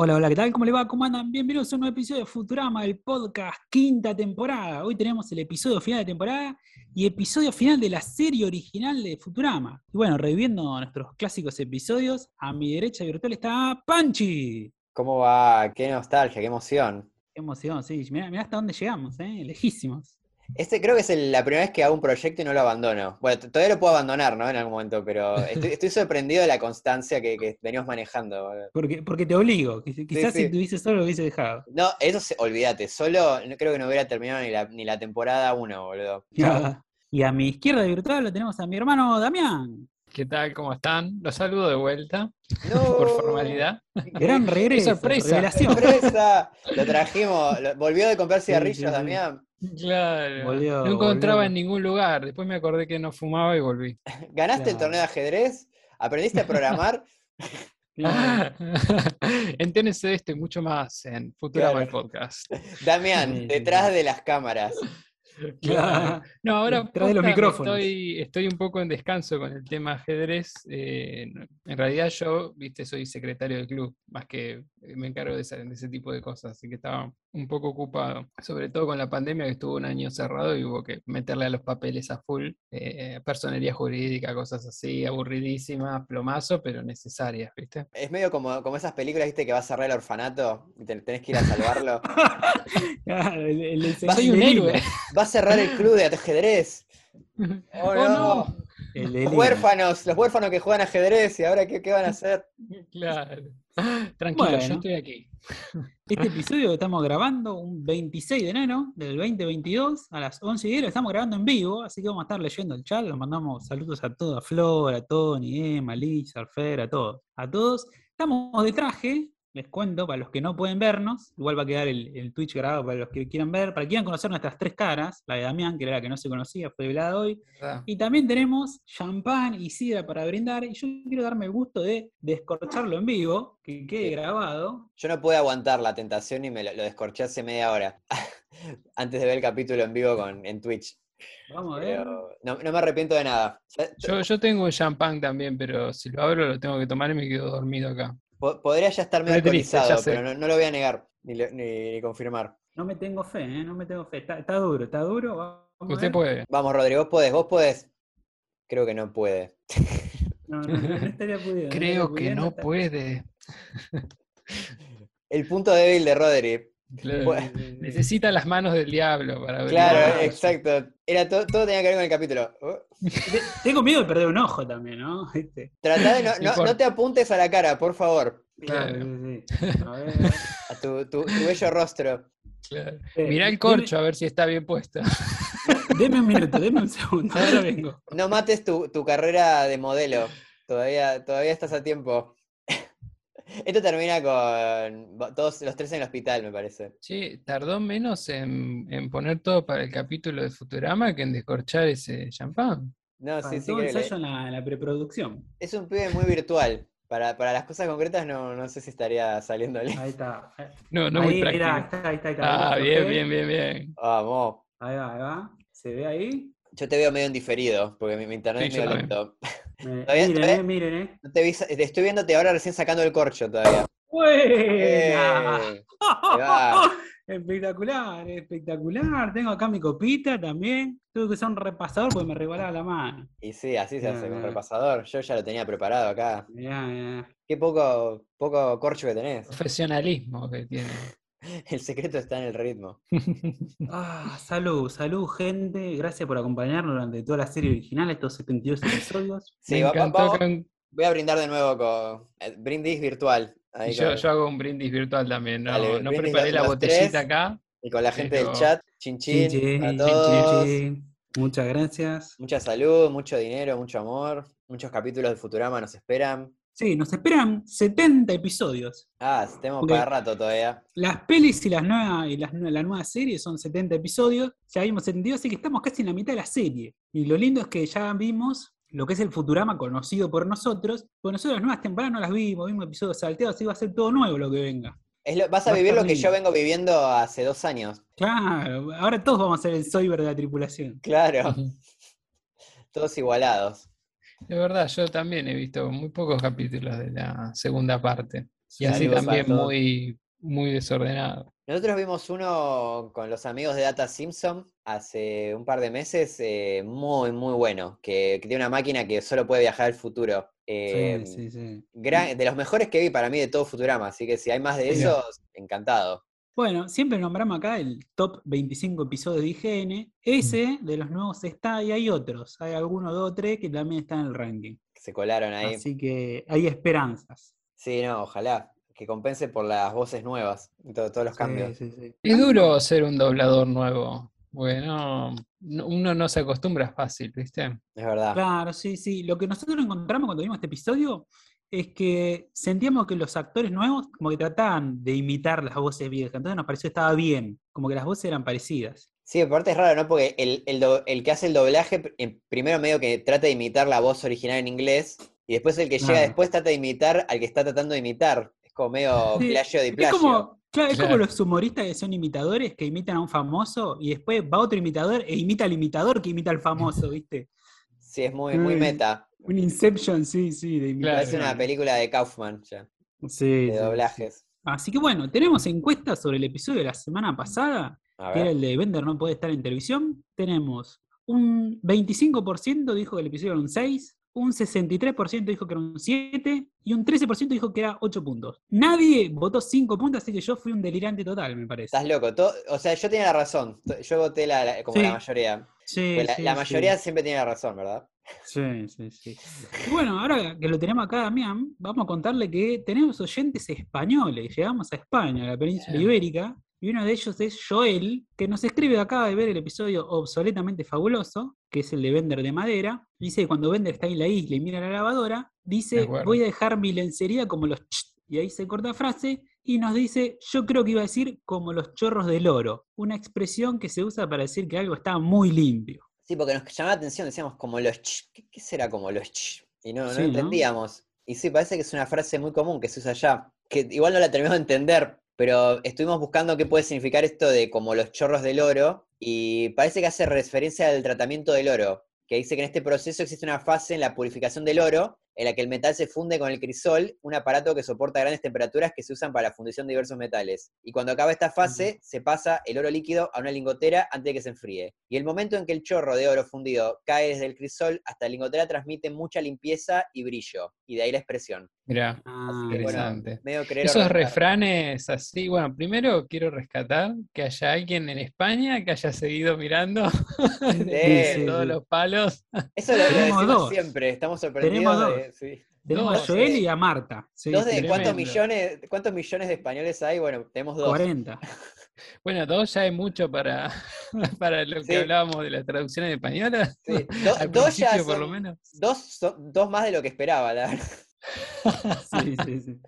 Hola, hola, ¿qué tal? ¿Cómo le va? ¿Cómo andan? Bienvenidos a un nuevo episodio de Futurama, el podcast, quinta temporada. Hoy tenemos el episodio final de temporada y episodio final de la serie original de Futurama. Y bueno, reviviendo nuestros clásicos episodios, a mi derecha virtual está Panchi. ¿Cómo va? Qué nostalgia, qué emoción. Qué emoción, sí. Mirá, mirá hasta dónde llegamos, ¿eh? Lejísimos. Este creo que es el- la primera vez que hago un proyecto y no lo abandono. Bueno, todavía lo puedo abandonar, ¿no? En algún momento, pero estoy, estoy sorprendido de la constancia que, que venimos manejando. boludo. Porque, porque te obligo. Quiz- Quizás sí. si tuviese solo lo hubiese dejado. No, eso se- olvídate. Solo no creo que no hubiera terminado ni la, ni la temporada 1, boludo. Y a mi izquierda virtual lo tenemos a mi hermano Damián. ¿Qué tal? ¿Cómo están? Los saludo de vuelta, No, por formalidad. Gran regreso. sorpresa. Revelación. sorpresa. Lo trajimos. lo- volvió de comprar Sí, cigarrillos, sí, sí. Damián. Claro. Volvió, no encontraba volvió. en ningún lugar. Después me acordé que no fumaba y volví. ¿Ganaste el torneo de ajedrez? ¿Aprendiste a programar? Claro. Esto y mucho más en Futurama el Claro. podcast. Damián, detrás de las cámaras. Claro. No, ahora de los micrófonos. Estoy, estoy un poco en descanso con el tema ajedrez. eh, en realidad yo, viste, soy secretario del club, más que eh, me encargo de, esa- de ese tipo de cosas, así que estaba un poco ocupado, sobre todo con la pandemia que estuvo un año cerrado y hubo que meterle a los papeles a full, eh, personería jurídica, cosas así, aburridísimas, plomazo, pero necesarias, viste. Es medio como, como esas películas, viste, que va a cerrar el orfanato y te- tenés que ir a salvarlo. Claro, el, el- el- Soy un héroe. Va a cerrar el club de ajedrez. Oh, Oh, no. El Los delito. huérfanos, los huérfanos que juegan ajedrez y ahora qué, qué van a hacer. Claro. Tranquilo, Bueno. yo estoy aquí. Este episodio que estamos grabando un 26 de enero del 2022 a las 11 y 10 lo estamos grabando en vivo, así que vamos a estar leyendo el chat, les mandamos saludos a todos, a Flor, a Tony, Emma, Liz, Alfer, a todos. A todos. Estamos de traje, les cuento, para los que no pueden vernos, igual va a quedar el, el Twitch grabado para los que quieran ver, para que quieran conocer nuestras tres caras, la de Damián, que era la que no se conocía, fue velada hoy, ¿verdad? y también tenemos champán y sidra para brindar. Y yo quiero darme el gusto de descorcharlo en vivo, que quede Sí. grabado. Yo no pude aguantar la tentación y me lo, lo descorché hace media hora. Antes de ver el capítulo en vivo con, en Twitch. Vamos a ver. No, no me arrepiento de nada. Yo, yo tengo un champán también, pero si lo abro lo tengo que tomar y me quedo dormido acá. Po- Podría ya estar medio alcoholizado, pero no, no lo voy a negar ni, lo- ni- ni confirmar. No me tengo fe, ¿eh? No me tengo fe. Está, está duro, está duro. Vamos Usted puede. Vamos, Rodrigo, vos podés, vos podés. Creo que no puede. No, no, no, estaría pudiendo. no Creo estaría que pudiendo, no está- puede. El punto débil de Rodri. Claro. Bueno, Necesita las manos del diablo para abrir. Claro, exacto. Era todo, todo tenía que ver con el capítulo. Oh. Te- Tengo miedo de perder un ojo también, ¿no? ¿Viste? Tratá de no, No no- te apuntes a la cara, por favor. Claro. Sí. A ver. A tu, tu- tu bello rostro. Claro. Eh, Mirá el deme- corcho a ver si está bien puesto. Deme un minuto, deme un segundo. Ahora vengo. No mates tu, tu carrera de modelo. Todavía, todavía estás a tiempo. Esto termina con todos los tres en el hospital, me parece. Che, tardó menos en, en poner todo para el capítulo de Futurama que en descorchar ese champán. No, sí, sí, ensayo en la, la preproducción. es un pibe muy virtual. Para, para las cosas concretas no, no sé si estaría saliéndole. Ahí está. No, no ahí, muy práctico. está, ahí está, ahí está. Ah, bien, bien, bien, bien. Vamos. Ahí va, ahí va. ¿Se ve ahí? Yo te veo medio en diferido, porque mi, mi internet Sí, es medio también. lento. Todavía- miren, eh, miren, eh. No te, vi- te estoy viéndote ahora recién sacando el corcho todavía. ¡Buena! Eh. Espectacular, espectacular. Tengo acá mi copita también. Tuve que usar un repasador porque me rebalaba la mano. Y sí, así se hace con un repasador. Yo ya lo tenía preparado acá. Mirá, mirá. Qué poco, poco corcho que tenés. Profesionalismo que tiene. El secreto está en el ritmo. Ah, salud, salud, gente. Gracias por acompañarnos durante toda la serie original, estos 72 episodios. Sí, Me va- va- encantó con- voy a brindar de nuevo con eh, brindis virtual. ahí yo, con- yo hago un brindis virtual también. No, Dale, no brindis preparé la botellita tres. acá. y con la gente del chat. Chin chin, Chin, chin, a chin, todos. chin. Muchas gracias. Mucha salud, mucho dinero, mucho amor. Muchos capítulos de Futurama nos esperan. Sí, nos esperan 70 episodios. Ah, tenemos Ok. para rato todavía. Las pelis y, las nuevas, y las, la nueva serie son 70 episodios. Ya vimos 72, así que estamos casi en la mitad de la serie. Y lo lindo es que ya vimos lo que es el Futurama conocido por nosotros. Porque nosotros las nuevas temporadas no las vimos, vimos episodios salteados, así va a ser todo nuevo lo que venga. Es lo- vas a vivir lo que yo vengo viviendo hace dos años. Claro, ahora todos vamos a ser el Soyber de la tripulación. Claro, todos igualados. De verdad, yo también he visto muy pocos capítulos de la segunda parte. Y así también muy, muy desordenado. Nosotros vimos uno con los amigos de Data Simpson hace un par de meses, eh, muy, muy bueno, que, que tiene una máquina que solo puede viajar al futuro. Eh, sí, sí, sí. gran- de los mejores que vi para mí de todo Futurama, así que si hay más de esos, encantado. Bueno, siempre nombramos acá el top 25 episodios de IGN. Ese de los nuevos está y hay otros. Hay algunos, dos o tres que también están en el ranking. Se colaron ahí. Así que hay esperanzas. Sí, no, ojalá que compense por las voces nuevas y todo- todos los Sí, cambios. sí, sí. Es duro ser un doblador nuevo. Bueno, no- uno no se acostumbra fácil, ¿viste? Es verdad. Claro, sí, sí. Lo que nosotros encontramos cuando vimos este episodio es que sentíamos que los actores nuevos como que trataban de imitar las voces viejas. Entonces nos pareció que estaba bien, como que las voces eran parecidas. Sí, aparte es raro, ¿no? Porque el, el do- el que hace el doblaje, en- primero medio que trata de imitar la voz original en inglés, y después el que llega Claro. después trata de imitar al que está tratando de imitar. Es como medio Sí, plagio de Es plagio. como, claro, es como los humoristas que son imitadores, que imitan a un famoso y después va otro imitador e imita al imitador que imita al famoso, ¿viste? Sí, es muy, muy Mm. meta. Un Inception, sí, sí, de Claro. Imitación. una película de Kaufman ya, Sí, de sí, sí. doblajes. Así que bueno, tenemos encuestas sobre el episodio de la semana pasada, que era el de Bender no puede estar en televisión. Tenemos un 25% dijo que el episodio era un 6, un 63% dijo que era un 7 y un 13% dijo que era 8 puntos. Nadie votó 5 puntos, así que yo fui un delirante total, me parece. Estás loco. todo- o sea, yo tenía la razón. Yo voté la, la- como la mayoría. Sí, Pues la, sí, la sí. mayoría siempre tiene la razón, ¿verdad? Sí, sí, sí. Y bueno, ahora que lo tenemos acá, Damián, vamos a contarle que tenemos oyentes españoles. Llegamos a España, a la península ibérica, y uno de ellos es Joel, que nos escribe acaba de ver el episodio obsoletamente fabuloso, que es el de Bender de madera. Dice que cuando Bender está en la isla y mira la lavadora, dice, voy a dejar mi lencería como los ch", y ahí se corta frase, y nos dice, yo creo que iba a decir como los chorros del oro, una expresión que se usa para decir que algo está muy limpio. Sí, porque nos llamaba la atención, decíamos como los ch. ¿Qué, qué será como los ch? Y no, no Sí, ¿no? entendíamos. Y sí, parece que es una frase muy común que se usa allá. Que igual no la terminamos de entender, pero estuvimos buscando qué puede significar esto de como los chorros del oro. Y parece que hace referencia al tratamiento del oro. Que dice que en este proceso existe una fase en la purificación del oro, en la que el metal se funde con el crisol, un aparato que soporta grandes temperaturas que se usan para la fundición de diversos metales. Y cuando acaba esta fase, se pasa el oro líquido a una lingotera antes de que se enfríe. Y el momento en que el chorro de oro fundido cae desde el crisol hasta la lingotera transmite mucha limpieza y brillo. Y de ahí la expresión. Mirá, Ah, bueno, interesante. medio creer o Esos refranes así, bueno, primero quiero rescatar que haya alguien en España que haya seguido mirando Sí, todos sí. los palos. Eso lo, lo decimos dos. siempre, estamos sorprendidos dos. De... sí. Tenemos Dos, a Joel sí. y a Marta. Sí, Dos de sí, cuántos millones, cuántos millones de españoles hay, bueno, tenemos dos. 40. Bueno, dos ya es mucho para, para lo que Sí. hablábamos de las traducciones españolas. Sí, do- dos ya principio, por lo son- menos. Dos, son- dos más de lo que esperaba, la verdad. Sí, sí, sí.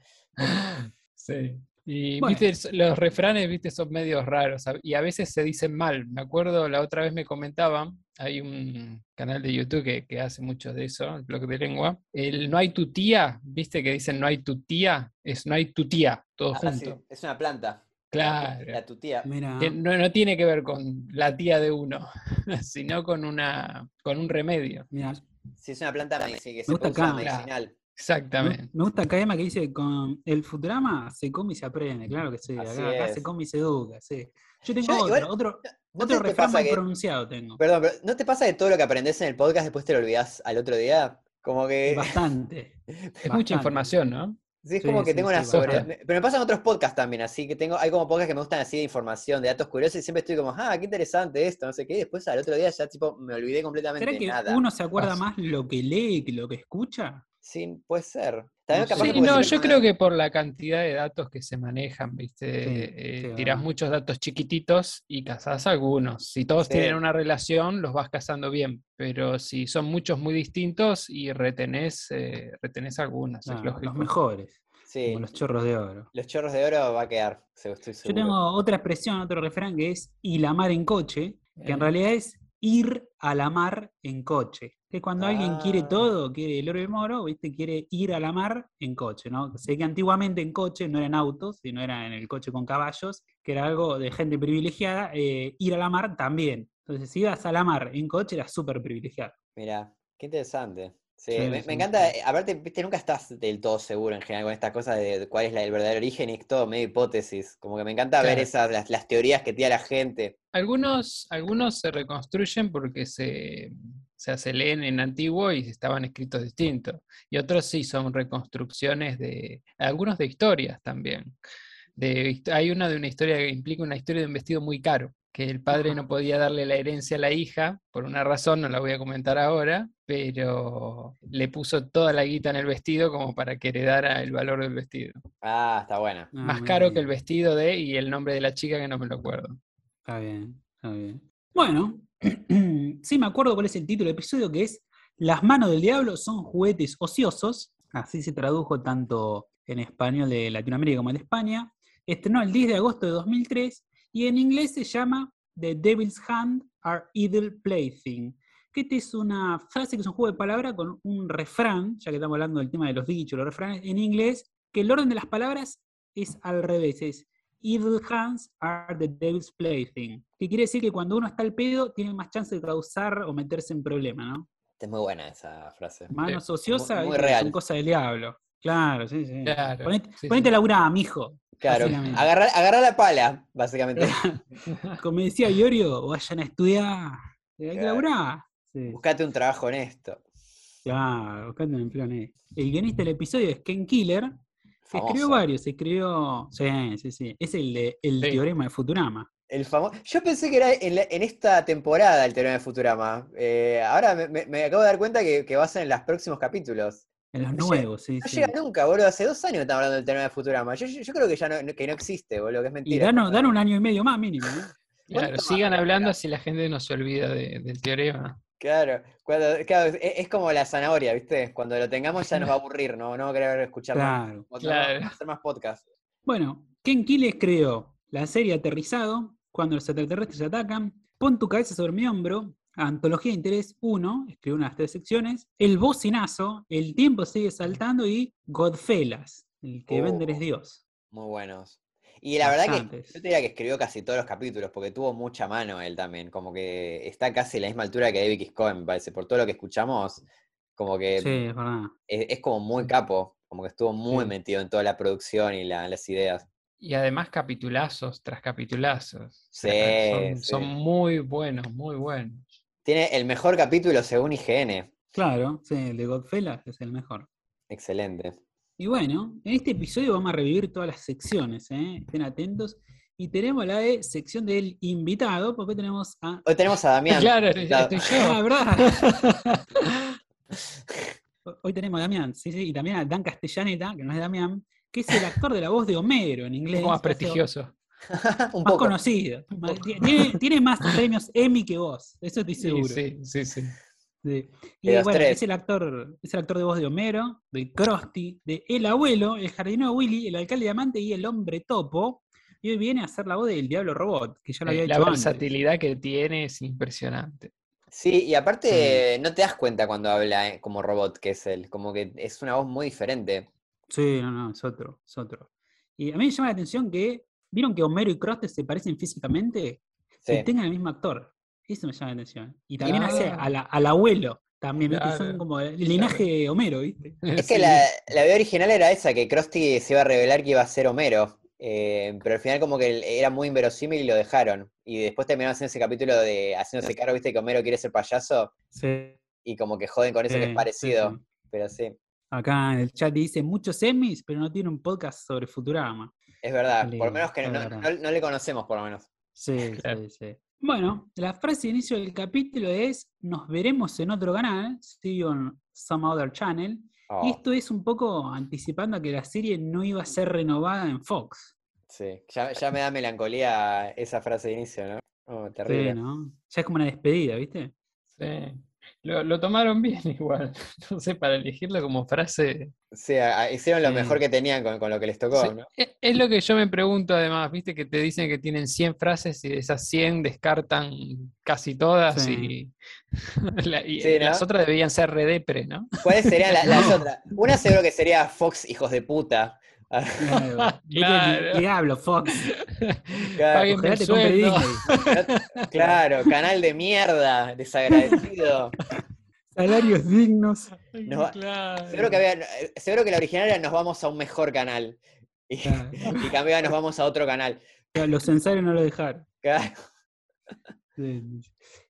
Sí. Y Bueno. viste, los refranes, viste, son medios raros y a veces se dicen mal. Me acuerdo, la otra vez me comentaban, hay un canal de YouTube que, que hace mucho de eso, el blog de lengua. El no hay tu tía, viste que dicen no hay tu tía, es no hay tu tía, todo Ah, sí, junto. es una planta. Claro. La tu tía. Mira. Que no, no tiene que ver con la tía de uno, sino con, una, con un remedio. mira, Sí, es una planta medici- que se gusta puede usar acá. medicinal. me, Exactamente. me gusta acá Emma que dice con el Futurama se come y se aprende, claro que sí. Acá, Así acá es. se come y se educa, sí. Yo tengo Yo otro, igual- otro, ¿No otro te, pasa que, pronunciado tengo. perdón, pero ¿no te pasa que todo lo que aprendes en el podcast después te lo olvidas al otro día? Como que Bastante. Es bastante. mucha información, ¿no? sí, es Sí, como que sí, tengo sí, una sobre. Pero me pasan otros podcasts también, así que tengo, hay como podcasts que me gustan así de información, de datos curiosos, y siempre estoy como, ah, qué interesante esto, no sé qué, y después al otro día ya tipo me olvidé completamente ¿Será de que nada. uno se acuerda Pasa. más lo que lee que lo que escucha? Sí, puede ser. Sí, no, yo creo que por la cantidad de datos que se manejan, ¿viste? Sí, Eh, sí, tirás muchos datos chiquititos y cazás algunos. Si todos Sí. tienen una relación, los vas cazando bien, pero si son muchos muy distintos y retenés, eh, retenés algunos, es Ah, lógico. los mejores, Sí, como los chorros de oro. los chorros de oro va a quedar, Yo tengo otra expresión, otro refrán que es ir la mar en coche, que en Eh. realidad es ir a la mar en coche. Que cuando alguien quiere Ah. todo, quiere el oro y el moro, ¿viste? quiere ir a la mar en coche, ¿no? Sé que antiguamente en coche no eran autos, sino era en el coche con caballos, que era algo de gente privilegiada, eh, ir a la mar también. Entonces, si ibas a la mar en coche, eras súper privilegiado. Mira, qué interesante. Sí, Sí, me, sí. me encanta, eh, aparte, viste, nunca estás del todo seguro en general con estas cosas de, cuál es la- el verdadero origen y es todo medio hipótesis. Como que me encanta ver esas, las, las teorías que tira la gente. Algunos, algunos se reconstruyen porque se, o sea, se leen en antiguo y estaban escritos distintos. Y otros sí son reconstrucciones de, algunos de historias también. De, hay una de una historia que implica una historia de un vestido muy caro, que el padre no podía darle la herencia a la hija, por una razón, no la voy a comentar ahora, pero le puso toda la guita en el vestido como para que heredara el valor del vestido. Ah, está buena. Ah, Más mira caro que el vestido de y el nombre de la chica que no me lo acuerdo. Está bien, está bien. Bueno, sí me acuerdo cuál es el título del episodio, que es Las manos del diablo son juguetes ociosos. Así se tradujo tanto en español de Latinoamérica como de España. Estrenó el 10 de agosto de 2003 y en inglés se llama The Devil's Hand are Idle Plaything. Que esta es una frase que es un juego de palabras con un refrán, ya que estamos hablando del tema de los dichos, los refranes, en inglés, que el orden de las palabras es al revés, es Evil hands are the devil's plaything. Que quiere decir que cuando uno está al pedo, tiene más chance de causar o meterse en problemas, ¿no? Es muy buena esa frase. Manos ociosas muy son cosas del diablo. Claro, sí, sí. Claro, Ponete, sí, ponete mijo. Claro, agarrar, agarrar la pala, básicamente. Como decía Iorio, vayan a estudiar. Hay que laburar. Sí. Buscate un trabajo honesto. Claro, buscate un empleo en eso. El guionista del episodio es Ken Killer, que escribió Famoso. varios. Escribió. Sí, sí, sí. Es el de El Sí. teorema de Futurama. El famoso. Yo pensé que era en, la- en esta temporada el teorema de Futurama. Eh, ahora me, me- me acabo de dar cuenta que, que va a ser en los próximos capítulos. En los No llega- nuevos, sí, No sí. llega nunca, boludo. Hace dos años que estamos hablando del teorema de Futurama. Yo, yo- yo creo que ya no, que no existe, boludo, que es Y mentira. dan, dan un año y medio más mínimo. ¿eh? Claro, ¿Cuánto sigan más? hablando si la gente no se olvida de- del teorema. Claro, cuando- claro, es, es como la zanahoria, ¿viste? Cuando lo tengamos ya nos va a aburrir, ¿no? No va a querer escuchar más, Claro. no Claro. vamos a hacer más podcast. Bueno, Ken Killer creó la serie Aterrizado, cuando los extraterrestres atacan, Pon tu cabeza sobre mi hombro, Antología de Interés 1, escribió unas tres secciones, El Bocinazo, El Tiempo Sigue Saltando y Godfellas, el que Oh. vender es Dios. Muy buenos. Y la verdad que yo te diría que escribió casi todos los capítulos, porque tuvo mucha mano él también, como que está casi a la misma altura que David. Cohen, me parece, por todo lo que escuchamos, como que Sí, es verdad. es, es como muy capo, como que estuvo muy Sí. metido en toda la producción y la- las ideas. Y además capitulazos tras capitulazos. O Sí, sea, son, sí. son muy buenos, muy buenos. Tiene el mejor capítulo según IGN. Claro, sí, el de Godfellas es el mejor. Excelente. Y bueno, en este episodio vamos a revivir todas las secciones, ¿eh? estén atentos. Y tenemos la de sección del invitado, porque tenemos a... Hoy tenemos a Damián. Claro, estoy Ah, yo. ¿verdad? Hoy tenemos a Damián, sí, sí, y también a Dan Castellaneta, que no es Damián, que es el actor de la voz de Homero en Un inglés. poco más prestigioso. Un Más poco. conocido. Más- Tiene, tiene más premios Emmy que vos, eso estoy seguro. sí, sí, sí. Sí. Y bueno, tres. es el actor, es el actor de voz de Homero, de Krusty, de El Abuelo, el jardinero Willy, el alcalde diamante y el hombre topo. Y hoy viene a hacer la voz del Diablo Robot, que ya lo había Eh, La hecho antes. versatilidad que tiene es impresionante. Sí, y aparte no te das cuenta cuando habla eh, como robot que es él, como que es una voz muy diferente. Sí, no, no, es otro, es otro. Y a mí me llama la atención que, ¿vieron que Homero y Krusty se parecen físicamente? Sí. Que tengan el mismo actor. Eso me llama la atención. Y también hace Claro. a la- al abuelo, también, ¿viste? Son Claro, como el linaje de Homero, ¿viste? Es que Sí. la, la idea original era esa, que Krusty se iba a revelar que iba a ser Homero, eh, pero al final como que era muy inverosímil y lo dejaron. Y después terminaron haciendo ese capítulo de haciéndose cargo, viste, que Homero quiere ser payaso Sí, y como que joden con eso que es sí, parecido, sí. pero sí, Acá en el chat dice muchos Emmys, pero no tiene un podcast sobre Futurama. Es verdad, por lo menos que no, no- no le conocemos por lo menos. Sí, Claro. sí, sí. Bueno, la frase de inicio del capítulo es: Nos veremos en otro canal, see you on some other channel. Oh, Y esto es un poco anticipando a que la serie no iba a ser renovada en Fox. sí, ya, ya me da melancolía esa frase de inicio, ¿no? Oh, Sí, terrible. ¿no? Ya es como una despedida, ¿viste? Sí. Lo, lo tomaron bien igual. No sé, para elegirlo como frase. Sí, a- a- hicieron lo Sí. mejor que tenían con, con lo que les tocó, Sí, ¿no? e- Es lo que yo me pregunto además, viste que te dicen que tienen 100 frases y de esas 100 descartan casi todas Sí. y, la- y Sí, ¿no? las otras deberían ser redepre, ¿no? ¿Cuáles serían la- las No. otras? Una seguro que sería Fox, hijos de puta. Claro. Claro. Fox. Claro, canal de mierda, desagradecido. salarios dignos. No, Claro. Seguro que, había, seguro que la original era nos vamos a un mejor canal. Y, Claro. y cambiaba nos vamos a otro canal. Los censarios no lo dejaron. Claro.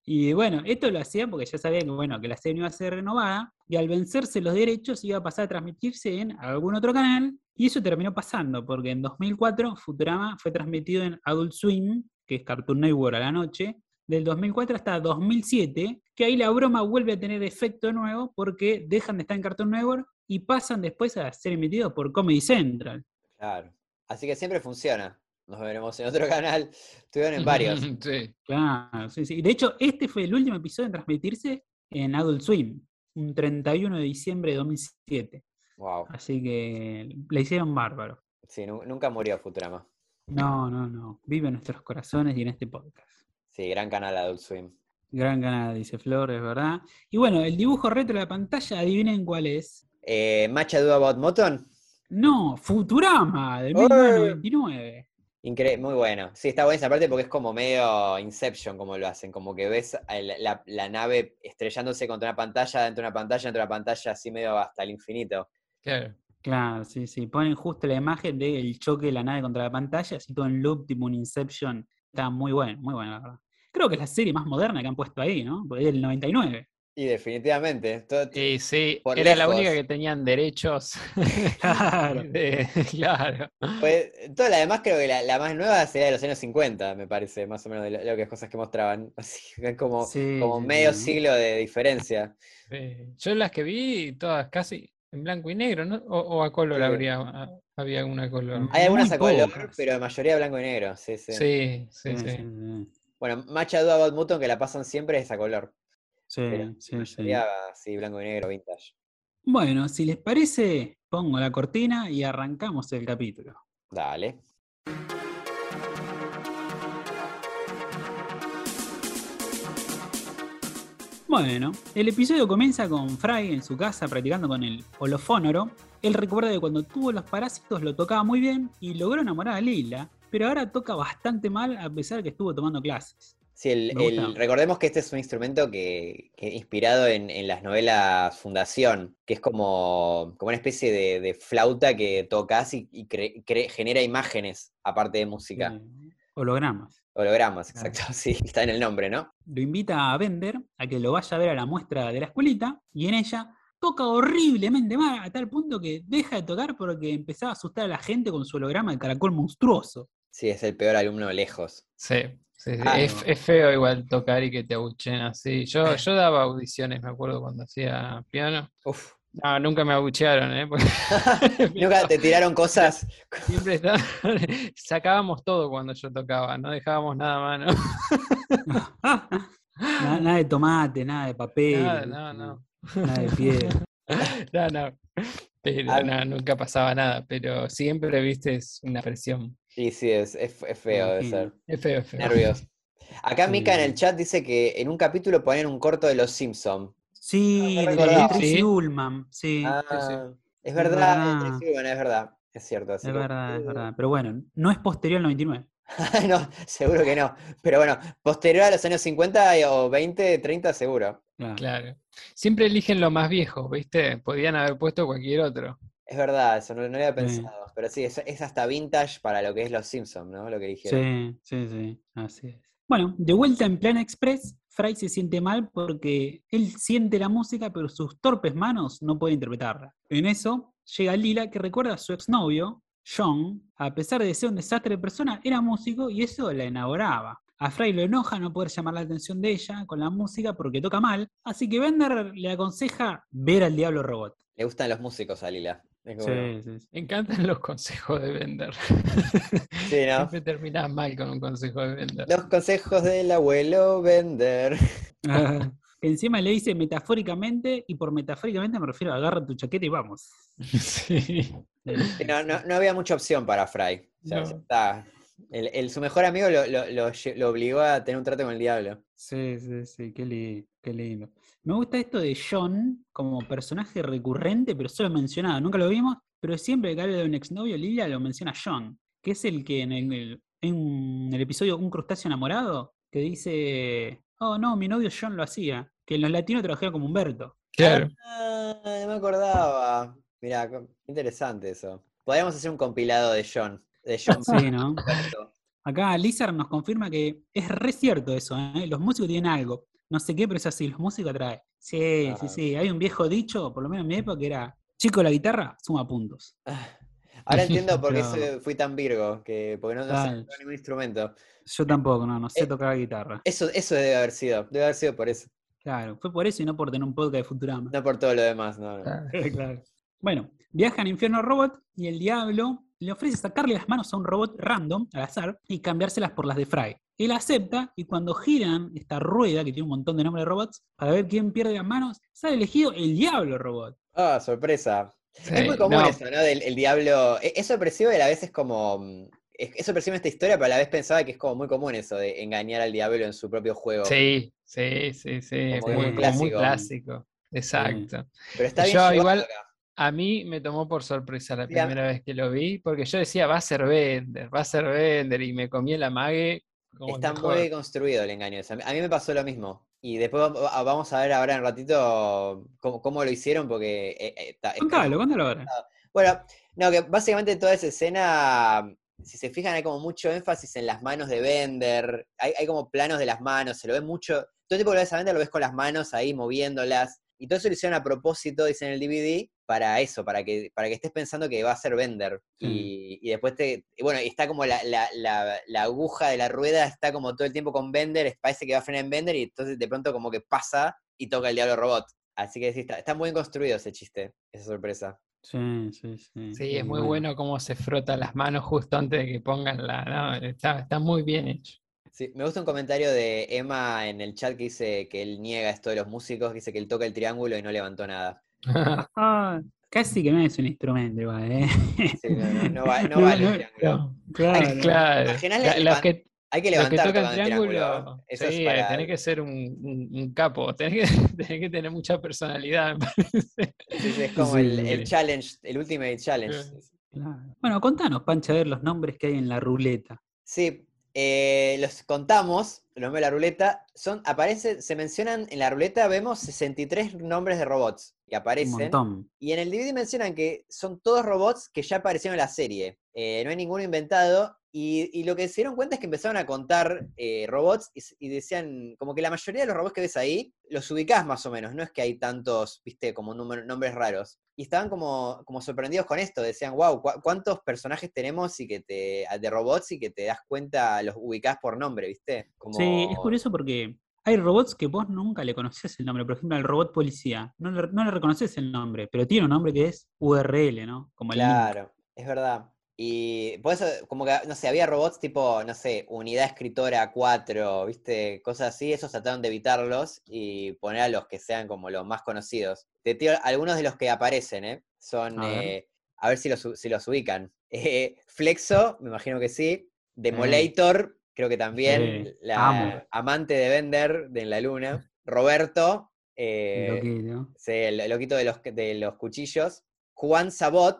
Y bueno, esto lo hacían porque ya sabían que, bueno, que la serie no iba a ser renovada y al vencerse los derechos iba a pasar a transmitirse en algún otro canal y eso terminó pasando porque en 2004 Futurama fue transmitido en Adult Swim, que es Cartoon Network a la noche, del 2004 hasta 2007, que ahí la broma vuelve a tener efecto nuevo porque dejan de estar en Cartoon Network y pasan después a ser emitidos por Comedy Central. Claro. Así que siempre funciona. Nos veremos en otro canal. Estuvieron en varios. Sí. Claro, sí, sí. De hecho, este fue el último episodio en transmitirse en Adult Swim, un 31 de diciembre de 2007. Wow. Así que le hicieron bárbaro. Sí, nu- nunca murió Futurama. No, no, no. Vive en nuestros corazones y en este podcast. Sí, gran canal Adult Swim. Gran canal, dice Flor, es verdad. Y bueno, el dibujo retro de la pantalla, adivinen cuál es. Eh, Matcha Do About Moton. No, Futurama, del ¡Eh! 1999. Incre- muy bueno. Sí, está buena esa parte porque es como medio Inception como lo hacen, como que ves la- la nave estrellándose contra una pantalla, dentro de una pantalla, dentro de una pantalla, así medio hasta el infinito. Claro. Claro, sí, sí. Ponen justo la imagen del choque de la nave contra la pantalla, así todo en loop, tipo un Inception. Está muy bueno, muy bueno, la verdad. Creo que es la serie más moderna que han puesto ahí, ¿no? Porque es del 99. Y definitivamente. Y sí, era la única que tenían derechos. Claro. de- claro. pues, toda la demás creo que la, la más nueva sería de los años 50, me parece, más o menos de lo, lo que cosas que mostraban. Así que como, Sí, como medio sí. siglo de diferencia. Sí. Yo las que vi, todas casi en blanco y negro, ¿no? O, o a color Sí. habría, había alguna color. Hay algunas a color, pocas. pero la mayoría blanco y negro. Sí, sí. Sí, sí, Sí, sí. sí. Bueno, Matcha Do About Moton que la pasan siempre es a color. Sí, Pero sí, la sí. mayoría, sí, blanco y negro, vintage. Bueno, si les parece, pongo la cortina y arrancamos el capítulo. Dale. Bueno, el episodio comienza con Fry en su casa practicando con el holofónoro. Él recuerda que cuando tuvo los parásitos lo tocaba muy bien y logró enamorar a Lila, pero ahora toca bastante mal a pesar de que estuvo tomando clases. Sí, el, recordemos que este es un instrumento que, que inspirado en, en las novelas Fundación, que es como, como una especie de, de flauta que tocas y, y cre- cre- genera imágenes, aparte de música. Eh, hologramas. Hologramas, Claro. exacto, sí, está en el nombre, ¿no? Lo invita a Bender a que lo vaya a ver a la muestra de la escuelita y en ella toca horriblemente mal a tal punto que deja de tocar porque empezaba a asustar a la gente con su holograma de caracol monstruoso. Sí, es el peor alumno lejos. Sí, sí, sí. Ah, es, no. es feo igual tocar y que te abuchen así. Yo, yo daba audiciones, me acuerdo cuando hacía piano. Uf. No, nunca me abuchearon, ¿eh? Porque Nunca te tiraron cosas. siempre estaba- sacábamos todo cuando yo tocaba, no dejábamos nada a mano. nada, nada de tomate, nada de papel. Nada, no, no. Nada de piedra. No, no. Pero Ah. no, nunca pasaba nada, pero siempre, viste, es una presión. Sí, sí, es, es- es feo de ser. Es feo, es feo. Nervios. Acá Mika en Sí. el chat dice que en un capítulo ponen un corto de Los Simpsons. Sí, No me de. Tracy Sí. Ullman, sí. Ah, sí. es Es verdad, verdad. Tracy Ullman, es verdad, es cierto. es verdad, es verdad. Pero bueno, no es posterior al 99. no, seguro que no. Pero bueno, posterior a los años 50 o 20, 30 seguro. Claro. Claro. Siempre eligen lo más viejo, ¿viste? Podían haber puesto cualquier otro. Es verdad, eso no, no lo había Sí. pensado. Pero sí, es, es hasta vintage para lo que es Los Simpsons, ¿no? Lo que eligieron. Sí, sí, sí, así es. Bueno, de vuelta en Plan Express, Fry se siente mal porque él siente la música, pero sus torpes manos no pueden interpretarla. En eso llega Lila, que recuerda a su exnovio, John, a pesar de ser un desastre de persona, era músico y eso la enamoraba. A Fry lo enoja no poder llamar la atención de ella con la música porque toca mal, así que Bender le aconseja ver al Diablo Robot. Le gustan los músicos a Lila. Es como- Sí, sí, sí. Me encantan los consejos de vender. Sí, ¿no? Siempre terminas mal con un consejo de vender. Los consejos del abuelo. Ah, que encima le dice metafóricamente, y por metafóricamente me refiero a agarra tu chaqueta y vamos. Sí. No, no- no había mucha opción para Fry. O sea, No. ya está. El, el- su mejor amigo lo, lo- lo obligó a tener un trato con el diablo. Sí, sí, sí, qué, li- qué lindo. Me gusta esto de John como personaje recurrente, pero solo mencionado, nunca lo vimos, pero siempre que habla de un exnovio, Lilia lo menciona John, que es el que en el, en el episodio Un crustáceo enamorado, que dice, oh no, mi novio John lo hacía, que en los latinos trabajaba como Humberto. Claro. Ah, no me acordaba. Mirá, interesante eso. Podríamos hacer un compilado de John. De John Sí, ¿no? Acá Lizard nos confirma que es re cierto eso, ¿eh? Los músicos tienen algo. No sé qué, pero es así, los músicos atraen. Sí, Ah. sí, sí. Hay un viejo dicho, por lo menos en mi época, que era chico la guitarra, suma puntos. Ahora entiendo por qué fui tan virgo, que porque no, no sé tocar ningún instrumento. Yo tampoco, no, no sé Eh, tocar guitarra. Eso, eso debe haber sido, debe haber sido por eso, Claro, fue por eso y no por tener un podcast de Futurama. no por todo lo demás, no. no. Claro. claro. Bueno, viajan a Infierno Robot y el diablo le ofrece sacarle las manos a un robot random, al azar, y cambiárselas por las de Fry. Él acepta y cuando giran esta rueda, que tiene un montón de nombres de robots, para ver quién pierde las manos, sale elegido el diablo robot. Ah, sorpresa. Sí, es muy común no, eso, ¿no? Del el diablo. e- Es sorpresivo y a la vez es como. mm, Es, es sorpresivo en esta historia, pero a la vez pensaba que es como muy común eso de engañar al diablo en su propio juego. Sí, sí, sí, sí. Como muy, muy como muy clásico. Exacto. Pero está bien Yo igual- acá. A mí me tomó por sorpresa la primera vez que lo vi, porque yo decía, va a ser Bender, va a ser Bender, y me comí el amague Está muy construido el engaño. A mí- me pasó lo mismo. Y después va- va- vamos a ver ahora en un ratito cómo, cómo lo hicieron, porque. eh, eh, está- es Contalo, contalo ahora. Bueno, no, que básicamente toda esa escena, si se fijan, hay como mucho énfasis en las manos de Bender, hay, hay como planos de las manos, se lo ve mucho, todo el tiempo que lo ves a Bender lo ves con las manos ahí moviéndolas, y todo eso lo hicieron a propósito, dice en el DVD, para eso, para que, para que estés pensando que va a ser Bender. Y, y después te, y bueno, y está como la, la- la- la aguja de la rueda, está como todo el tiempo con Bender, parece que va a frenar en Bender, y entonces de pronto como que pasa y toca el diablo robot. Así que sí, está, está muy bien construido ese chiste, esa sorpresa. Sí, sí, sí. Sí, es muy bueno cómo se frota las manos justo antes de que pongan la. no, está, está muy bien hecho. Sí, me gusta un comentario de Emma en el chat que dice que él niega esto de los músicos, que dice que él toca el triángulo y no levantó nada. Ah, casi que no es un instrumento igual, ¿eh? Sí, no, no, no va- no No, vale el triángulo. Claro. claro. Imaginale la- el los que, Hay que los que levantar tocan el triángulo, triángulo. Eso sí, es para... tenés que ser un, un- un capo, tenés que, tenés que tener mucha personalidad, me parece. sí, es como Sí. el, el challenge, el ultimate challenge. Claro. Bueno, contanos, Pancha, a ver los nombres que hay en la ruleta. Sí, eh, los contamos, los nombres de la ruleta, son, aparece, se mencionan en la ruleta, vemos 63 nombres de robots que Un aparecen. montón. Y en el DVD mencionan que son todos robots que ya aparecieron en la serie. Eh, no hay ninguno inventado. Y, y lo que se dieron cuenta es que empezaron a contar eh, robots y, decían, como que la mayoría de los robots que ves ahí, los ubicás más o menos. No es que hay tantos, viste, como número- nombres raros. Y estaban como, como sorprendidos con esto. Decían, wow, ¿cuántos personajes tenemos y que te, de robots y que te das cuenta, los ubicás por nombre, viste? Como... Sí, es curioso porque hay robots que vos nunca le conocés el nombre. Por ejemplo, el robot policía. No le, no le reconoces el nombre, pero tiene un nombre que es URL, ¿no? Como el link. Claro, es verdad. Y por eso, como que, no sé, había robots tipo, no sé, unidad escritora 4, ¿viste? Cosas así, esos trataron de evitarlos y poner a los que sean como los más conocidos. Te tiro algunos de los que aparecen, ¿eh? Son, A ver. eh, a ver si los, si los ubican. Eh, Flexo, me imagino que sí. Demolator, creo que también. Sí, La amo. amante de Bender de En la Luna. Roberto, eh, Loquito. Sí, el, el loquito de los, de los cuchillos. Juan Sabot,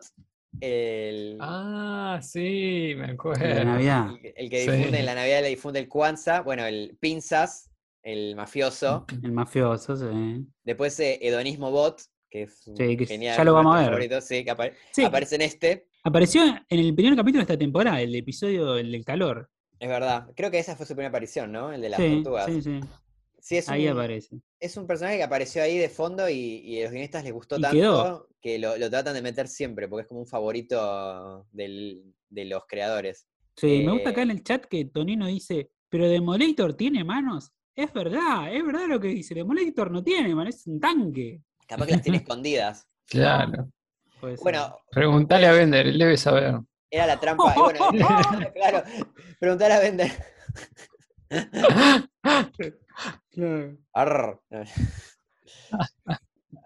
el, Ah, sí, me acuerdo. la Navidad. el- el que Sí. difunde en la Navidad, le difunde el Kwanzaa. Bueno, el Pinzas, el mafioso. El mafioso, sí. Después eh, Hedonismo Bot, que es un Sí, que genial. ya lo vamos a ver. favorito, sí, que apare- Sí, aparece en este. apareció en el primer capítulo de esta temporada, el episodio el del calor. Es verdad. Creo que esa fue su primera aparición, ¿no? El de las Sí, tortugas. sí, sí. Sí, es Ahí un, aparece. es un personaje que apareció ahí de fondo y, y a los guionistas les gustó Y tanto quedó. que lo, lo tratan de meter siempre, porque es como un favorito del- de los creadores. Sí, me gusta acá Eh, en el chat que Tonino dice, pero Demolator tiene manos. Es verdad, es verdad lo que dice. Demolator no tiene manos, es un tanque. Capaz que las tiene escondidas. Claro. Bueno, Preguntale a Bender, él debe saber. era la trampa. y bueno, claro, preguntar a Bender. Claro. Arr.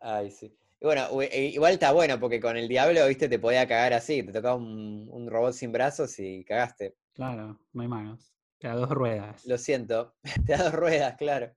Ay, sí. Y bueno, e- igual está bueno, porque con el diablo, viste, te podía cagar así. Te tocaba un, un robot sin brazos y cagaste. Claro, no hay manos. Te da dos ruedas. Lo siento. Te da dos ruedas, claro.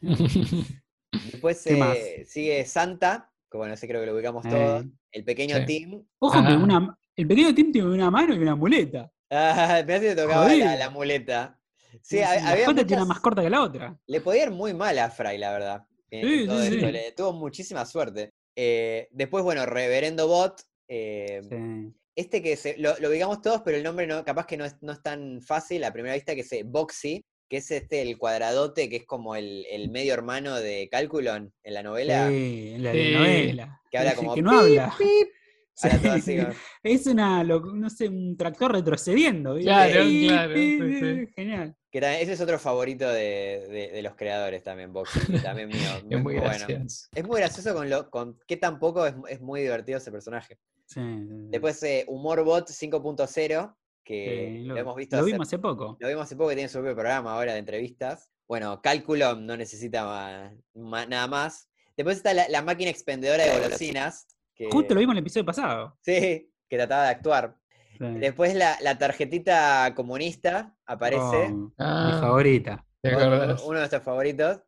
Después eh, sigue Santa, que bueno, ese creo que lo ubicamos Eh. todos. El pequeño Sí. Tim. Ojo que una, el pequeño Tim tiene una mano y una muleta. Ah, me hace que tocaba la, la muleta. Sí, la ha- había tiene más corta que la otra. Le podía ir muy mal a Fry, la verdad. en Sí, todo sí, esto, sí. le- tuvo muchísima suerte. Eh, después, bueno, Reverendo Bot. eh, Sí. Este que se, lo, lo ubicamos todos, pero el nombre no, capaz que no es, no es tan fácil a primera vista, que es Boxy, que es este el cuadradote, que es como el, el medio hermano de Calculon en la novela, Sí, en la Sí. novela. que habla como que no pip, habla. pip, Sí. Es una, lo- no sé, un tractor retrocediendo. ¿viste? Claro, claro, sí, sí. Genial. que también- ese es otro favorito de, de- de los creadores también, Boxy, y también mío. Es muy bueno. gracioso. Es muy gracioso con, lo, con qué tan poco es, es muy divertido ese personaje. Después eh, Humorbot 5.0, que Sí, lo, lo, hemos visto lo hace- vimos hace poco. Lo vimos hace poco que tiene su propio programa ahora de entrevistas. Bueno, Cálculo no necesita ma- nada más. Después está la, la máquina expendedora de golosinas. Que, Justo lo vimos en el episodio pasado. Sí, que trataba de actuar. Sí. Después la, la tarjetita comunista aparece. Oh, mi Ah, favorita. ¿te uno, acordás? uno de nuestros favoritos.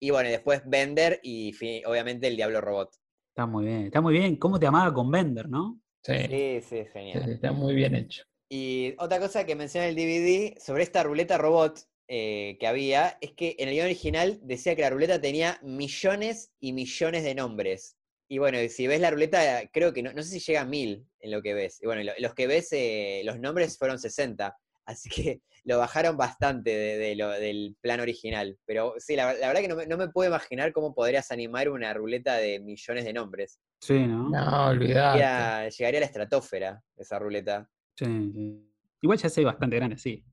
Y bueno, y después Bender y obviamente el Diablo Robot. Está muy bien. Está muy bien. ¿Cómo te amaba con Bender, no? Sí, Sí, sí, sí, genial. está muy bien hecho. Y otra cosa que menciona el DVD sobre esta ruleta robot eh, que había es que en el guion original decía que la ruleta tenía millones y millones de nombres. Y bueno, si ves la ruleta, creo que no, no sé si llega a mil en lo que ves. Y bueno, los que ves, eh, los nombres fueron 60. Así que lo bajaron bastante de, de lo- del plan original. Pero sí, la, la verdad que no me, no me puedo imaginar cómo podrías animar una ruleta de millones de nombres. Sí, ¿no? No, olvidate. Llegaría, llegaría a la estratosfera esa ruleta. Sí, sí. Igual ya sé bastante grande, sí.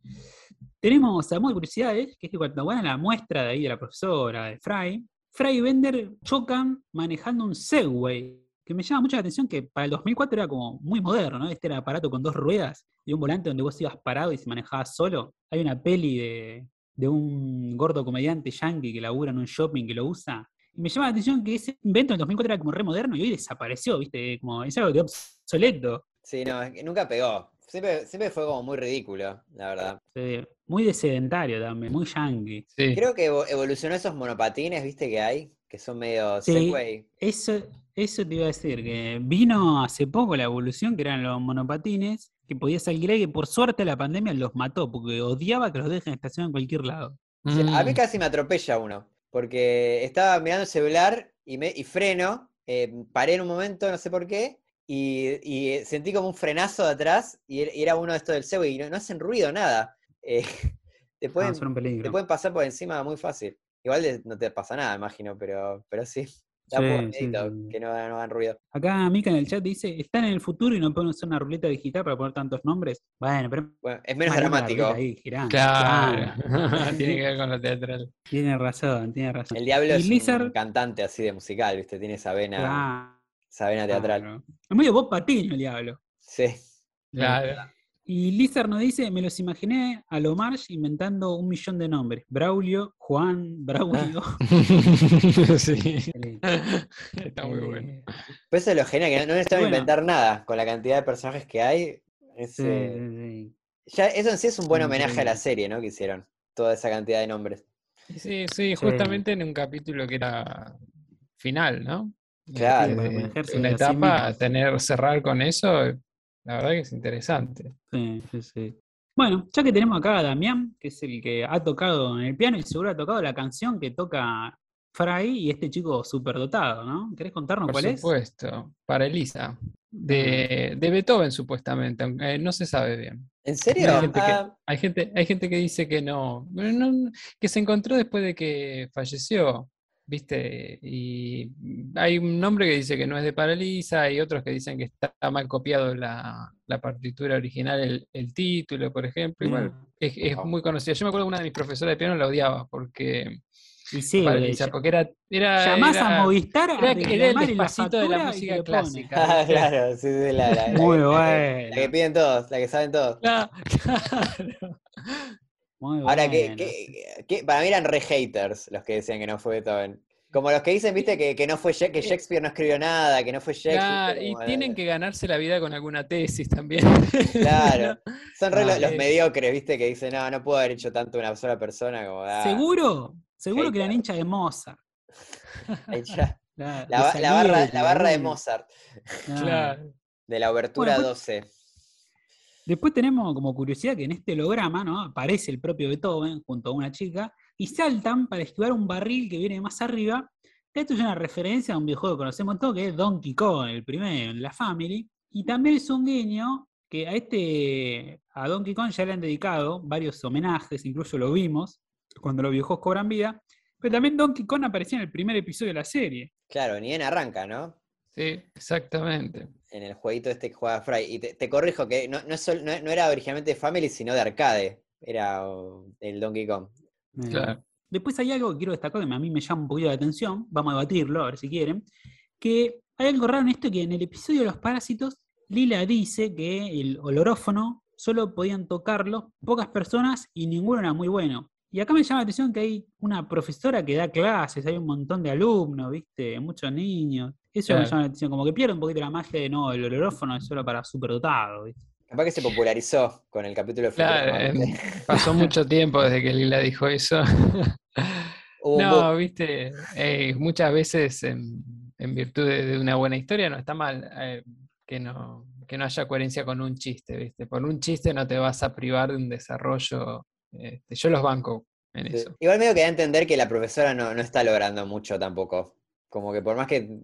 Tenemos a modo de curiosidades, que es que cuando van a la muestra de ahí de la profesora, de Fry, Fry y Bender chocan manejando un Segway, que me llama mucho la atención que para el 2004 era como muy moderno, ¿no? Este era aparato con dos ruedas y un volante donde vos ibas parado y se manejaba solo. Hay una peli de, un gordo comediante yankee que labura en un shopping que lo usa. Y me llama la atención que ese invento en el 2004 era como re moderno y hoy desapareció, ¿viste? Como es algo que obsoleto. Sí, no, es que nunca pegó. Siempre, siempre fue como muy ridículo, la verdad. Sí, muy de sedentario también, muy yankee. Sí. Creo que evo- evolucionó esos monopatines, viste, que hay, que son medio Sí. Segway. Eso, eso te iba a decir, que vino hace poco la evolución, que eran los monopatines, que podías alquilar y que por suerte la pandemia los mató, porque odiaba que los dejen estacionar en cualquier lado. Sí, a mí Mm, casi me atropella uno, porque estaba mirando el celular y, me, y freno, eh, paré en un momento, no sé por qué, y, y, eh, sentí como un frenazo de atrás, y era- y era uno de estos del Segway, y no, no hacen ruido, nada. Eh, te, Ah, pueden, son un peligro. te pueden pasar por encima muy fácil. Igual de- no te pasa nada, imagino, pero, pero sí. Da un Sí, que no, no hagan ruido. Acá Mika en el chat dice, están en el futuro y no pueden usar una ruleta digital para poner tantos nombres. Bueno, pero Bueno, es menos dramático. ruleta ahí, girando. Claro. Claro. Tiene que ver con lo teatral. Tiene razón, tiene razón. El diablo Y es Lizard- un cantante así de musical, ¿viste? Tiene esa vena, Claro, esa vena teatral. claro. Es medio Bob Patiño el diablo. Sí. Claro. Y Lizard nos dice, me los imaginé a lo Marsh inventando un millón de nombres. Braulio, Juan, Braulio. sí. Qué lindo. Está muy bueno. Eh, Pues eso es lo genial, que no, no necesitamos Bueno. inventar nada con la cantidad de personajes que hay. es, sí, eh, sí, sí. ya, eso en sí es un buen homenaje a la serie, ¿no? Que hicieron. Toda esa cantidad de nombres. Sí, sí, justamente en un capítulo que era final, ¿no? Claro. A sí etapa, mismos. tener, cerrar con eso, la verdad que es interesante. Sí, sí, sí. Bueno, ya que tenemos acá a Damián, que es el que ha tocado en el piano y seguro ha tocado la canción que toca Fry y este chico superdotado, ¿no? ¿Querés contarnos Por cuál supuesto, para Elisa. De, de Beethoven, supuestamente, aunque no se sabe bien. ¿En serio? Hay gente, que, Ah, hay, gente, hay gente que dice que no, no- que se encontró después de que falleció, ¿viste? Y hay un nombre que dice que no es de Paralisa, y otros que dicen que está mal copiado la, la partitura original, el, el título, por ejemplo. Igual Mira. es, muy conocida. Yo me acuerdo que una de mis profesoras de piano la odiaba porque Y sí, Paralisa, porque era, era, llamás era- a Movistar a era- era el despacito de la música clásica. ah, claro, sí, sí, la, la- la Muy bueno. La que piden todos, la que saben todos. Claro, claro. Muy Ahora, que, bueno. que- que- para mí eran re haters los que decían que no fue Beethoven. Como los que dicen, viste, que, que no fue que Shakespeare no escribió nada, que no fue Shakespeare. Claro, y como, eh, tienen que ganarse la vida con alguna tesis también. Claro. Son re Ah, los, los eh. mediocres, viste, que dicen, no, no puedo haber hecho tanto una sola persona como. ah, Seguro, seguro que eran hater. hinchas de Mozart. La, La, la barra, la barra de Mozart, Claro. de la obertura Bueno, pues- 12. Después tenemos como curiosidad que en este holograma, ¿no? Aparece el propio Beethoven junto a una chica y saltan para esquivar un barril que viene más arriba. Esto es una referencia a un videojuego que conocemos todos, que es Donkey Kong, el primero, en la Family. Y también es un guiño que a este, a Donkey Kong ya le han dedicado varios homenajes, incluso lo vimos cuando los videojuegos cobran vida. Pero también Donkey Kong aparecía en el primer episodio de la serie. Claro, ni en arranca, ¿no? Sí, exactamente. En el jueguito este que juega Fry. Y te, corrijo que no, no, era originalmente de Family, sino de arcade. Era el Donkey Kong. Claro. Después hay algo que quiero destacar que a mí me llama un poquito la atención. Vamos a debatirlo, a ver si quieren. Que hay algo raro en esto que en el episodio de los parásitos, Lila dice que el olorófono solo podían tocarlo pocas personas y ninguno era muy bueno. Y acá me llama la atención que hay una profesora que da clases, hay un montón de alumnos, ¿viste? Muchos niños. Eso me llama la atención, como que pierde un poquito la magia de no, el olorófono es solo para superdotados, ¿viste? Capaz que se popularizó con el capítulo de claro, Pasó mucho tiempo desde que Lila dijo eso. no, viste, eh, muchas veces en, virtud de, una buena historia no está mal eh, que, no, que no haya coherencia con un chiste, ¿viste? Por un chiste no te vas a privar de un desarrollo este, yo los banco en eso. Igual medio que da a entender que la profesora no, está logrando mucho tampoco. Como que por más que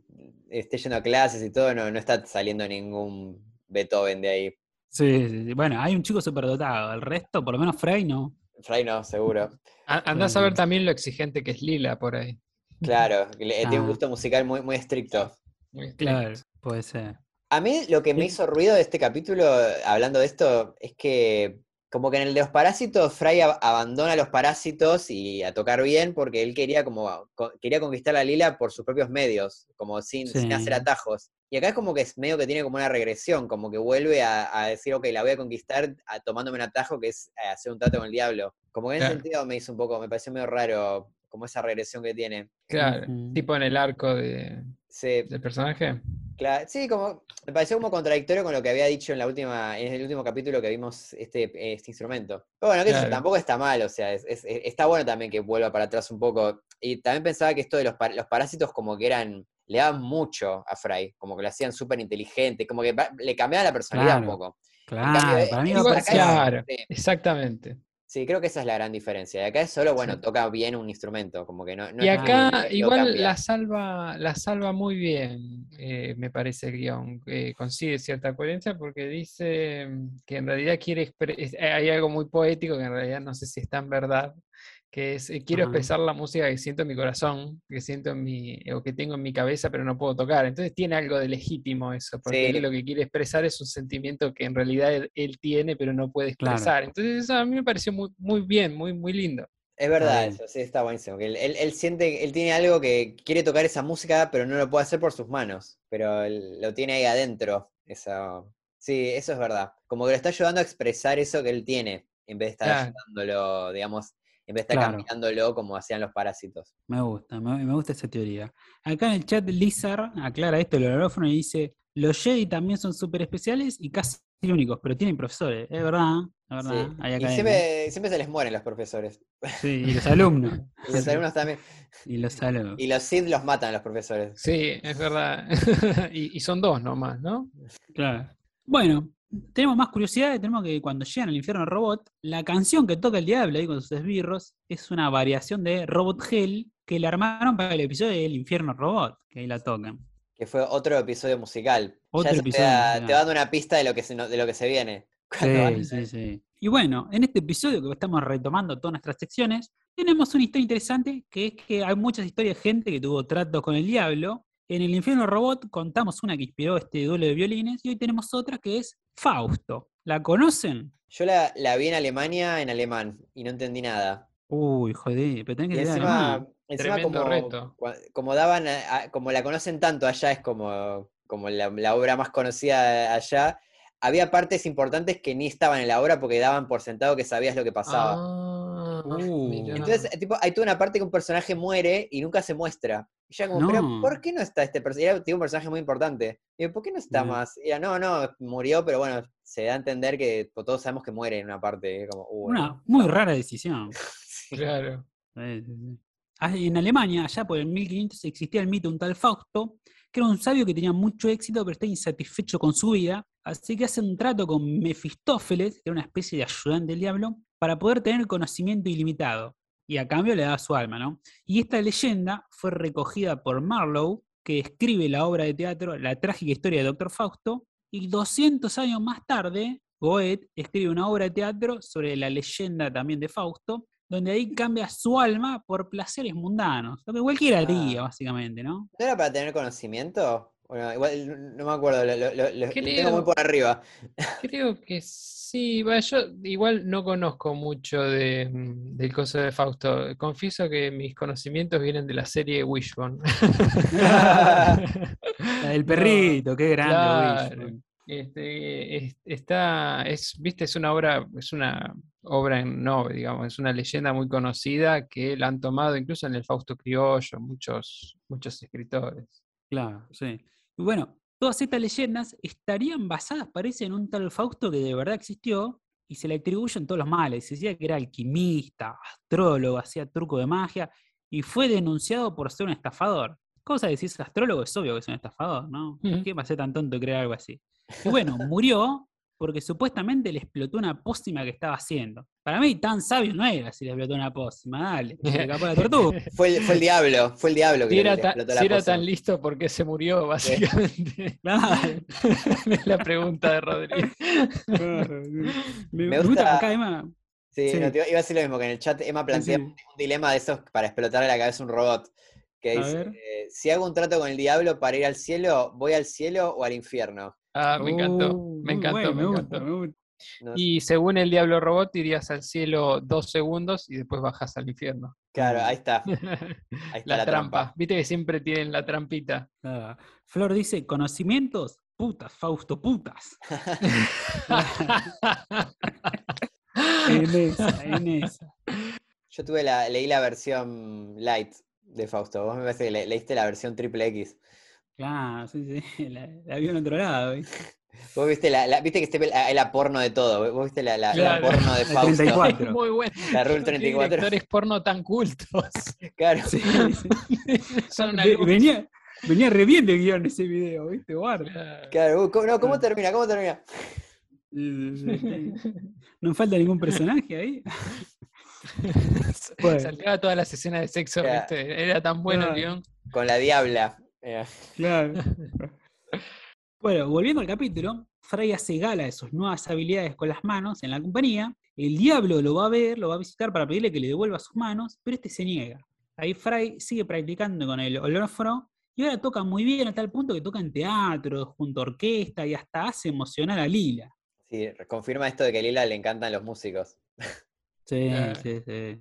esté yendo a clases y todo, no, no está saliendo ningún Beethoven de ahí. Sí, bueno, hay un chico superdotado, el resto, por lo menos Frey no. Frey no, seguro. Andás a ver también lo exigente que es Lila por ahí. Claro, tiene un ah. gusto musical muy, muy estricto. Muy Claro, puede ser. A mí lo que me hizo ruido de este capítulo, hablando de esto, es que como que en el de los parásitos, Fry abandona a los parásitos y a tocar bien porque él quería como quería conquistar a Lila por sus propios medios, como sin, hacer atajos. Y acá es como que es medio que tiene como una regresión, como que vuelve a, decir, ok, la voy a conquistar tomándome un atajo que es eh, hacer un trato con el diablo. Como que en ese sentido me hizo un poco, me pareció medio raro como esa regresión que tiene. Claro, tipo en el arco de, del personaje. Claro, sí, como me pareció como contradictorio con lo que había dicho en la última, en el último capítulo que vimos este, este instrumento. Pero bueno, que tampoco está mal, o sea, está bueno también que vuelva para atrás un poco. Y también pensaba que esto de los, los parásitos como que eran, le daban mucho a Fry, como que lo hacían súper inteligente, como que le cambiaba la personalidad un poco. Claro, para mí claro, exactamente. Sí, creo que esa es la gran diferencia. Y acá es solo, bueno, toca bien un instrumento, como que no. y acá igual la salva, la salva muy bien, eh, me parece el guion. Eh, consigue cierta coherencia porque dice que en realidad quiere hay algo muy poético que en realidad no sé si está en verdad, que es, eh, quiero expresar la música que siento en mi corazón, que siento en mi, o que tengo en mi cabeza, pero no puedo tocar. Entonces tiene algo de legítimo eso, porque lo que quiere expresar es un sentimiento que en realidad él, tiene, pero no puede expresar. Entonces eso a mí me pareció muy, muy bien, muy, muy lindo. Es verdad eso, sí, está buenísimo. Él, él, siente, él tiene algo que quiere tocar esa música, pero no lo puede hacer por sus manos, pero lo tiene ahí adentro. Eso. Sí, eso es verdad. Como que lo está ayudando a expresar eso que él tiene, en vez de estar ayudándolo, digamos, en vez de estar cambiándolo como hacían los parásitos. Me gusta, me, gusta esa teoría. Acá en el chat Lizard aclara esto el horófono y dice, los Jedi también son súper especiales y casi únicos, pero tienen profesores, es verdad, es verdad. y siempre, se les mueren los profesores. Sí, y los alumnos. y los alumnos también. Y los alumnos. Y los Sith los matan a los profesores. Sí, es verdad. y, y son dos nomás, ¿no? Claro. Bueno, tenemos más curiosidades, tenemos que cuando llegan al infierno robot, la canción que toca el diablo ahí con sus esbirros es una variación de Robot Hell que le armaron para el episodio del infierno robot, que ahí la tocan. Que fue otro episodio musical. Otro episodio te, va, dando una pista de lo que se, de lo que se viene. Sí, sí, sí. Y bueno, en este episodio que estamos retomando todas nuestras secciones, tenemos una historia interesante que es que hay muchas historias de gente que tuvo tratos con el diablo en el infierno robot contamos una que inspiró este duelo de violines y hoy tenemos otra que es Fausto. ¿La conocen? Yo la, vi en Alemania en alemán y no entendí nada. Uy, joder, pero tenés que encima, encima como, como daban, como la conocen tanto allá, es como, como la, obra más conocida allá. Había partes importantes que ni estaban en la obra porque daban por sentado que sabías lo que pasaba. Ah, uh. Entonces, tipo, hay toda una parte que un personaje muere y nunca se muestra. Y ya como, pero ¿por qué no está este personaje? Era un personaje muy importante. Y ¿por qué no está más? Y no, no, murió, pero bueno, se da a entender que pues, todos sabemos que muere en una parte. Como, uh, una muy rara decisión. Claro. En Alemania, allá por el 1500, existía el mito de un tal Fausto, que era un sabio que tenía mucho éxito, pero está insatisfecho con su vida. Así que hace un trato con Mefistófeles, que era una especie de ayudante del diablo, para poder tener conocimiento ilimitado. y a cambio le da su alma, ¿no? Y esta leyenda fue recogida por Marlowe, que escribe la obra de teatro La trágica historia de Doctor Fausto, y 200 años más tarde, Goethe escribe una obra de teatro sobre la leyenda también de Fausto, donde ahí cambia su alma por placeres mundanos, lo que cualquiera haría, Ah. básicamente, ¿no? ¿No era para tener conocimiento? Bueno, igual no me acuerdo, lo, lo- tengo muy por arriba. Creo que sí, va, yo igual no conozco mucho de, mm, del coso de Fausto. Confieso que mis conocimientos vienen de la serie Wishbone. Del perrito, qué grande. claro. Wishbone. Este, es- está, es, viste, es una obra, es una obra en no, digamos, es una leyenda muy conocida que la han tomado incluso en el Fausto Criollo, muchos, muchos escritores. Claro, sí. Bueno, todas estas leyendas estarían basadas, parece, en un tal Fausto que de verdad existió y se le atribuyen todos los males. Se decía que era alquimista, astrólogo, hacía truco de magia y fue denunciado por ser un estafador. Cosa de es astrólogo, es obvio que es un estafador, ¿no? Ujú. ¿Qué va a ser tan tonto creer algo así? Y bueno, murió porque supuestamente le explotó una pócima que estaba haciendo. Para mí, tan sabio no era si le explotó una pócima, dale, se le escapó la tortuga. Fue el, fue el diablo, fue el diablo que Si le, era, le ta- explotó si la era pócima. tan listo, ¿por qué se murió, básicamente? Claro. es la pregunta de Rodrigo. Me, gusta gusta- acá, Emma. Sí, Sí. no, te iba iba a decir lo mismo, que en el chat Emma plantea sí. un dilema de esos para explotarle la cabeza a un robot. Que A dice, eh, si hago un trato con el diablo para ir al cielo, ¿voy al cielo o al infierno? Ah, me encantó, Uh, me encantó, bueno, me gusta, encantó. me gusta. No- Y según el Diablo Robot, irías al cielo dos segundos y después bajas al infierno. Claro, ahí está. Ahí está la, la, trampa. Viste que siempre tienen la trampita. Ah, Flor dice, conocimientos, putas, Fausto, putas. En esa, en esa. Yo tuve la, leí la versión light de Fausto. Vos me parece que le- leíste la versión triple X. Claro, sí, sí, la, la vio en otro lado. ¿viste? Vos viste la, la- viste que este, la, la porno de todo. Vos viste la, la- la Claro. porno de La Fausto. 34. Es muy bueno. La Rule ¿Qué 34. directores porno tan cultos. Claro. Sí, sí. Son una Ve- luz. venía, venía re bien de guion ese video, ¿viste? Guarda. Claro. Uh, ¿Cómo, no, ¿cómo termina? ¿Cómo termina? Sí, sí, sí. No falta ningún personaje ahí. Bueno. Saltaba todas las escenas de sexo. ¿viste? Era tan bueno el guion. Con la diabla. Eh, Claro. Bueno, volviendo al capítulo, Fray hace gala de sus nuevas habilidades con las manos en la compañía. El diablo lo va a ver, lo va a visitar para pedirle que le devuelva sus manos, pero este se niega. Ahí Fray sigue practicando con el olófono y ahora toca muy bien a tal punto que toca en teatro, junto a orquesta y hasta hace emocionar a Lila. sí, confirma esto de que a Lila le encantan los músicos. Sí, Claro. sí, sí.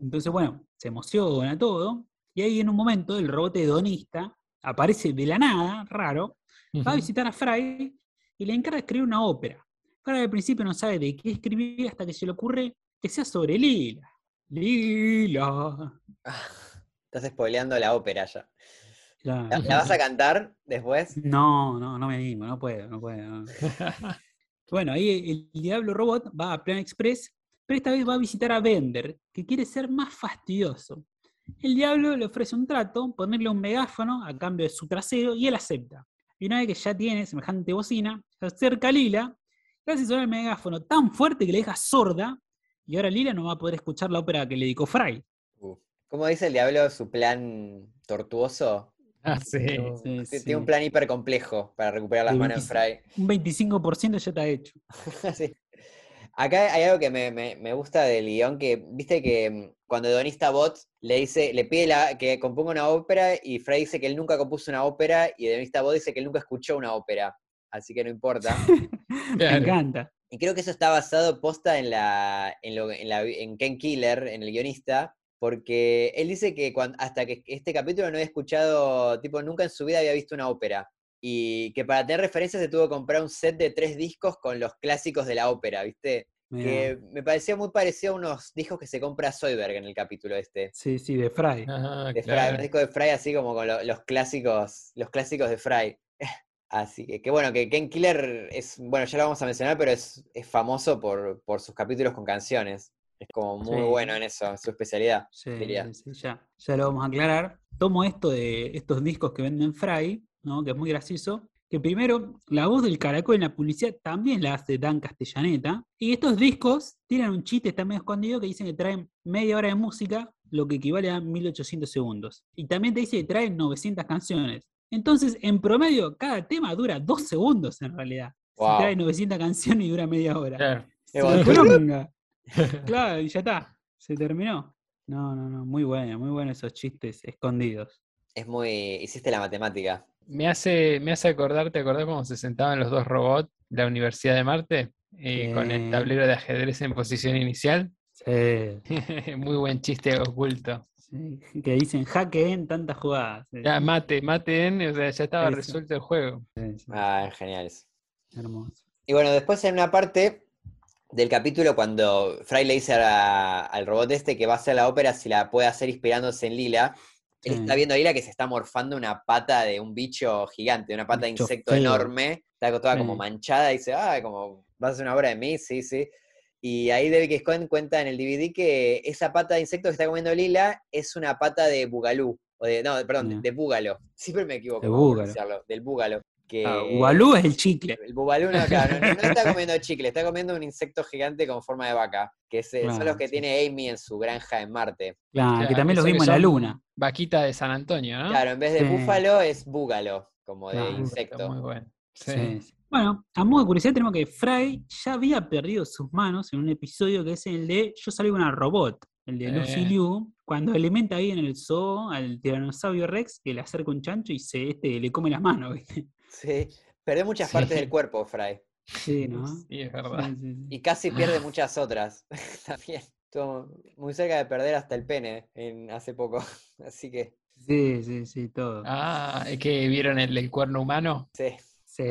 Entonces, bueno, se emociona todo. Y ahí en un momento el robot hedonista aparece de la nada, raro, va a visitar a Fry y le encarga escribir una ópera. Fry al principio no sabe de qué escribir hasta que se le ocurre que sea sobre Lila. Lila. Estás spoileando la ópera ya. ¿La, la vas a cantar después? No, no, no me animo, no puedo, no puedo. no. Bueno, ahí el diablo robot va a Plan Express, pero esta vez va a visitar a Bender, que quiere ser más fastidioso. El diablo le ofrece un trato, ponerle un megáfono a cambio de su trasero, y él acepta. Y una vez que ya tiene semejante bocina, se acerca a Lila, le hace sonar el megáfono tan fuerte que le deja sorda, y ahora Lila no va a poder escuchar la ópera que le dedicó Fry. Uh, ¿Cómo dice el diablo su plan tortuoso? Ah, sí. Tiene- sí, Tiene sí. un plan hiper complejo para recuperar las De manos en Fry. Un 25% ya está hecho. Sí. Acá hay algo que me, me- me gusta del guion, que viste que mm, cuando Donista Bot le dice, le pide la- que componga una ópera y Frey dice que él nunca compuso una ópera y Donista Bot dice que él nunca escuchó una ópera. Así que no importa. Me encanta. Y creo que eso está basado posta en la, en, lo- en la- en Ken Killer, en el guionista, porque él dice que cuan- hasta que este capítulo no había escuchado, tipo, nunca en su vida había visto una ópera. Y que para tener referencias se tuvo que comprar un set de tres discos con los clásicos de la ópera, ¿viste? Mirá. Que me parecía muy parecido a unos discos que se compra Soyberg en el capítulo este. Sí, sí, de Fry. Ah, De Fry, un disco de Fry así como con lo- los clásicos, los clásicos de Fry. Así que, que bueno, que Ken Killer es, bueno, ya lo vamos a mencionar, pero es, es famoso por, por sus capítulos con canciones. Es como muy Sí. bueno en eso, en su especialidad. Sí, diría. sí, ya, ya lo vamos a aclarar. Tomo esto de estos discos que venden Fry, ¿no? que es muy gracioso. Que primero, la voz del caracol en la publicidad también la hace Dan Castellaneta. Y estos discos tienen un chiste, está medio escondido, que dicen que traen media hora de música, lo que equivale a 1800 segundos. Y también te dice que trae 900 canciones. Entonces, en promedio, cada tema dura dos segundos en realidad. Wow. Si trae 900 canciones y dura media hora. Claro. Se bueno. claro, y ya está. Se terminó. No, no, no. Muy bueno, muy buenos esos chistes escondidos. Es muy. Hiciste la matemática. Me hace, me hace acordar, ¿te acordás cómo se sentaban los dos robots de la Universidad de Marte? Eh, con el tablero de ajedrez en posición inicial. Sí, Muy buen chiste oculto. sí. Que dicen jaque en tantas jugadas. Ya, mate, mate en, o sea, ya estaba Eso. resuelto el juego. Ah, genial. eso. Hermoso. Y bueno, después en una parte del capítulo, cuando Fry le dice a- al robot este que va a hacer la ópera si la puede hacer inspirándose en Lila, él Sí. está viendo a Lila que se está morfando una pata de un bicho gigante, una pata de insecto feo. enorme, está toda como manchada y dice, ah, como, ¿vas a hacer una obra de mí? Sí, sí. Y ahí David Cohen cuenta en el DVD que esa pata de insecto que está comiendo Lila es una pata de bugalú, o de, no, perdón, de, búgalo. Siempre me equivoco De búgalo. del búgalo. Que, Ah, Ubalú es el chicle. el bubalú no, claro, no, no está comiendo chicle, está comiendo un insecto gigante con forma de vaca, que es- son los que sí. tiene Amy en su granja en Marte. Claro, que también los vimos en la luna. Vaquita de San Antonio, ¿no? Claro, en vez de Sí. búfalo es búgalo, como de. Está insecto. Muy bueno. Sí. Sí, sí. Bueno, a modo de curiosidad tenemos que Fry ya había perdido sus manos en un episodio que es el de Yo salí con una robot, el de Lucy Eh. Liu, cuando alimenta ahí en el zoo al tiranosaurio Rex que le acerca un chancho y se este, le come las manos, ¿viste? Sí, perdió muchas Sí. partes del cuerpo, Fry. Sí, ¿no? Sí, es verdad. Sí, sí, sí. Y casi pierde muchas otras. También. Estuvo muy cerca de perder hasta el pene en, hace poco. Así que, Sí, sí, sí, todo. Ah, es que vieron el, el cuerno humano. sí. Sí,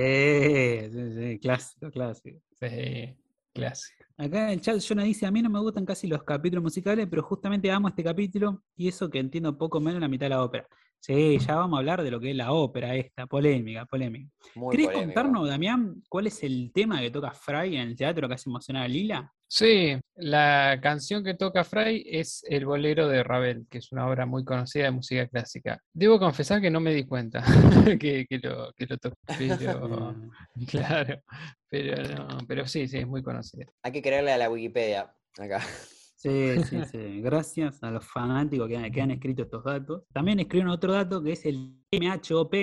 sí, sí, clásico, clásico. Sí, clásico. Acá en el chat Jonah dice, a mí no me gustan casi los capítulos musicales, pero justamente amo este capítulo y eso que entiendo poco menos la mitad de la ópera. Sí, ya vamos a hablar de lo que es la ópera esta, polémica, polémica. Muy ¿Querés polémico. contarnos, Damián, cuál es el tema que toca Fry en el teatro que hace emocionar a Lila? Sí, la canción que toca Fry es El Bolero de Ravel, que es una obra muy conocida de música clásica. Debo confesar que no me di cuenta que, que lo, que lo tocó, pero claro, pero no, pero sí, sí, es muy conocida. Hay que creerle a la Wikipedia. Acá. Sí, sí, sí. Gracias a los fanáticos que han, que han escrito estos datos. También escriben otro dato que es el MHOP,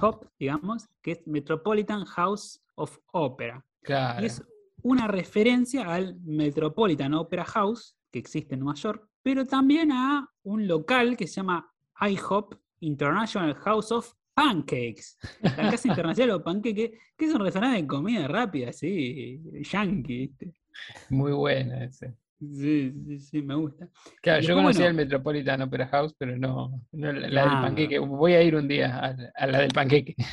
HOP, digamos, que es Metropolitan House of Opera. Claro. Y es una referencia al Metropolitan Opera House, que existe en Nueva York, pero también a un local que se llama IHOP, International House of Pancakes. La Casa Internacional de los Pancakes, que es un restaurante de comida rápida, así, yankee, ¿viste? Muy buena ese. Sí, sí, sí, me gusta. Claro, yo conocía bueno- el Metropolitan Opera House, pero no, no la, la del Claro. panqueque. Voy a ir un día a, a la del panqueque.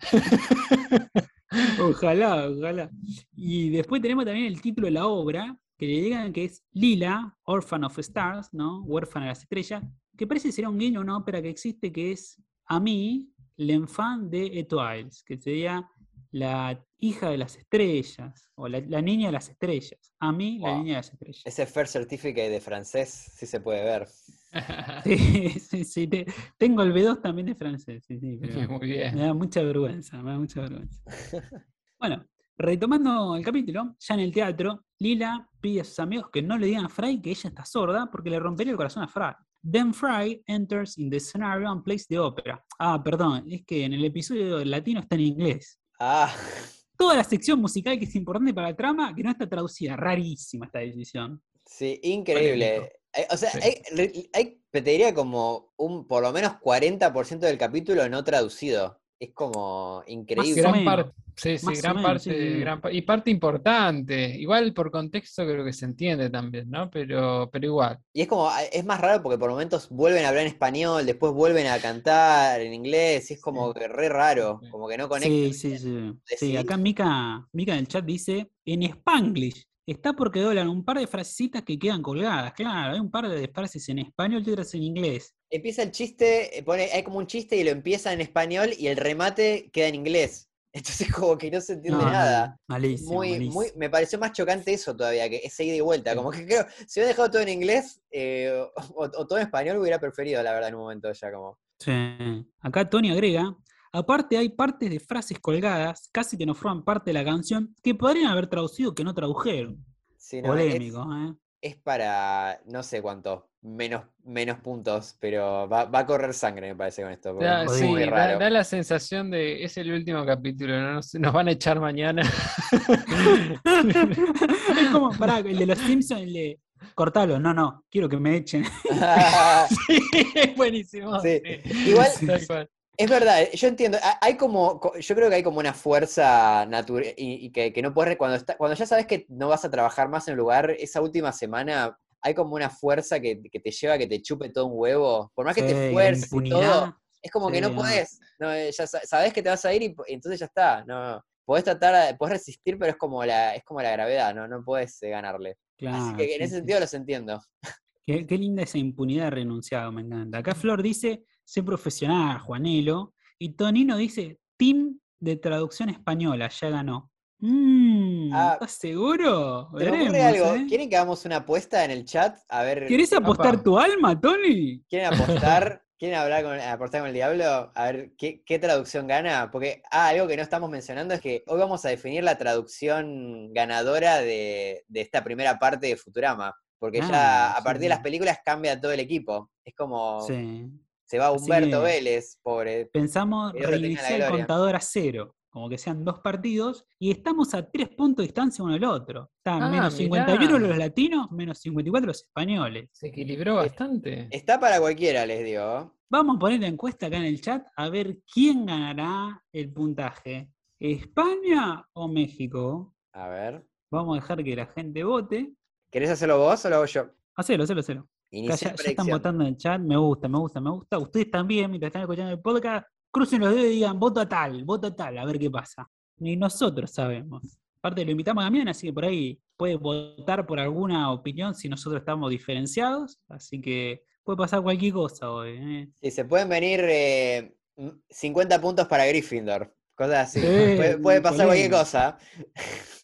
Ojalá, ojalá. Y después tenemos también el título de la obra, que le digan que es Lila, Orphan of Stars, ¿no? Huérfana de las estrellas, que parece que sería un guiño a una ópera que existe que es A mí, l'enfant de Etoiles, que sería la hija de las estrellas, o la, la niña de las estrellas. A mí, la niña de las estrellas. Ese First Certificate de francés sí se puede ver. Sí, sí, sí, te- tengo el B2 también de francés, sí, sí, pero- Muy Me bien. da mucha vergüenza, me da mucha vergüenza. Bueno, retomando el capítulo, ya en el teatro, Lila pide a sus amigos que no le digan a Fry que ella está sorda porque le rompería el corazón a Fry. Then Fry enters in the scenario and plays the opera. Ah, perdón, es que en el episodio latino está en inglés. Ah, Toda la sección musical que es importante para la trama que no está traducida. Rarísima esta decisión. sí, increíble. Eh, O sea, Sí. hay, hay- te diría como un por lo menos 40% del capítulo no traducido. Es como increíble. Gran parte, sí, sí, gran menos, parte, sí, gran pa- y parte importante. Igual por contexto creo que se entiende también, ¿no? Pero, pero igual. Y es como, ah, es más raro porque por momentos vuelven a hablar en español, después vuelven a cantar en inglés, y es como que re raro, como que no conectan. Sí, sí, sí. Sí, acá Mika, Mika en el chat dice, en Spanglish, está porque doblan un par de frasecitas que quedan colgadas. Claro, hay un par de frases en español y otras en inglés. Empieza el chiste, eh, pone, hay como un chiste y lo empieza en español y el remate queda en inglés. Entonces como que no se entiende No, nada. malísimo, Muy, malísimo. muy, me pareció más chocante eso todavía, que esa ida y vuelta. Como que creo, si hubiera dejado todo en inglés eh, o, o todo en español, hubiera preferido, la verdad, en un momento ya como. Sí. Acá Tony agrega, aparte hay partes de frases colgadas, casi que no forman parte de la canción, que podrían haber traducido que no tradujeron. Sí, no, es- Polémico, ¿eh? Es para no sé cuánto, menos, menos puntos, pero va, va a correr sangre, me parece, con esto. Da, es sí, muy da, raro. da la sensación de es el último capítulo, no nos, nos van a echar mañana. es como, pará, el de los Simpsons, el de cortalo, no, no, quiero que me echen. sí, es buenísimo. Sí. sí. Igual. Es verdad, yo entiendo. ha- Hay como, co- yo creo que hay como una fuerza natural y, y que, que no puedes, cuando, está, cuando ya sabes que no vas a trabajar más en el lugar, esa última semana hay como una fuerza que, que te lleva a que te chupe todo un huevo. Por más que te la esfuerces y todo, es como que Sí, no no. puedes. No, eh, ya sa- sabes que te vas a ir y, entonces ya está. No, podés tratar, podés resistir, pero es como la, es como la gravedad, no, no puedes eh, ganarle. Así Claro, que en ese sí. sentido los entiendo. Qué, qué linda esa impunidad de renunciado, me encanta. Acá Flor dice, sé profesional, Juanelo. Y Tonino dice, team de traducción española, ya ganó. Mmm, Ah, ¿estás seguro? ¿Se me ocurre Veremos, algo? ¿eh? ¿Quieren que hagamos una apuesta en el chat? A ver. ¿Querés apostar tu alma, Tony? ¿Quieren apostar? ¿Quieren hablar con, apostar con el diablo? A ver ¿qué, qué traducción gana. Porque ah, algo que no estamos mencionando es que hoy vamos a definir la traducción ganadora de, de esta primera parte de Futurama. Porque Ah, ya a sí, partir de las películas cambia todo el equipo. Es como Sí. Se va Humberto Vélez, pobre. Pensamos reiniciar el contador a cero, como que sean dos partidos, y estamos a tres puntos de distancia uno del otro. Están Ah, menos mirá. 51 los latinos, menos 54 los españoles. Se equilibró bastante. Está para cualquiera, les digo. Vamos a poner la encuesta acá en el chat a ver quién ganará el puntaje. ¿España o México? A ver. Vamos a dejar que la gente vote. ¿Querés hacerlo vos o lo hago yo? Hacelo, hacelo, hacelo. Ya, ya están votando en el chat, me gusta, me gusta, me gusta. Ustedes también, mientras están escuchando el podcast, crucen los dedos y digan, voto a tal, voto a tal, a ver qué pasa. Ni nosotros sabemos. Aparte, lo invitamos a Damián, así que por ahí puede votar por alguna opinión si nosotros estamos diferenciados. Así que puede pasar cualquier cosa hoy. ¿eh? Sí, se pueden venir eh, mm, 50 puntos para Gryffindor. Cosas así. Sí, puede, puede pasar cualquier cosa.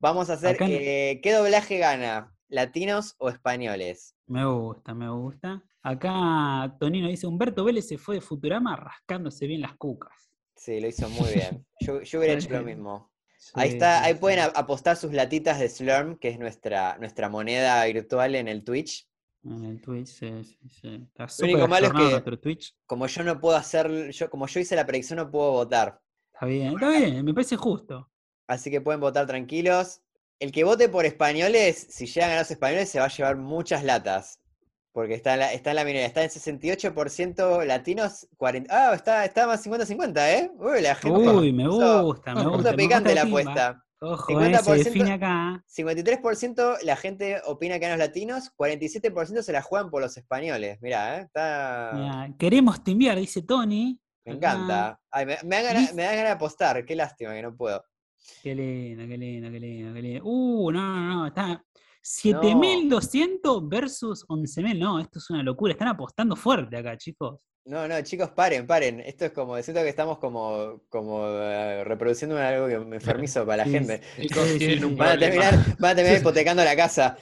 Vamos a hacer. Eh, ¿Qué doblaje gana? ¿Latinos o españoles? Me gusta, me gusta. Acá Tonino dice, Humberto Vélez se fue de Futurama rascándose bien las cucas. Sí, lo hizo muy bien. Yo, yo hubiera hecho lo Sí. mismo. Ahí está, ahí sí. pueden apostar sus latitas de Slurm, que es nuestra, nuestra moneda virtual en el Twitch. En el Twitch, sí, sí, sí. Está Lo único malo es que- Twitch. Como yo no puedo hacer, yo, como yo hice la predicción, no puedo votar. Está bien, está bien, me parece justo. Así que pueden votar tranquilos. El que vote por españoles, si llegan a ganar los españoles, se va a llevar muchas latas. Porque está en la, está en la minoría. Está en 68% latinos, 40. Ah, está, está más 50-50, ¿eh? Uy, la gente. Uy, me gusta, me gusta. me picante gusta la timba. apuesta. Ojo, eh, se 50% define acá. 53% la gente opina que ganan los latinos, 47% se la juegan por los españoles. Mirá, ¿eh? Está... Mirá, queremos timbiar, dice Tony. Me encanta. Ay, me, me da ganas, me da ganas de apostar. Qué lástima que no puedo. Qué lindo, qué lindo, qué lindo, qué lindo. Uh, no, no, no, está 7200 versus 11000. No, esto es una locura. Están apostando fuerte acá, chicos. No, no, chicos, paren, paren. Esto es como, siento que estamos como, como eh, reproduciendo algo que me enfermizo para la Sí, gente. Chicos, tienen un. Van a terminar, van a terminar hipotecando la casa.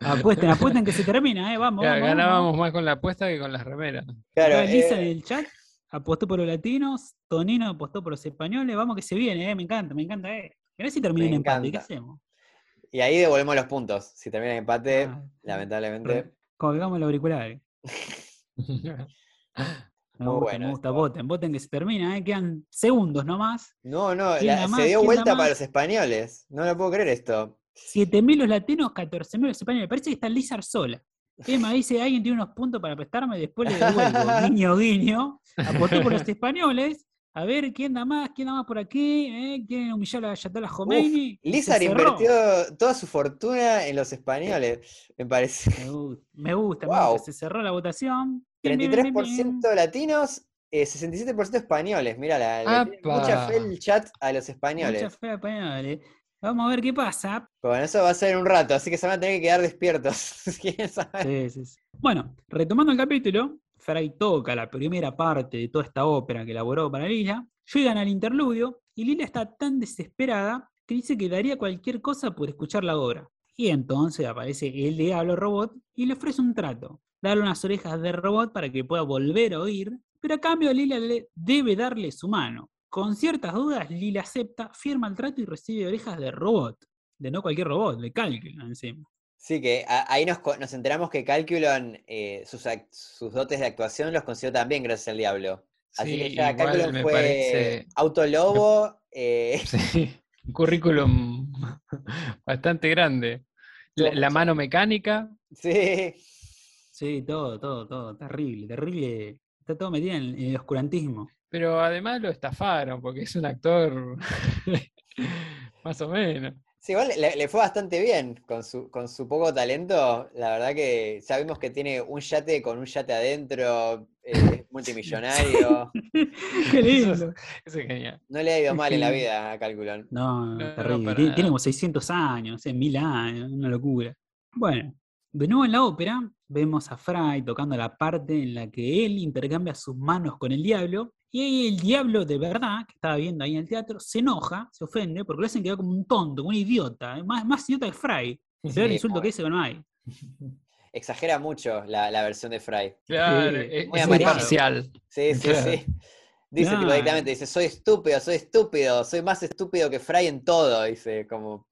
Apuesten, apuesten que se termina, ¿eh? Vamos, Ya, vamos, ganábamos vamos. más con la apuesta que con las remeras. Claro, Lisa en eh, el chat apostó por los latinos, Tonino apostó por los españoles. Vamos que se viene, ¿eh? Me encanta, me encanta, ¿eh? Ver si termina en empate. ¿Qué hacemos? y ahí devolvemos los puntos. Si termina en empate, Ah, lamentablemente. Colgamos los auriculares. Me Muy gusta, bueno me gusta. Voten, voten que se termina, ¿eh? Quedan segundos nomás. No, no, se dio ¿Quién da vuelta para los españoles. No lo puedo creer esto. 7.000 los latinos, 14.000 los españoles. Parece que está Lizard sola. Emma dice, alguien tiene unos puntos para prestarme, después le devuelvo. guiño, guiño. Apostó por los españoles. A ver, ¿quién da más? ¿Quién da más por aquí? ¿Eh? ¿Quieren humillar a Ayatollah Khomeini? Lizard invirtió toda su fortuna en los españoles, me parece. Me gusta, me gusta, me Wow. Se cerró la votación. Bien, bien, bien, bien, bien. 33% latinos, eh, 67% españoles. Mira, mucha fe el chat a los españoles. Mucha fe a españoles. Vamos a ver qué pasa. Bueno, eso va a ser en un rato, así que se van a tener que quedar despiertos. sí, sí. Bueno, retomando el capítulo, Fray toca la primera parte de toda esta ópera que elaboró para Lila. Llegan al interludio y Lila está tan desesperada que dice que daría cualquier cosa por escuchar la obra. Y entonces aparece el diablo robot y le ofrece un trato: darle unas orejas de robot para que pueda volver a oír, pero a cambio Lila le debe darle su mano. Con ciertas dudas, Lila acepta, firma el trato y recibe orejas de robot. De no cualquier robot, de Calculon encima. Sí, que ahí nos, nos enteramos que Calculon, eh, sus, sus dotes de actuación los consiguió también gracias al diablo. Así que Sí, ya igual Calculon me fue parece- autolobo, eh, Sí, un currículum bastante grande. La, la mano mecánica, sí, Sí, todo, todo, todo. Terrible, terrible. Está todo metido en el oscurantismo. Pero además lo estafaron porque es un actor más o menos. Sí, igual le, le fue bastante bien con su, con su poco talento. La verdad que sabemos que tiene un yate con un yate adentro, eh, es multimillonario. Qué lindo. eso es genial. No le ha ido mal en la vida a Calculon. No, No, no, terrible. tiene, como 600 años, no sé, mil años, una locura. Bueno, de nuevo en la ópera vemos a Fry tocando la parte en la que él intercambia sus manos con el diablo. Y ahí el diablo de verdad, que estaba viendo ahí en el teatro, se enoja, se ofende, porque lo hacen quedar como un tonto, como un idiota. Más, más idiota que Fry. Se ve el Sí, insulto que ese no hay. Exagera mucho la, la versión de Fry. Claro, Sí, es, muy es parcial. Sí, sí, Claro. sí. Dice tipo directamente, dice, soy estúpido, soy estúpido, soy más estúpido que Fry en todo, dice, como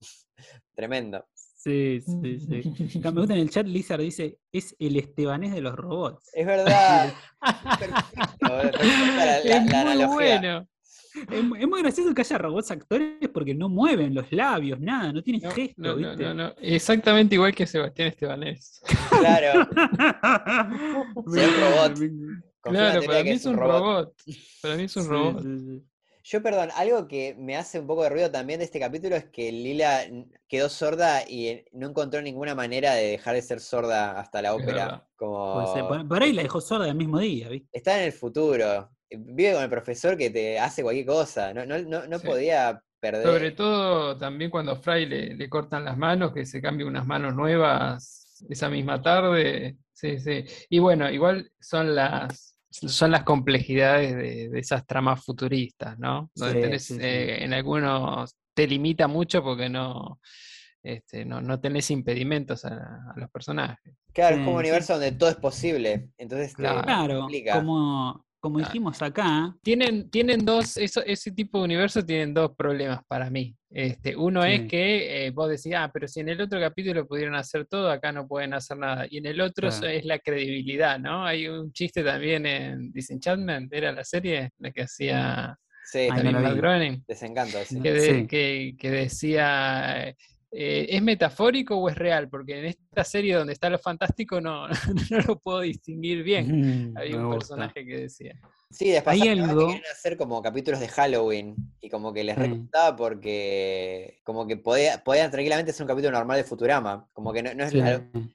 tremendo. Sí, sí, sí. Me gusta en el chat, Lizard dice, es el estebanés de los robots. Es verdad. Perfecto, la, la- es la muy analogía. bueno. Es, mu- es muy gracioso que haya robots actores porque no mueven los labios, nada, no tienen No, gesto, no, ¿viste? no, no. Exactamente igual que Sebastián Estebanés. Claro, Sí, un robot. Claro, para mí es un robot. Para mí es un Sí, robot. sí, sí. Yo, perdón, algo que me hace un poco de ruido también de este capítulo es que Lila quedó sorda y eh, no encontró ninguna manera de dejar de ser sorda hasta la ópera. Como Puede ser. Por, por ahí la dejó sorda el mismo día, ¿viste? está en el futuro. Vive con el profesor que te hace cualquier cosa. No, no, no, no Sí. podía perder. Sobre todo también cuando a Fry le, le cortan las manos, que se cambie unas manos nuevas esa misma tarde. Sí, sí. Y bueno, igual son las son las complejidades de, de esas tramas futuristas, ¿no? Donde Sí, tenés, sí, sí. eh, en algunos te limita mucho porque no, este, no, no tenés impedimentos a, a los personajes. Claro, es como un universo donde todo es posible. Entonces te Claro. Claro, complica. como, como Claro. dijimos acá, Tienen, tienen dos, eso, ese tipo de universo tienen dos problemas para mí. Este, uno es que eh, vos decís, ah, pero si en el otro capítulo pudieron hacer todo, acá no pueden hacer nada. Y en el otro Claro. es la credibilidad, ¿no? Hay un chiste también en Disenchantment, era la serie, la que hacía Sí, vi. Groening, desencanto. sí. que, de- Sí. que, que decía, eh, ¿es metafórico o es real? Porque en esta serie donde está lo fantástico no, no lo puedo distinguir bien. mm, Había un gusta. personaje que decía. Sí, después Hay que algo- querían hacer como capítulos de Halloween y como que les resultaba porque como que podía, podían tranquilamente ser un capítulo normal de Futurama. Como que no, no es Sí.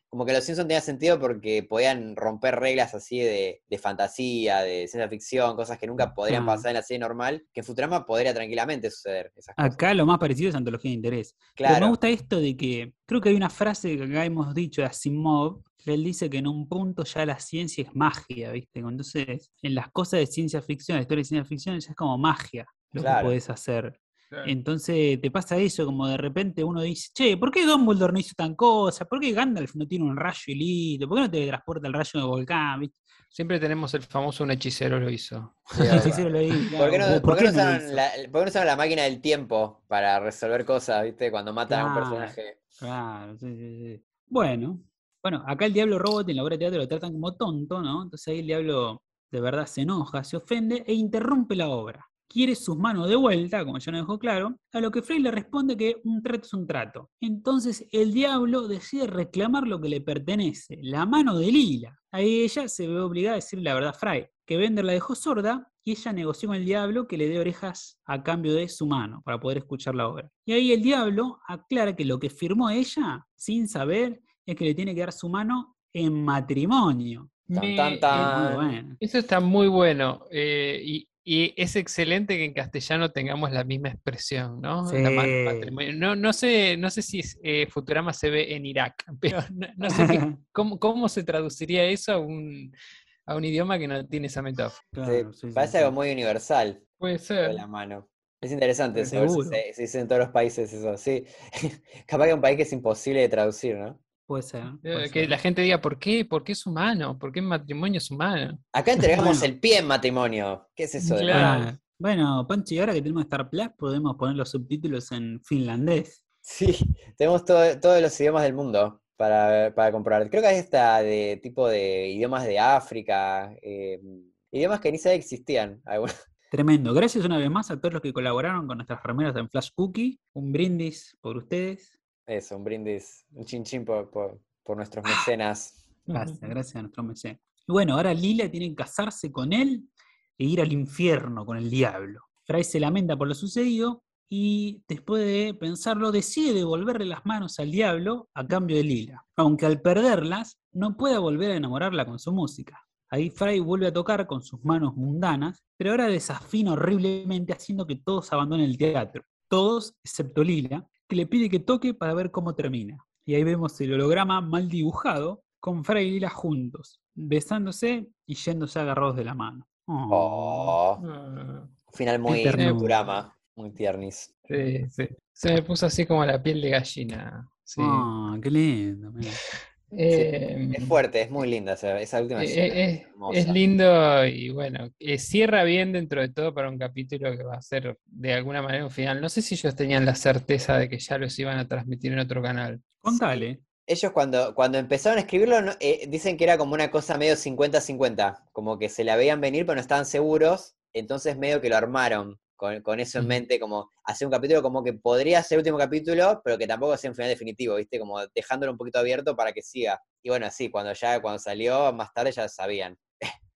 como que los Simpsons tenía sentido porque podían romper reglas así de, de fantasía, de ciencia ficción, cosas que nunca podrían Claro. pasar en la serie normal, que en Futurama podría tranquilamente suceder esas cosas. Acá lo más parecido es antología de interés. Pero me Claro, gusta esto de que, creo que hay una frase que acá hemos dicho de Asimov, él dice que en un punto ya la ciencia es magia, ¿viste? Entonces, en las cosas de ciencia ficción, la historia de ciencia ficción, ya es como magia lo Claro. que puedes hacer. Entonces te pasa eso, como de repente uno dice, che, ¿por qué Dumbledore no hizo tan cosa? ¿Por qué Gandalf no tiene un rayo y listo? ¿Por qué no te transporta el rayo de volcán? ¿viste? Siempre tenemos el famoso un hechicero lo hizo. sí, sí, sí, lo leí, ¿Por qué no, ¿O por qué no no lo usaron hizo? la, por qué no usaron la máquina del tiempo para resolver cosas, viste? Cuando matan a un personaje. Claro, sí, sí, sí. Bueno, bueno, acá el Diablo Robot en la obra de teatro lo tratan como tonto, ¿no? Entonces ahí el Diablo de verdad se enoja, se ofende e interrumpe la obra. Quiere sus manos de vuelta, como ya nos dejó claro, a lo que Frey le responde que un trato es un trato. Entonces el Diablo decide reclamar lo que le pertenece, la mano de Lila. Ahí ella se ve obligada a decirle la verdad a Fry, que Bender la dejó sorda y ella negoció con el diablo que le dé orejas a cambio de su mano para poder escuchar la obra. Y ahí el diablo aclara que lo que firmó ella, sin saber, es que le tiene que dar su mano en matrimonio. Tan, Me- tan, tan. Muy bueno. Eso está muy bueno. eh, y, y es excelente que en castellano tengamos la misma expresión, ¿no? La mano en Sí. matrimonio. No, no sé, no sé si es, eh, Futurama se ve en Irak, pero no, no sé qué- cómo, cómo se traduciría eso a un, a un idioma que no tiene esa metáfora. Claro, Sí, parece sí. algo muy universal. Puede ser. la mano. Es interesante saber si Seguro. se, se dice en todos los países eso, sí. Capaz que un país que es imposible de traducir, ¿no? Puede ser. Eh, puede Que ser. la gente diga, ¿por qué? ¿Por qué es humano? ¿Por qué matrimonio es humano? Acá entregamos Bueno. el pie en matrimonio. ¿Qué es eso de Claro. manos? Ah, bueno, Panchi, ahora que tenemos Star Plus, podemos poner los subtítulos en finlandés. Sí, tenemos todo- todos los idiomas del mundo para, para comprar. Creo que hay esta de tipo de idiomas de África, eh, idiomas que ni sabía que existían. algunos. Tremendo. Gracias una vez más a todos los que colaboraron con nuestras remeras en Flash Cookie. Un brindis por ustedes. Eso, un brindis, un chin chin por, por, por nuestros mecenas. Gracias, gracias a nuestro mesé. Y bueno, ahora Lila tiene que casarse con él e ir al infierno con el diablo. Fry se lamenta por lo sucedido y después de pensarlo decide devolverle las manos al diablo a cambio de Lila, aunque al perderlas no pueda volver a enamorarla con su música. Ahí Fry vuelve a tocar con sus manos mundanas, pero ahora desafina horriblemente haciendo que todos abandonen el teatro. Todos excepto Lila, que le pide que toque para ver cómo termina. Y ahí vemos el holograma mal dibujado con Fry y Lila juntos, besándose y yéndose agarrados de la mano. Oh. Oh, un final muy. Futurama, muy tiernis. sí, sí. Se me puso así como la piel de gallina. Sí. Ah, qué lindo. mira. Eh, Es fuerte, es muy linda esa, esa última Eh, escena. eh, es, lindo y bueno, eh, cierra bien dentro de todo para un capítulo que va a ser de alguna manera un final. No sé si ellos tenían la certeza de que ya los iban a transmitir en otro canal. Contale. Ellos cuando, cuando empezaron a escribirlo no- eh, dicen que era como una cosa medio 50-50, como que se la veían venir pero no estaban seguros, entonces medio que lo armaron con, con eso en Ujú. mente, como hacer un capítulo como que podría ser el último capítulo, pero que tampoco sea un final definitivo, ¿viste? Como dejándolo un poquito abierto para que siga. Y bueno, sí, cuando ya cuando salió, más tarde ya sabían.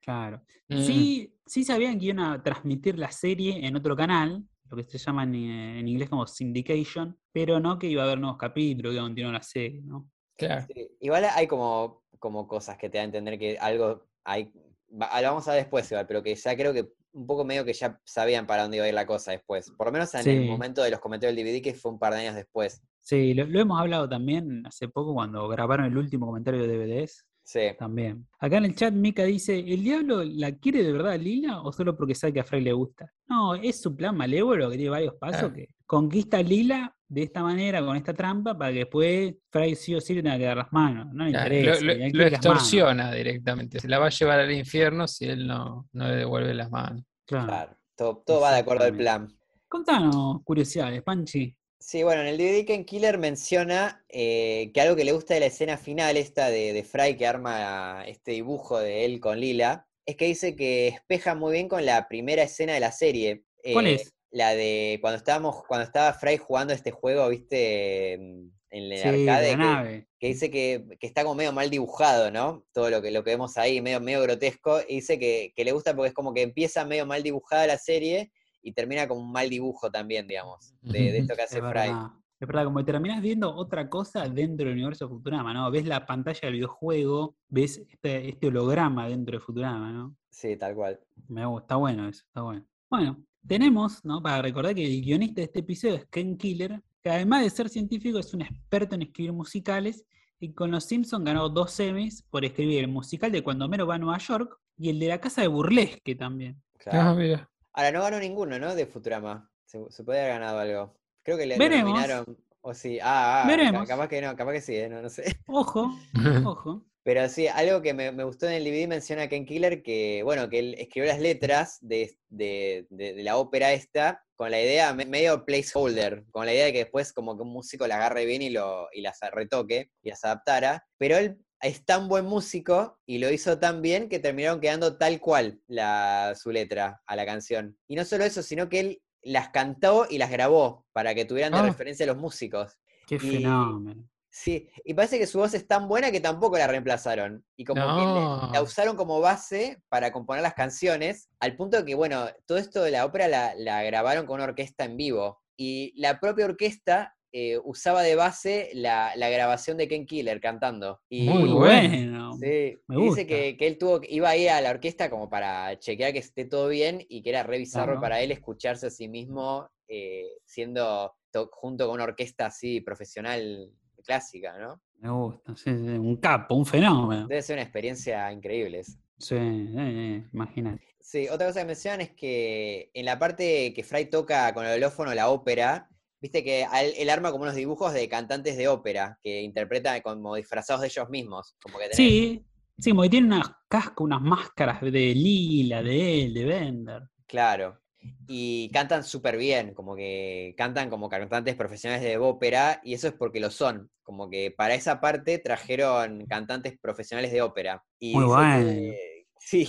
Claro. Mm, Sí, sí sabían que iban a transmitir la serie en otro canal, lo que se llama en, eh, en inglés como syndication, pero no que iba a haber nuevos capítulos, que iba a continuar la serie, ¿no? claro. Sí, Igual hay como, como cosas que te dan a entender que algo hay. va- Lo vamos a ver después, igual, pero que ya creo que un poco medio que ya sabían para dónde iba a ir la cosa después. Por lo menos en el momento de los comentarios del DVD, que fue un par de años después. Sí, lo, lo hemos hablado también hace poco cuando grabaron el último comentario de DVDs. Sí. También. Acá en el chat Mika dice, ¿el diablo la quiere de verdad Lila o solo porque sabe que a Frey le gusta? No, es su plan malévolo que tiene varios pasos Claro. que conquista a Lila de esta manera, con esta trampa, para que después Frey sí o sí le tenga que dar las manos. No le Claro, interesa. lo, extorsiona directamente. Se la va a llevar al infierno si él no, no le devuelve las manos. Claro. Claro. Todo, todo va de acuerdo al plan. Contanos curiosidades, Panchi. Sí, bueno, en el DVD Ken Killer menciona eh, que algo que le gusta de la escena final, esta de, de Fry que arma este dibujo de él con Lila, es que dice que espeja muy bien con la primera escena de la serie. ¿Cuál eh, es? La de cuando estábamos, cuando estaba Fry jugando este juego, viste, en el Sí, arcade, la que, nave. que dice que, que está como medio mal dibujado, ¿no? Todo lo que, lo que vemos ahí, medio, medio grotesco, y dice que, que le gusta porque es como que empieza medio mal dibujada la serie y termina con un mal dibujo también, digamos, de, de esto que hace Es Fry. verdad. Es verdad, como que terminás viendo otra cosa dentro del universo de Futurama, ¿no? Ves la pantalla del videojuego, ves este, este holograma dentro de Futurama, ¿no? Sí, tal cual. Me gusta, está bueno eso, está bueno. Bueno, tenemos, ¿no? Para recordar que el guionista de este episodio es Ken Killer, que además de ser científico es un experto en escribir musicales y con Los Simpsons ganó dos Emmys por escribir el musical de Cuando Homero va a Nueva York y el de la casa de Burlesque también. Claro. Ah, mira. Ahora, no ganó ninguno, ¿no? De Futurama. Se, se puede haber ganado algo. Creo que le, Veremos. nominaron. O sí. Ah, ah, Veremos. capaz que no, capaz que sí, ¿eh? no, no sé. Ojo, ojo. Pero sí, algo que me, me gustó en el DVD menciona a Ken Killer que, bueno, que él escribió las letras de, de- de- de la ópera esta con la idea, me- medio placeholder, con la idea de que después como que un músico la agarre bien y, lo, y las retoque y las adaptara. Pero él es tan buen músico y lo hizo tan bien que terminaron quedando tal cual la, su letra a la canción. Y no solo eso, sino que él las cantó y las grabó para que tuvieran de Ah. referencia los músicos. Qué Y- fenómeno. Sí, y parece que su voz es tan buena que tampoco la reemplazaron. Y como que le- la usaron como base para componer las canciones, al punto de que, bueno, todo esto de la ópera la, la grabaron con una orquesta en vivo. Y la propia orquesta eh, usaba de base la, la grabación de Ken Killer cantando. Y, Muy bueno. Sí, Me y dice gusta. que, que él tuvo, que- iba a ir a la orquesta como para chequear que esté todo bien y que era re bizarro Claro. para él escucharse a sí mismo eh, siendo to- junto con una orquesta así profesional clásica, ¿no? Me gusta, sí, sí, un capo, un fenómeno. Debe ser una experiencia increíble. eso. Sí, eh, imagínate. Sí, otra cosa que mencionan es que en la parte que Fry toca con el holófono la ópera, viste que él, arma como unos dibujos de cantantes de ópera que interpretan como disfrazados de ellos mismos. Como que tenés- Sí, sí, como que tiene unas cascos, unas máscaras de Lila, de él, de Bender. Claro. Y cantan súper bien, como que cantan como cantantes profesionales de ópera, y eso es porque lo son. Como que para esa parte trajeron cantantes profesionales de ópera. Y Muy bueno. que- sí,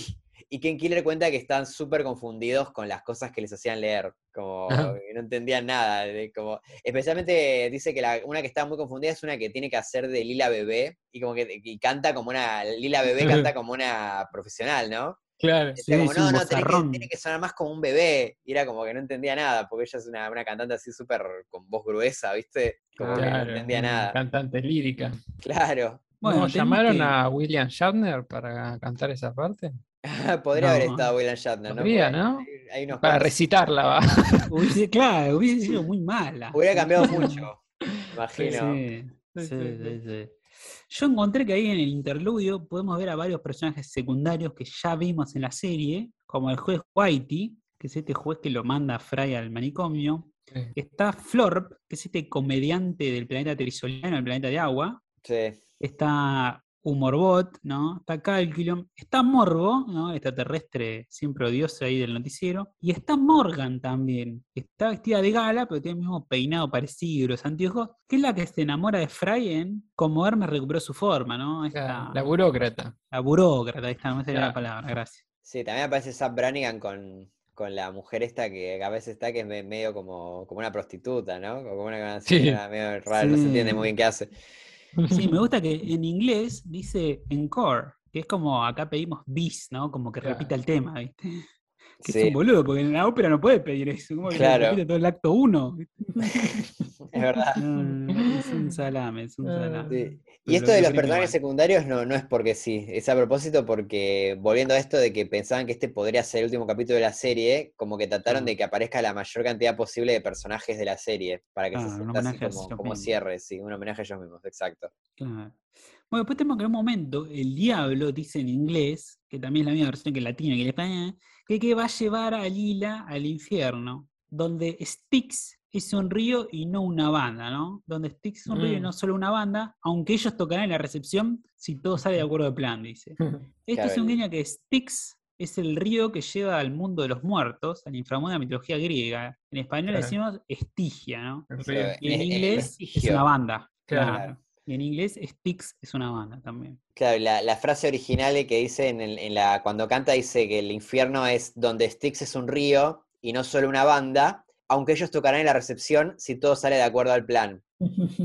y Ken Killer cuenta que están súper confundidos con las cosas que les hacían leer, como Ajá. no entendían nada. como, especialmente dice que la- una que está muy confundida es una que tiene que hacer de Lila Bebé, y como que y canta como una, Lila Bebé canta como una profesional, ¿no? Claro. Sí, como, no, no, que, tiene que sonar más como un bebé. Y era como que no entendía nada, porque ella es una, una cantante así súper con voz gruesa, ¿viste? Como que no Claro, entendía nada. Cantante lírica. Claro. Bueno, ¿No tenemos llamaron que- a William Shatner para cantar esa parte? Podría haber estado William Shatner, ¿no? Podría, ¿no? hay- Hay unos Para cuantos- recitarla, va. Hubiese- claro, hubiese sido muy mala. Hubiera cambiado mucho, imagino. Sí, sí, sí, sí. Yo encontré que ahí en el interludio podemos ver a varios personajes secundarios que ya vimos en la serie, como el juez Whitey, que es este juez que lo manda a Fry al manicomio. Sí. Está Florp, que es este comediante del planeta Terisoliano, el planeta de agua. Sí. Está Humorbot, ¿no? Está Calculum. Está Morbo, ¿no? Extraterrestre siempre odioso ahí del noticiero. Y está Morgan también. que Está vestida de gala, pero tiene el mismo peinado parecido, los anteojos. Que es la que se enamora de Fry en Como Hermes recuperó su forma, ¿no? Esta- La burócrata. la burócrata, ahí está, no me sale la palabra, gracias. Sí, también aparece Sam Brannigan con, con la mujer esta que a veces está que es me- medio como, como una prostituta, ¿no? Como una así, Sí. una medio rara, no se entiende muy bien qué hace. Sí, me gusta que en inglés dice encore, que es como acá pedimos bis, ¿no? Como que Claro. repita el tema, ¿viste? Que es un boludo, porque en la ópera no puede pedir eso. Como que Claro. todo el acto uno. es verdad. No, es un salame, es un salame. Sí. Y esto de los personajes secundarios no, no es porque sí, es a propósito porque, volviendo a esto de que pensaban que este podría ser el último capítulo de la serie, como que trataron de que aparezca la mayor cantidad posible de personajes de la serie, para que se Claro, sienta así como, como cierre, sí, un homenaje a ellos mismos, exacto. Claro. Bueno, después tenemos que en un momento el diablo dice en inglés, que también es la misma versión que en latino que en español, que, que va a llevar a Lila al infierno, donde Styx es un río y no una banda, ¿no? Donde Styx es un río y Mm. no solo una banda, aunque ellos tocarán en la recepción si todo sale de acuerdo al plan, dice. Esto es un guiño que Styx es el río que lleva al mundo de los muertos, al inframundo de la mitología griega. En español Claro. decimos Estigia, ¿no? Y en Es- inglés es una banda. Claro. Claro. Y en inglés Styx es una banda también. Claro, la, la frase original que dice en, el- en la, cuando canta dice que el infierno es donde Styx es un río y no solo una banda, aunque ellos tocarán en la recepción si todo sale de acuerdo al plan.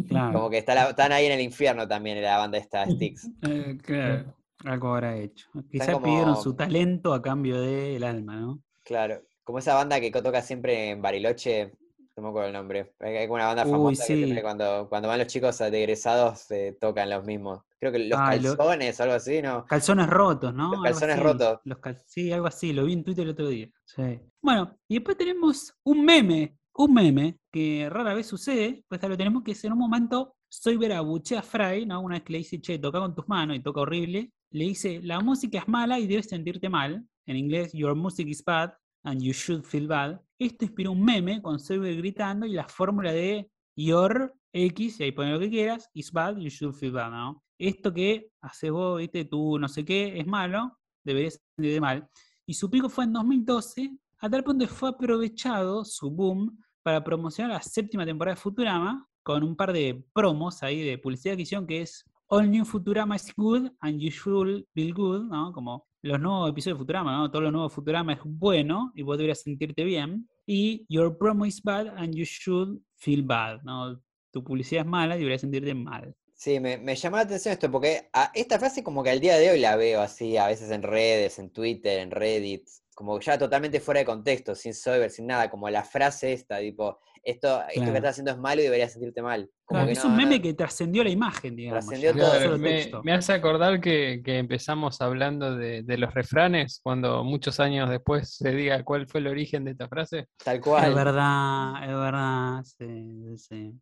Claro. Como que está la- están ahí en el infierno también en la banda esta Styx. Eh, claro, algo habrá hecho. Quizás como- pidieron su talento a cambio del alma, ¿no? Claro, como esa banda que toca siempre en Bariloche, no me acuerdo el nombre. Hay una banda Uy, famosa que siempre sí. cuando, cuando van los chicos de egresados eh, tocan los mismos. Creo que los Ah, calzones o algo así, ¿no? Calzones rotos, ¿no? Los calzones rotos. Los cal- Sí, algo así, lo vi en Twitter el otro día. Sí. Bueno, y después tenemos un meme, un meme que rara vez sucede, pues lo tenemos que es en un momento Soyber abuchea a Fry, ¿no? Una vez que le dice, che, toca con tus manos y toca horrible, le dice, la música es mala y debes sentirte mal. En inglés, your music is bad and you should feel bad. Esto inspiró un meme con Soyber gritando y la fórmula de your X, y ahí pone lo que quieras, is bad, you should feel bad. Esto que haces vos, viste, tú no sé qué, es malo, deberías sentirte mal. Y su pico fue en 2012, a tal punto fue aprovechado su boom para promocionar la séptima temporada de Futurama con un par de promos ahí de publicidad que hicieron que es All New Futurama is good and you should feel good, ¿no? Como los nuevos episodios de Futurama, ¿no? Todo lo nuevo de Futurama es bueno y vos deberías sentirte bien. Y Your promo is bad and you should feel bad, ¿no? Tu publicidad es mala y deberías sentirte mal. Sí, me, me llamó la atención esto, porque a- esta frase como que al día de hoy la veo así, a veces en redes, en Twitter, en Reddit, como ya totalmente fuera de contexto, sin sober, sin nada, como la frase esta, tipo, esto, esto que estás haciendo es malo y deberías sentirte mal. Como Claro, que es no- un meme no- que trascendió la imagen, digamos. Trascendió todo. Claro, el me, texto. me hace acordar que, que empezamos hablando de, de los refranes, cuando muchos años después se diga cuál fue el origen de esta frase. Tal Es cual. verdad, es verdad, sí, sí.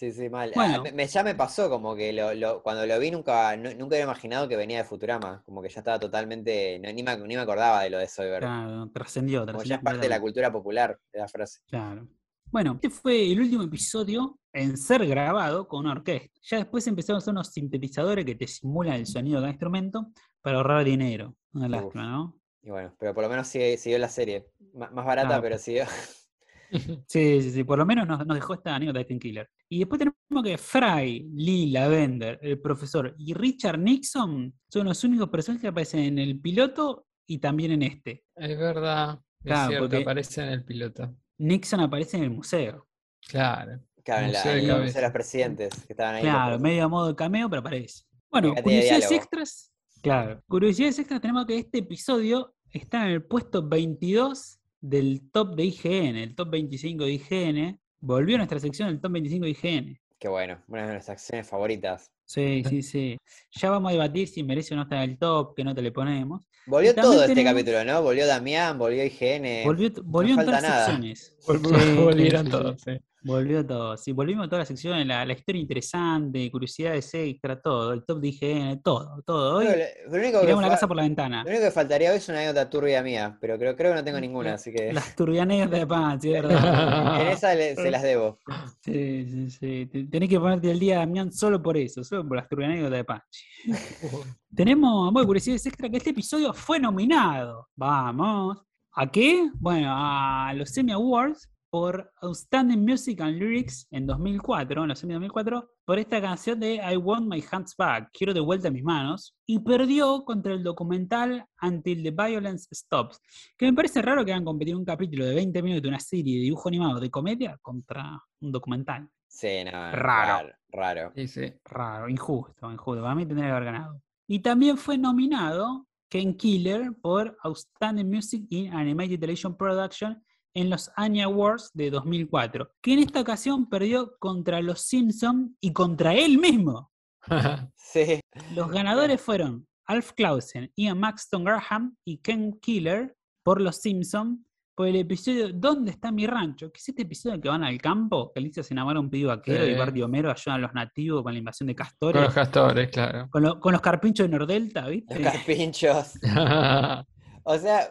Sí, sí, mal. Ah, Bueno. me- me- ya me pasó como que lo, lo- cuando lo vi nunca, nu- nunca había imaginado que venía de Futurama, como que ya estaba totalmente, no, ni, me, ni me acordaba de lo de Soyber. Claro, trascendió, Como ya es parte de la cultura popular, la frase. Claro. Bueno, este fue el último episodio en ser grabado con una orquesta. Ya después empezaron a usar unos sintetizadores que te simulan el sonido de cada instrumento para ahorrar dinero. Una lástima, ¿no? Y bueno, pero por lo menos sigue- siguió la serie. M- más barata, Ah. pero siguió. Sí, sí, sí, por lo menos nos, nos dejó esta anécdota de Ken Killer. Y después tenemos que Fry, Lee Lavender, el profesor y Richard Nixon son los únicos personajes que aparecen en el piloto y también en este. Es verdad, es Claro, cierto, porque- aparece en el piloto. Nixon aparece en el museo. Claro. Claro, en la, Museo de en el cabeza. Museo de los presidentes que estaban ahí. Claro, los- medio a modo de cameo, pero aparece. Bueno, curiosidades extras. Claro, curiosidades extras tenemos que este episodio está en el puesto 22 del top de IGN, el top 25 de IGN. Volvió a nuestra sección del top 25 de IGN. Qué bueno, una de nuestras acciones favoritas. Sí, sí, sí. Ya vamos a debatir si merece o no estar en el top, qué nota le ponemos. Volvió todo este tenemos- capítulo, ¿no? Volvió Damián, volvió IGN. Volvió, volvió en falta todas las nada. secciones. Vol- Sí, Volvieron sí, sí. todos, sí. Volvió todo. Sí, volvimos a todas las secciones, la, la historia interesante, curiosidades extra, todo, el top de IGN, todo, todo. Hoy lo- lo único que tiramos la casa por la ventana. Lo único que faltaría hoy es una anécdota turbia mía, pero creo, creo que no tengo ninguna, así que Las turbianegas de Pansy, es verdad. en esa le- se las debo. Sí, sí, sí. Te- Tenés que ponerte el día, Damián, solo por eso, solo por las turbianegas de Pansy. Tenemos, bueno, curiosidades extra, que este episodio fue nominado. Vamos. ¿A qué? Bueno, a los Emmy Awards por Outstanding Music and Lyrics en 2004, en los Emmy 2004, por esta canción de I Want My Hands Back, quiero de vuelta mis manos, y perdió contra el documental Until the Violence Stops, que me parece raro que hagan competir un capítulo de 20 minutos de una serie de dibujo animado de comedia contra un documental. Sí, no, Raro. raro. Raro. Sí, sí. Raro, injusto, injusto. Para mí tendría que haber ganado. Y también fue nominado Ken Killer por Outstanding Music in Animated Television Production en los Annie Awards de 2004, que en esta ocasión perdió contra los Simpson y contra él mismo. Sí. Los ganadores fueron Alf Clausen, Ian Maxton Graham y Ken Killer por los Simpson por el episodio ¿Dónde está mi rancho? Que es este episodio en el que van al campo, que Alicia se enamora un pibe vaquero y Sí. Bart y Homero ayudan a los nativos con la invasión de Con castores. los castores, claro. Con, lo- con los carpinchos de Nordelta, Los ¿viste? carpinchos. O sea,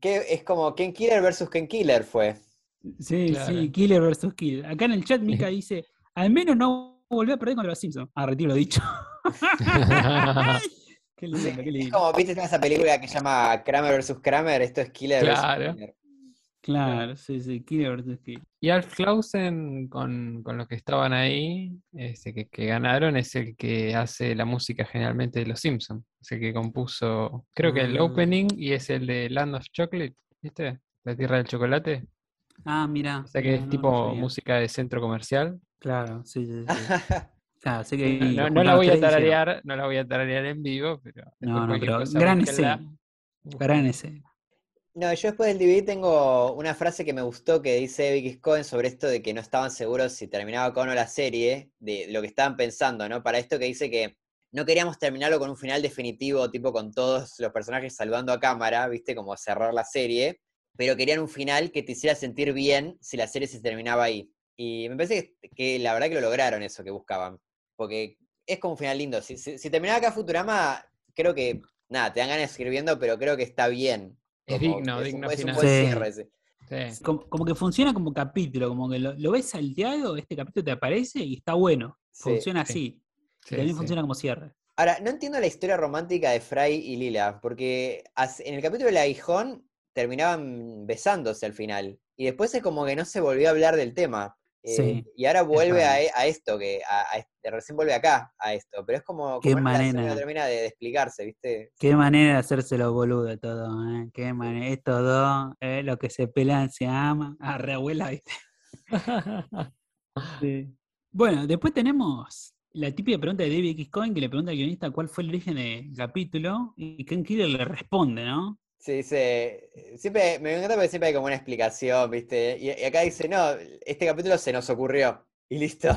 que es como Ken Killer versus Ken Killer fue. Sí, Claro. sí, Killer versus Killer. Acá en el chat Mika dice, al menos no volvió a perder contra los Simpsons. Ah, retiro lo dicho. qué lindo, Sí, qué es lindo. como, ¿viste esa película que se llama Kramer versus Kramer? Esto es Killer Claro. versus Killer. Claro, sí, sí, Killer versus Killer. Y Alf Clausen, con, con los que estaban ahí, este, que, que ganaron, es el que hace la música generalmente de Los Simpsons. Es el que compuso, creo que el Ah. opening y es el de Land of Chocolate, ¿viste? La Tierra del Chocolate. Ah, mira. O sea que no, es no, no tipo música de centro comercial. Claro, sí, sí, sí. Claro, sé que No, no- los no la voy a tararear, no la voy a tararear en vivo, pero No, no, pero gran escena. Gran escena. No, yo después del DVD tengo una frase que me gustó que dice Vicky Cohen sobre esto de que no estaban seguros si terminaba con o no la serie, de lo que estaban pensando, ¿no? Para esto que dice que no queríamos terminarlo con un final definitivo, tipo con todos los personajes salvando a cámara, ¿viste? Como cerrar la serie, pero querían un final que te hiciera sentir bien si la serie se terminaba ahí. Y me parece que, la verdad que lo lograron eso que buscaban, porque es como un final lindo. Si, si- si terminaba acá Futurama, creo que, nada, te dan ganas de seguir viendo, pero creo que está bien. Es Como digno, que es un- digno es un final. buen Sí. cierre ese. Sí. Como, como que funciona como capítulo, como que lo, lo ves salteado, este capítulo te aparece y está bueno. Funciona sí. así. Y también sí. funciona como cierre. Ahora, no entiendo la historia romántica de Fry y Lila, porque en el capítulo de la Aguijón terminaban besándose al final. Y después es como que no se volvió a hablar del tema. Eh, Sí, y ahora vuelve a, e- a esto, que a- a recién vuelve acá a esto. Pero es como, Qué que manera. no termina de, de explicarse, ¿viste? Qué manera de hacerse los boludos todo, ¿eh? Qué manera. Estos dos, ¿eh? los que se pelean se aman. Ah, re abuela, ¿viste? Sí. Bueno, después tenemos la típica pregunta de David X. Cohen que le pregunta al guionista cuál fue el origen del capítulo y Ken Killer le responde, ¿no? Sí, dice, siempre, me encanta porque siempre hay como una explicación, ¿viste? Y, y acá dice, no, este capítulo se nos ocurrió. Y listo.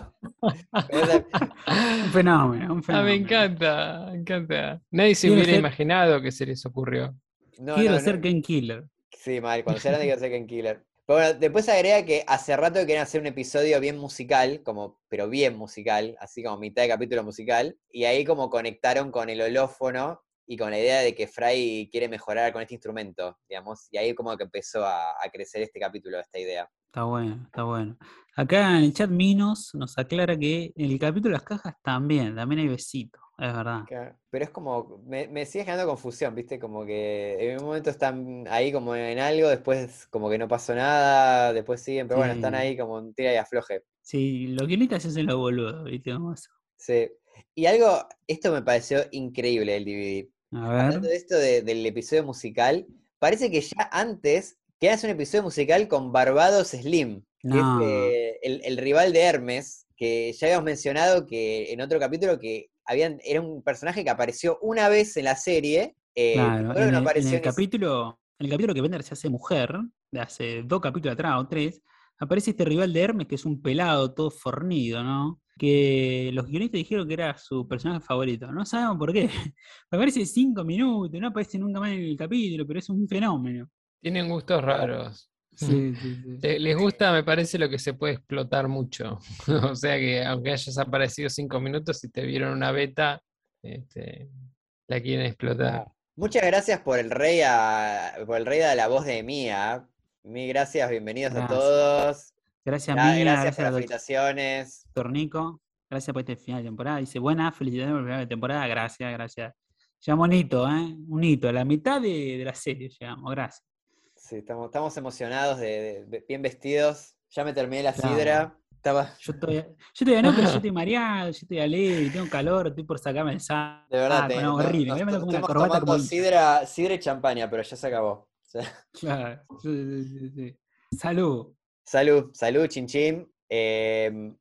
Un fenómeno, un Ah, fenómeno. me encanta, me encanta. Nadie se hubiera ser- imaginado que se les ocurrió. no, Quiero no, ser no. Ken Killer. Sí, mal, cuando sea grande quiero ser Ken Killer. Pero bueno, después agrega que hace rato que querían hacer un episodio bien musical, como, pero bien musical, así como mitad de capítulo musical, y ahí como conectaron con el holófono y con la idea de que Fry quiere mejorar con este instrumento, digamos, y ahí como que empezó a, a crecer este capítulo, esta idea. Está bueno, está bueno. Acá en el chat Minos nos aclara que en el capítulo de las cajas también, también hay besitos, es verdad. Claro, Pero es como, me, me sigue generando confusión, ¿viste? Como que en un momento están ahí como en algo, después como que no pasó nada, después siguen, pero bueno, están ahí como un tira y afloje. Sí, los guionistas se hacen los boludos, ¿viste? Como eso. Sí. Y algo, esto me pareció increíble del DVD. A Hablando de esto de- del episodio musical, parece que ya antes que hace un episodio musical con Barbados Slim, que No. es eh, el, el rival de Hermes, que ya habíamos mencionado que en otro capítulo que habían, era un personaje que apareció una vez en la serie. eh, Claro, creo que en no el, en apareció el en ese- capítulo, en el capítulo que Bender se hace mujer, de hace dos capítulos atrás o tres, aparece este rival de Hermes que es un pelado todo fornido, ¿no? Que los guionistas dijeron que era su personaje favorito. No sabemos por qué. Aparece cinco minutos, no aparece nunca más en el capítulo, pero es un fenómeno. Tienen gustos raros. Sí, sí, sí. Le- Les gusta, me parece, lo que se puede explotar mucho. O sea que aunque hayas aparecido cinco minutos, si te vieron una beta, este, la quieren explotar. Muchas gracias por el rey a, por el rey de la voz de Mía. Mil gracias, bienvenidos a todos. Gracias, Mía, gracias gracias por las los felicitaciones. Doctor Nico, gracias por este final de temporada. Dice, buena, felicidades por el final de temporada, gracias, gracias. Llegamos un hito, ¿eh? Un hito, a la mitad de, de la serie llegamos, gracias. Sí, estamos, estamos emocionados, de, de- de- bien vestidos. Ya me terminé la Claro. sidra. Estaba, Yo todavía, yo todavía no, pero yo estoy mareado, yo estoy alegre, tengo calor, estoy por sacarme el saco. de verdad, te- no, horrible. nos to- poner una corbata como sidra, sidra y champaña, pero ya se acabó. Claro, sí, sí, sí. Salud. salud, salud, chin chin. Eh, ¿En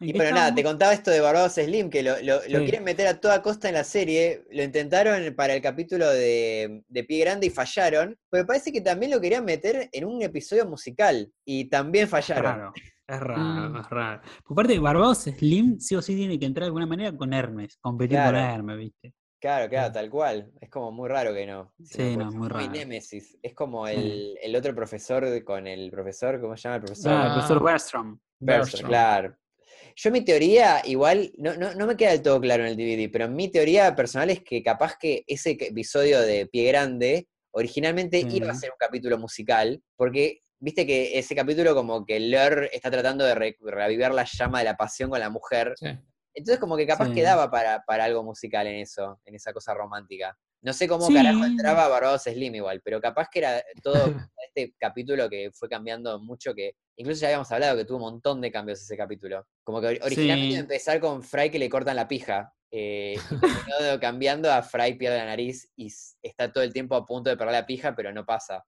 y pero nada, te contaba esto de Barbados Slim, que lo, lo- quieren meter a toda costa en la serie. Lo intentaron para el capítulo de, de Pie Grande y fallaron. Pero parece que también lo querían meter en un episodio musical. Y también Es fallaron. raro, es raro, Mm. es raro. Por parte de Barbados Slim, sí o sí tiene que entrar de alguna manera con Hermes, competir con Claro. Hermes, ¿viste? Claro, claro, tal cual. Es como muy raro que no. si Sí, no, muy raro. némesis. Es como el, el otro profesor con el profesor, ¿cómo se llama el profesor? Ah, el profesor. Bergstrom. Bergstrom, Bergstrom. claro. Yo mi teoría, igual, no, no, no me queda del todo claro en el DVD, pero mi teoría personal es que capaz que ese episodio de Pie Grande originalmente iba a ser un capítulo musical, porque viste que ese capítulo como que Lur está tratando de re- revivir la llama de la pasión con la mujer, Sí. entonces como que capaz Sí. quedaba para, para algo musical en eso, en esa cosa romántica. No sé cómo Sí. carajo entraba Barbados Slim igual, pero capaz que era todo este capítulo que fue cambiando mucho, que incluso ya habíamos hablado que tuvo un montón de cambios ese capítulo. Como que ori- originalmente Sí. iba a empezar con Fry que le cortan la pija. eh, y cambiando a Fry pierde la nariz y está todo el tiempo a punto de perder la pija, pero no pasa.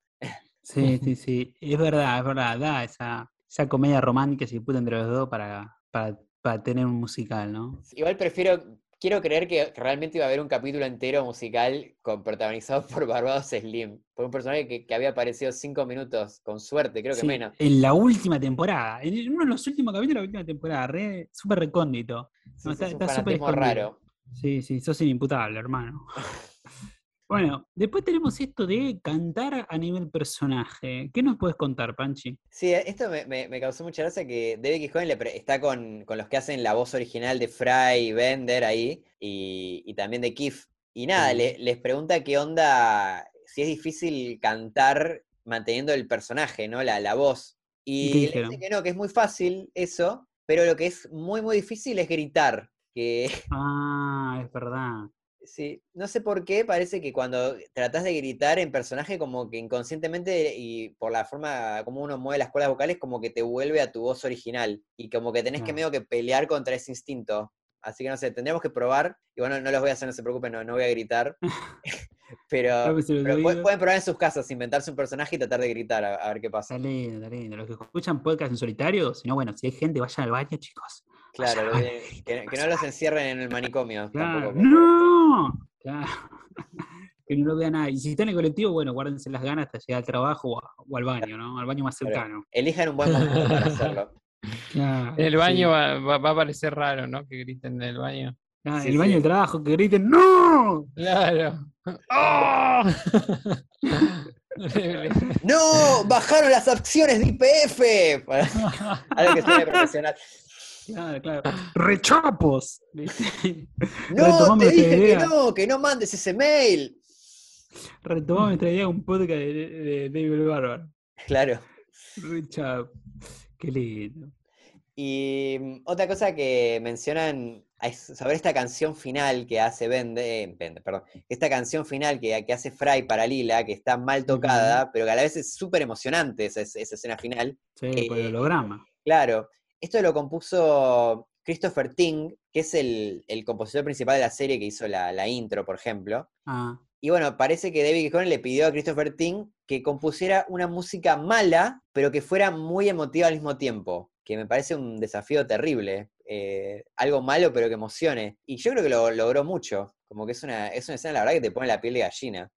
Sí, sí, sí. Es verdad, es verdad. Da esa, esa comedia romántica se puta entre los dos para, para, para tener un musical, ¿no? Igual prefiero, quiero creer que realmente iba a haber un capítulo entero musical con, protagonizado por Barbados Slim, por un personaje que, que había aparecido cinco minutos, con suerte, creo que Sí, menos. En la última temporada. En uno de los últimos capítulos de la última temporada. Re, súper recóndito. Sí, No, sí, está- súper raro. Sí, sí, sos inimputable, hermano. Bueno, después tenemos esto de cantar a nivel personaje. ¿Qué nos puedes contar, Panchi? Sí, esto me, me- me causó mucha gracia que David pre- está con, con los que hacen la voz original de Fry y Bender ahí, y, y también de Keith. Y nada, Sí. le- les pregunta qué onda, si es difícil cantar manteniendo el personaje, ¿no? La, la voz. ¿Y le dice que no, que es muy fácil eso, pero lo que es muy, muy difícil es gritar. Que Ah, es verdad. Sí, no sé por qué, parece que cuando tratás de gritar en personaje, como que inconscientemente y por la forma como uno mueve las cuerdas vocales, como que te vuelve a tu voz original y como que tenés que medio que pelear contra ese instinto. Así que no sé, tendríamos que probar. Y bueno, no los voy a hacer, no se preocupen, no, no voy a gritar. pero pueden probar en sus casas, inventarse un personaje y tratar de gritar, a, a ver qué pasa. Está lindo, está lindo. Los que escuchan podcast en solitario, si no, bueno, si hay gente, vayan al baño, chicos. Claro, Vaya, lo de- que, que no los encierren en el manicomio. Claro. tampoco. ¡No! Claro. que no lo vea nadie. Y si están en el colectivo, bueno, guárdense las ganas hasta llegar al trabajo o, al baño, ¿no? Al baño más cercano. Elijan un buen momento para hacerlo. Claro, el baño sí. va, va- va a parecer raro, ¿no? Que griten en el baño. Ah, Sí, el baño sí. del trabajo, que griten ¡No! Claro. ¡Oh! ¡No! ¡Bajaron las acciones de IPF! Algo que suene profesional. Claro, claro. ¡Rechapos! No, te dije que no, que no mandes ese mail. Retomamos nuestra idea de un podcast de, de David Barber. Claro. Rechap. Qué lindo. Y mm, otra cosa que mencionan sobre esta canción final que hace Bende, eh, Bende, perdón, esta canción final que, que hace Fry para Lila, que está mal tocada, pero que a la vez es súper emocionante esa, esa escena final. Sí, por el Eh, holograma. Claro, esto lo compuso Christopher Ting, que es el, el compositor principal de la serie que hizo la, la intro, por ejemplo. Ah, Y bueno, parece que David Cohen le pidió a Christopher Ting que compusiera una música mala, pero que fuera muy emotiva al mismo tiempo, que me parece un desafío terrible. eh, algo malo, pero que emocione. Y yo creo que lo logró mucho. Como que es una, es una escena, la verdad, que te pone la piel de gallina.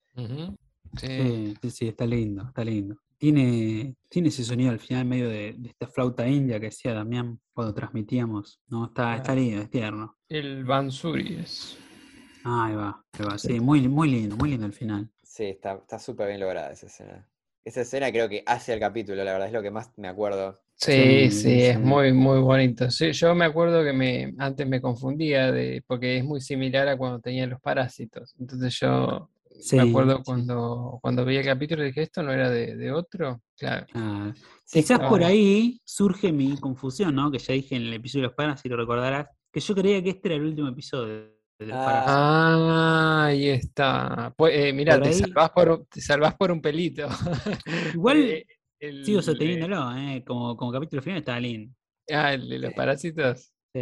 Sí, sí, sí, está lindo, está lindo. Tiene, tiene ese sonido al final medio de, de esta flauta india que decía Damián cuando transmitíamos. No, está, está lindo, es tierno. El Bansuri es. Ah, ahí va, ahí va. Sí, muy, muy lindo, muy lindo el final. Sí, está está súper bien lograda esa escena. Esa escena creo que hace el capítulo, la verdad, es lo que más me acuerdo. Sí, Sí, sí, es muy, muy bonito. Sí, yo me acuerdo que me, antes me confundía de, porque es muy similar a cuando tenía los parásitos. Entonces yo Sí, me acuerdo cuando, cuando vi el capítulo dije, ¿esto no era de, de otro? Claro. Ah, Quizás por ahí surge mi confusión, ¿no? Que ya dije en el episodio de los panas, si lo recordarás, que yo creía que este era el último episodio de los Ah. parásitos. Ah, ahí está. Pues, eh, mirá, Por te ahí- salvás por, un- te salvás por un pelito. Igual Eh, el- Sigo eh, sosteniéndolo, ¿eh? Como, como capítulo final está lindo. Ah, el de los parásitos. Sí.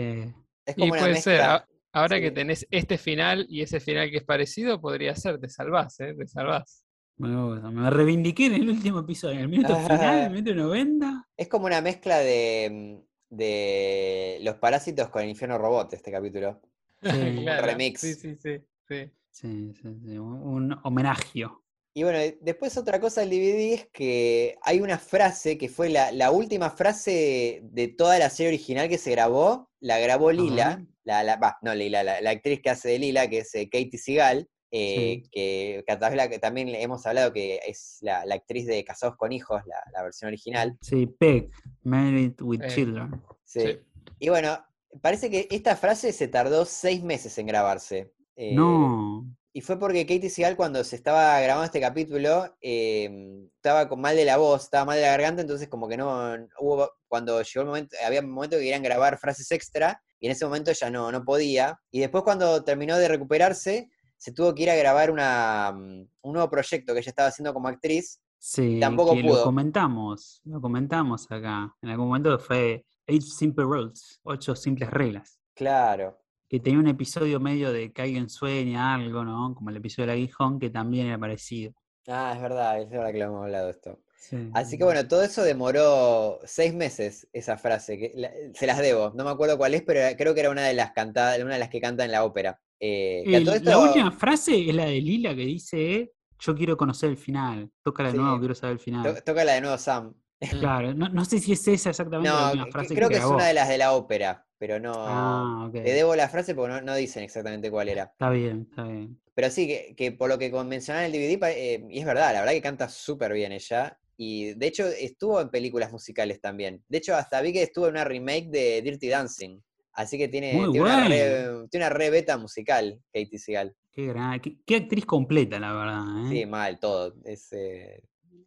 Es Y como una puede ser. mezcla. Ahora que sí. tenés este final y ese final que es parecido, podría ser, te salvás, ¿eh? Te salvás. Me gusta. Me reivindiqué en el último episodio, en el minuto final, el minuto 90. Es como una mezcla de, de los parásitos con el infierno robot, este capítulo. Sí. Claro, remix. Sí, sí, sí, sí. Sí, sí, sí, Un, homenaje. Y bueno, después otra cosa del DVD es que hay una frase que fue la, la última frase de toda la serie original que se grabó, la grabó Lila, Ajá. La, la, bah, no Lila, la, la actriz que hace de Lila, que es eh, Katie Seagal, eh, Sí. que, que a través de la que también le hemos hablado que es la, la actriz de Casados con Hijos, la, la versión original. Sí, Peg, Married with Peg. Children. Sí. Sí. Y bueno, parece que esta frase se tardó seis meses en grabarse. Eh, No. Y fue porque Katie Seagal cuando se estaba grabando este capítulo eh, estaba con mal de la voz, estaba mal de la garganta, entonces como que no hubo, cuando llegó el momento, había un momento que querían grabar frases extra y en ese momento ya no, no podía. Y después cuando terminó de recuperarse, se tuvo que ir a grabar una, mm, un nuevo proyecto que ella estaba haciendo como actriz. Sí, tampoco que pudo. lo comentamos, lo comentamos acá. En algún momento fue Eight Simple Rules, ocho simples reglas. Claro. Que tenía un episodio medio de que alguien sueña algo, ¿no? Como el episodio del aguijón, que también era parecido. Ah, es verdad, es verdad que lo hemos hablado de esto. Sí. Así que bueno, todo eso demoró seis meses, esa frase, que la- se las debo, no me acuerdo cuál es, pero creo que era una de las cantadas, una de las que canta en la ópera. Eh, El- La última frase es la de Lila que dice, yo quiero conocer el final. Toca de Sí. nuevo, quiero saber el final. toca la de nuevo Sam. Claro, no, no sé si es esa exactamente la No, que- frase creo que que es una de las de la ópera, pero no. Ah. Le debo la frase porque no, no dicen exactamente cuál era. Está bien, está bien. Pero sí, que, que por lo que mencionaba en el DVD, eh, y es verdad, la verdad que canta súper bien ella. Y de hecho estuvo en películas musicales también. De hecho, hasta vi que estuvo en una remake de Dirty Dancing. Así que tiene, tiene, una, re, tiene una re beta musical, Katie Seagal. Qué, gran, qué, qué actriz completa, la verdad. Sí, ¿eh? mal, todo. Es eh,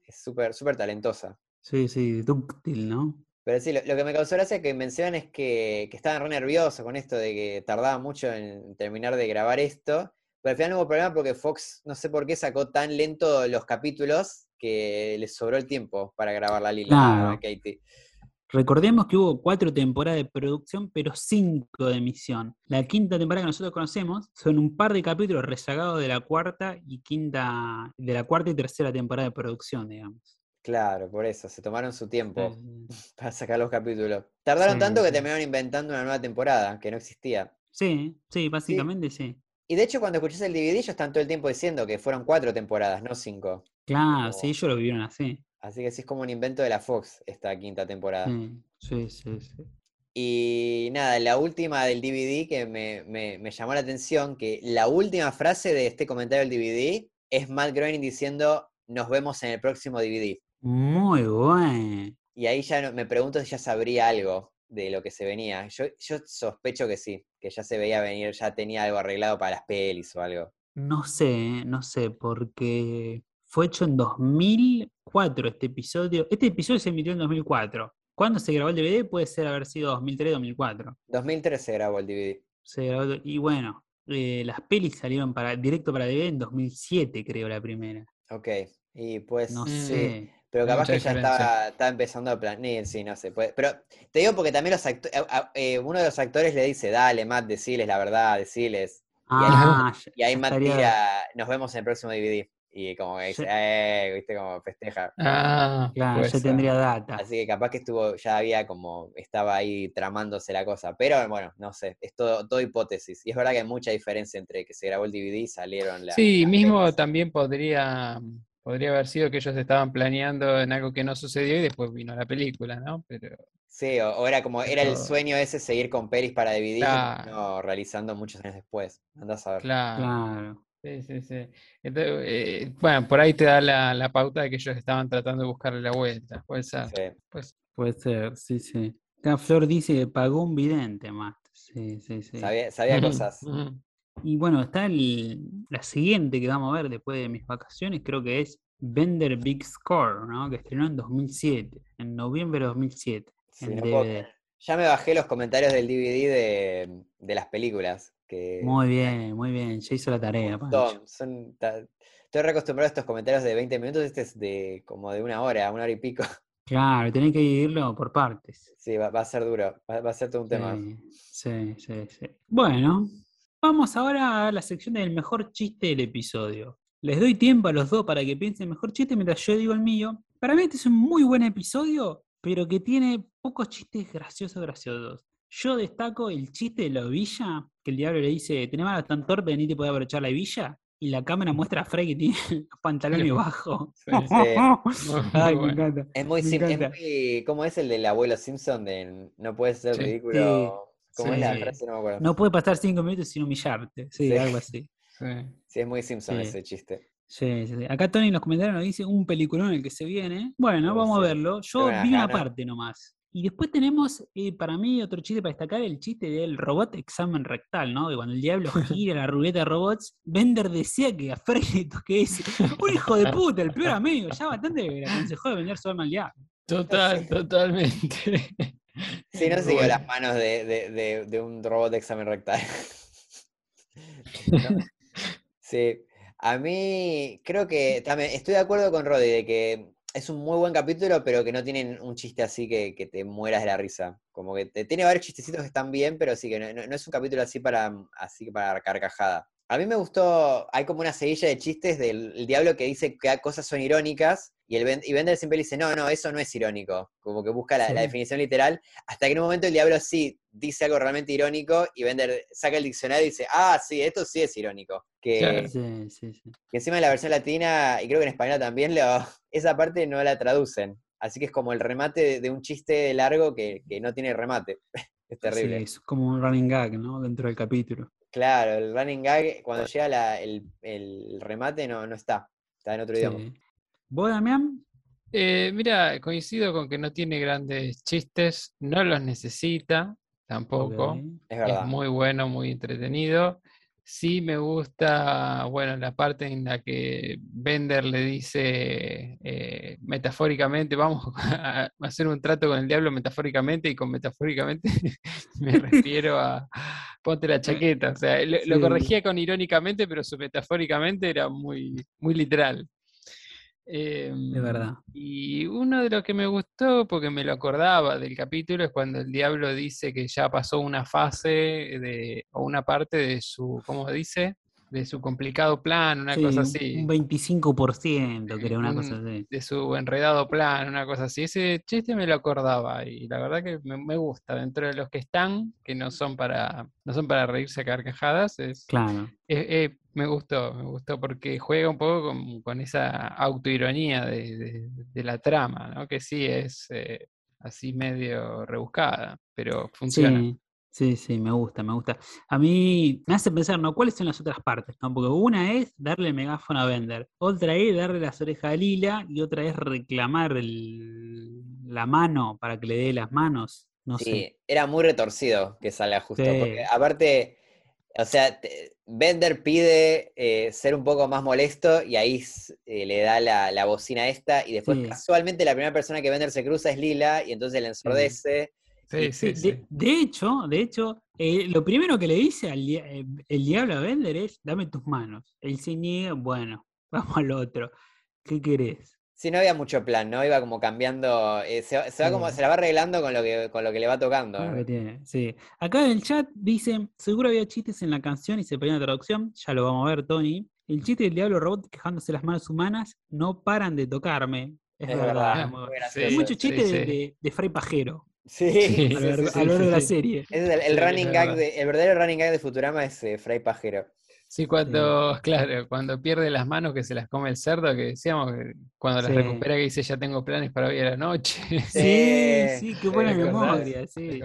es súper súper talentosa. Sí, sí, dúctil, ¿no? Pero sí, lo, lo que me causó gracia que mencionan es que, que estaban re nerviosos con esto de que tardaba mucho en terminar de grabar esto. Pero al final no hubo problema porque Fox, no sé por qué, sacó tan lento los capítulos que les sobró el tiempo para grabar la lila a Claro. Katie. Recordemos que hubo cuatro temporadas de producción, pero cinco de emisión. La quinta temporada que nosotros conocemos son un par de capítulos rezagados de la cuarta y quinta, de la cuarta y tercera temporada de producción, digamos. Claro, por eso, se tomaron su tiempo sí. para sacar los capítulos. Tardaron Sí, tanto que sí. terminaron inventando una nueva temporada que no existía. Sí, sí, básicamente sí. Y de hecho, cuando escuchás el DVD, ellos están todo el tiempo diciendo que fueron cuatro temporadas, no cinco. Claro, Oh. sí, ellos lo vivieron así. Así que sí es como un invento de la Fox esta quinta temporada. Sí, sí, sí. sí. Y nada, la última del DVD que me, me- me llamó la atención, que la última frase de este comentario del DVD es Matt Groening diciendo, nos vemos en el próximo DVD. Muy bueno. Y ahí ya me pregunto si ya sabría algo de lo que se venía. Yo, yo sospecho que sí, que ya se veía venir, ya tenía algo arreglado para las pelis o algo. No sé, no sé, porque fue hecho en 2004 este episodio. Este episodio se emitió en 2004. ¿Cuándo se grabó el DVD? Puede ser haber sido 2003-2004. 2003 se grabó el DVD. Se grabó- y bueno, eh, las pelis salieron para, directo para DVD en 2007, creo, la primera. Ok, y pues No sí, sé. pero capaz mucha que ya estaba, estaba empezando a planear, sí, no sé, puede, pero te digo porque también los acto- a- a- eh, uno de los actores le dice, dale, Matt, deciles la verdad, deciles. Ah, Y ahí ya Matt estaría- tira, nos vemos en el próximo DVD. Y como que dice, eh, viste, como festeja. Ah, Claro, puede ya ser. tendría data. Así que capaz que estuvo, ya había como, estaba ahí tramándose la cosa. Pero bueno, no sé, es todo, todo hipótesis. Y es verdad que hay mucha diferencia entre que se grabó el DVD y salieron las. Sí, las mismo también podría, podría haber sido que ellos estaban planeando en algo que no sucedió y después vino la película, ¿no? Pero Sí, o, o era como, era el sueño ese seguir con pelis para DVD, Claro. no realizando muchos años después. Andás a ver. claro, Claro. Sí, sí, sí. Entonces, eh, bueno, por ahí te da la, la pauta de que ellos estaban tratando de buscarle la vuelta. Puede ser. Sí. Pues, Puede ser, sí, sí. Acá Flor dice que pagó un vidente, Matt. Sí, sí, sí. Sabía, sabía cosas. Y bueno, está el- la siguiente que vamos a ver después de mis vacaciones, creo que es Bender Big Score, ¿no? Que estrenó en 2007, en noviembre de 2007, Sí, en no DVD. Ya me bajé los comentarios del DVD de, de las películas. Que Muy bien, muy bien, ya hizo la tarea, Pancho. Son, ta- estoy reacostumbrado a estos comentarios de 20 minutos, este es de como de una hora, una hora y pico. Claro, tenés que dividirlo por partes. Sí, va, va a ser duro, va, va a ser todo un tema. Sí, sí, sí, sí. Bueno, vamos ahora a la sección del mejor chiste del episodio. Les doy tiempo a los dos para que piensen el mejor chiste mientras yo digo el mío. Para mí este es un muy buen episodio, pero que tiene pocos chistes graciosos, graciosos. Yo destaco el chiste de la villa, que el diablo le dice, tenés manos tan torpe que ni te podés aprovechar la villa. Y la cámara muestra a Frey que tiene los pantalones bajos. Sí, Ay, me encanta. Es muy Me es muy- ¿cómo es el del abuelo Simpson de no puedes ser Sí. ridículo? ¿Cómo es la frase? No me acuerdo. No puede pasar cinco minutos sin humillarte. Sí, Sí. algo así. Sí. Sí, es muy Simpson Sí. ese chiste. Sí, sí, sí. Acá Tony en los comentarios nos dice un peliculón en el que se viene. Bueno, Oh, vamos a verlo. Yo vi una parte nomás. Y después tenemos, eh, para mí, otro chiste para destacar, el chiste del robot examen rectal, ¿no? Que cuando el diablo gira la ruleta de robots, Bender decía que a Frey le toque ese. Un hijo de puta, el peor amigo. Ya bastante le aconsejó de vender su alma al diablo. Total, totalmente. Sí, no siguió las manos de, de- de- de un robot de examen rectal. No. Sí, a mí creo que también estoy de acuerdo con Roddy de que es un muy buen capítulo, pero que no tienen un chiste así que, que te mueras de la risa. Como que te- tiene varios chistecitos que están bien, pero sí que no, no- es un capítulo así para, así para carcajada. A mí me gustó, hay como una seguilla de chistes del el diablo que dice que cosas son irónicas y, el y Bender siempre dice, no, no, eso no es irónico. Como que busca la, definición literal, hasta que en un momento el diablo sí dice algo realmente irónico y Bender saca el diccionario y dice, ah, sí, esto sí es irónico. Que. Sí, sí, sí. que encima en la versión latina, y creo que en español también, lo- esa parte no la traducen. Así que es como el remate de, de un chiste largo que, que no tiene remate. Es terrible. Sí, es como un running gag, ¿no? Dentro del capítulo. Claro, el running gag, cuando llega la- el, el remate, no, no está. Está en otro idioma. ¿Vos, Damián? Eh, mira, coincido con que no tiene grandes chistes, no los necesita tampoco. Ok. Es Es muy bueno, muy entretenido. Sí me gusta, bueno, la parte en la que Bender le dice eh, metafóricamente, vamos a hacer un trato con el diablo metafóricamente y con metafóricamente me refiero a ponte la chaqueta. O sea, lo, lo corregía con irónicamente, pero su metafóricamente era muy, muy literal. Em, De verdad. y uno de los que me gustó, porque me lo acordaba del capítulo, es cuando el diablo dice que ya pasó una fase de, o una parte de su, ¿cómo dice? De su complicado plan, una Sí, cosa así. Un 25%, creo, una cosa así. De su enredado plan, una cosa así. Ese chiste me lo acordaba y la verdad que me, me gusta. Dentro de los que están, que no son para, no son para reírse a carcajadas, es, Claro. eh, me gustó, me gustó porque juega un poco con, con esa autoironía de, de- de la trama, ¿no? Que sí es eh, así medio rebuscada, pero funciona. Sí, sí, sí, me gusta, me gusta. A mí me hace pensar, ¿no? ¿Cuáles son las otras partes? ¿no? Porque una es darle el megáfono a Bender, otra es darle las orejas a Lila y otra es reclamar el- la mano para que le dé las manos No sé. Sí, era muy retorcido que salga justo. Sí. Porque aparte, o sea, Bender pide eh, ser un poco más molesto y ahí eh, le da la, la bocina esta. Y después, Sí. casualmente, la primera persona que Bender se cruza es Lila y entonces le ensordece. Sí, sí, Sí. De, de hecho, de hecho, eh, lo primero que le dice al dia- el diablo a Bender es, dame tus manos. Él se niega, bueno, vamos al otro. ¿Qué querés? Sí, no había mucho plan, ¿no? Iba como cambiando, eh, se, va- se va como, se la va arreglando con lo que, con lo que le va tocando. Claro que tiene, sí. Acá en el chat dicen, seguro había chistes en la canción y se pedía una traducción. Ya lo vamos a ver, Tony. El chiste del diablo robot quejándose las manos humanas no paran de tocarme. Es, Es verdad. verdad, muchos Sí, chistes de, sí. de, de Fray Pajero Sí, a lo largo, de la serie. Es el, running gag de, el verdadero running gag de Futurama es eh, Fray Pajero. Sí, cuando, claro, cuando pierde las manos que se las come el cerdo, que decíamos, cuando las Sí. recupera que dice ya tengo planes para hoy a la noche. Sí, Sí, qué buena memoria. Sí.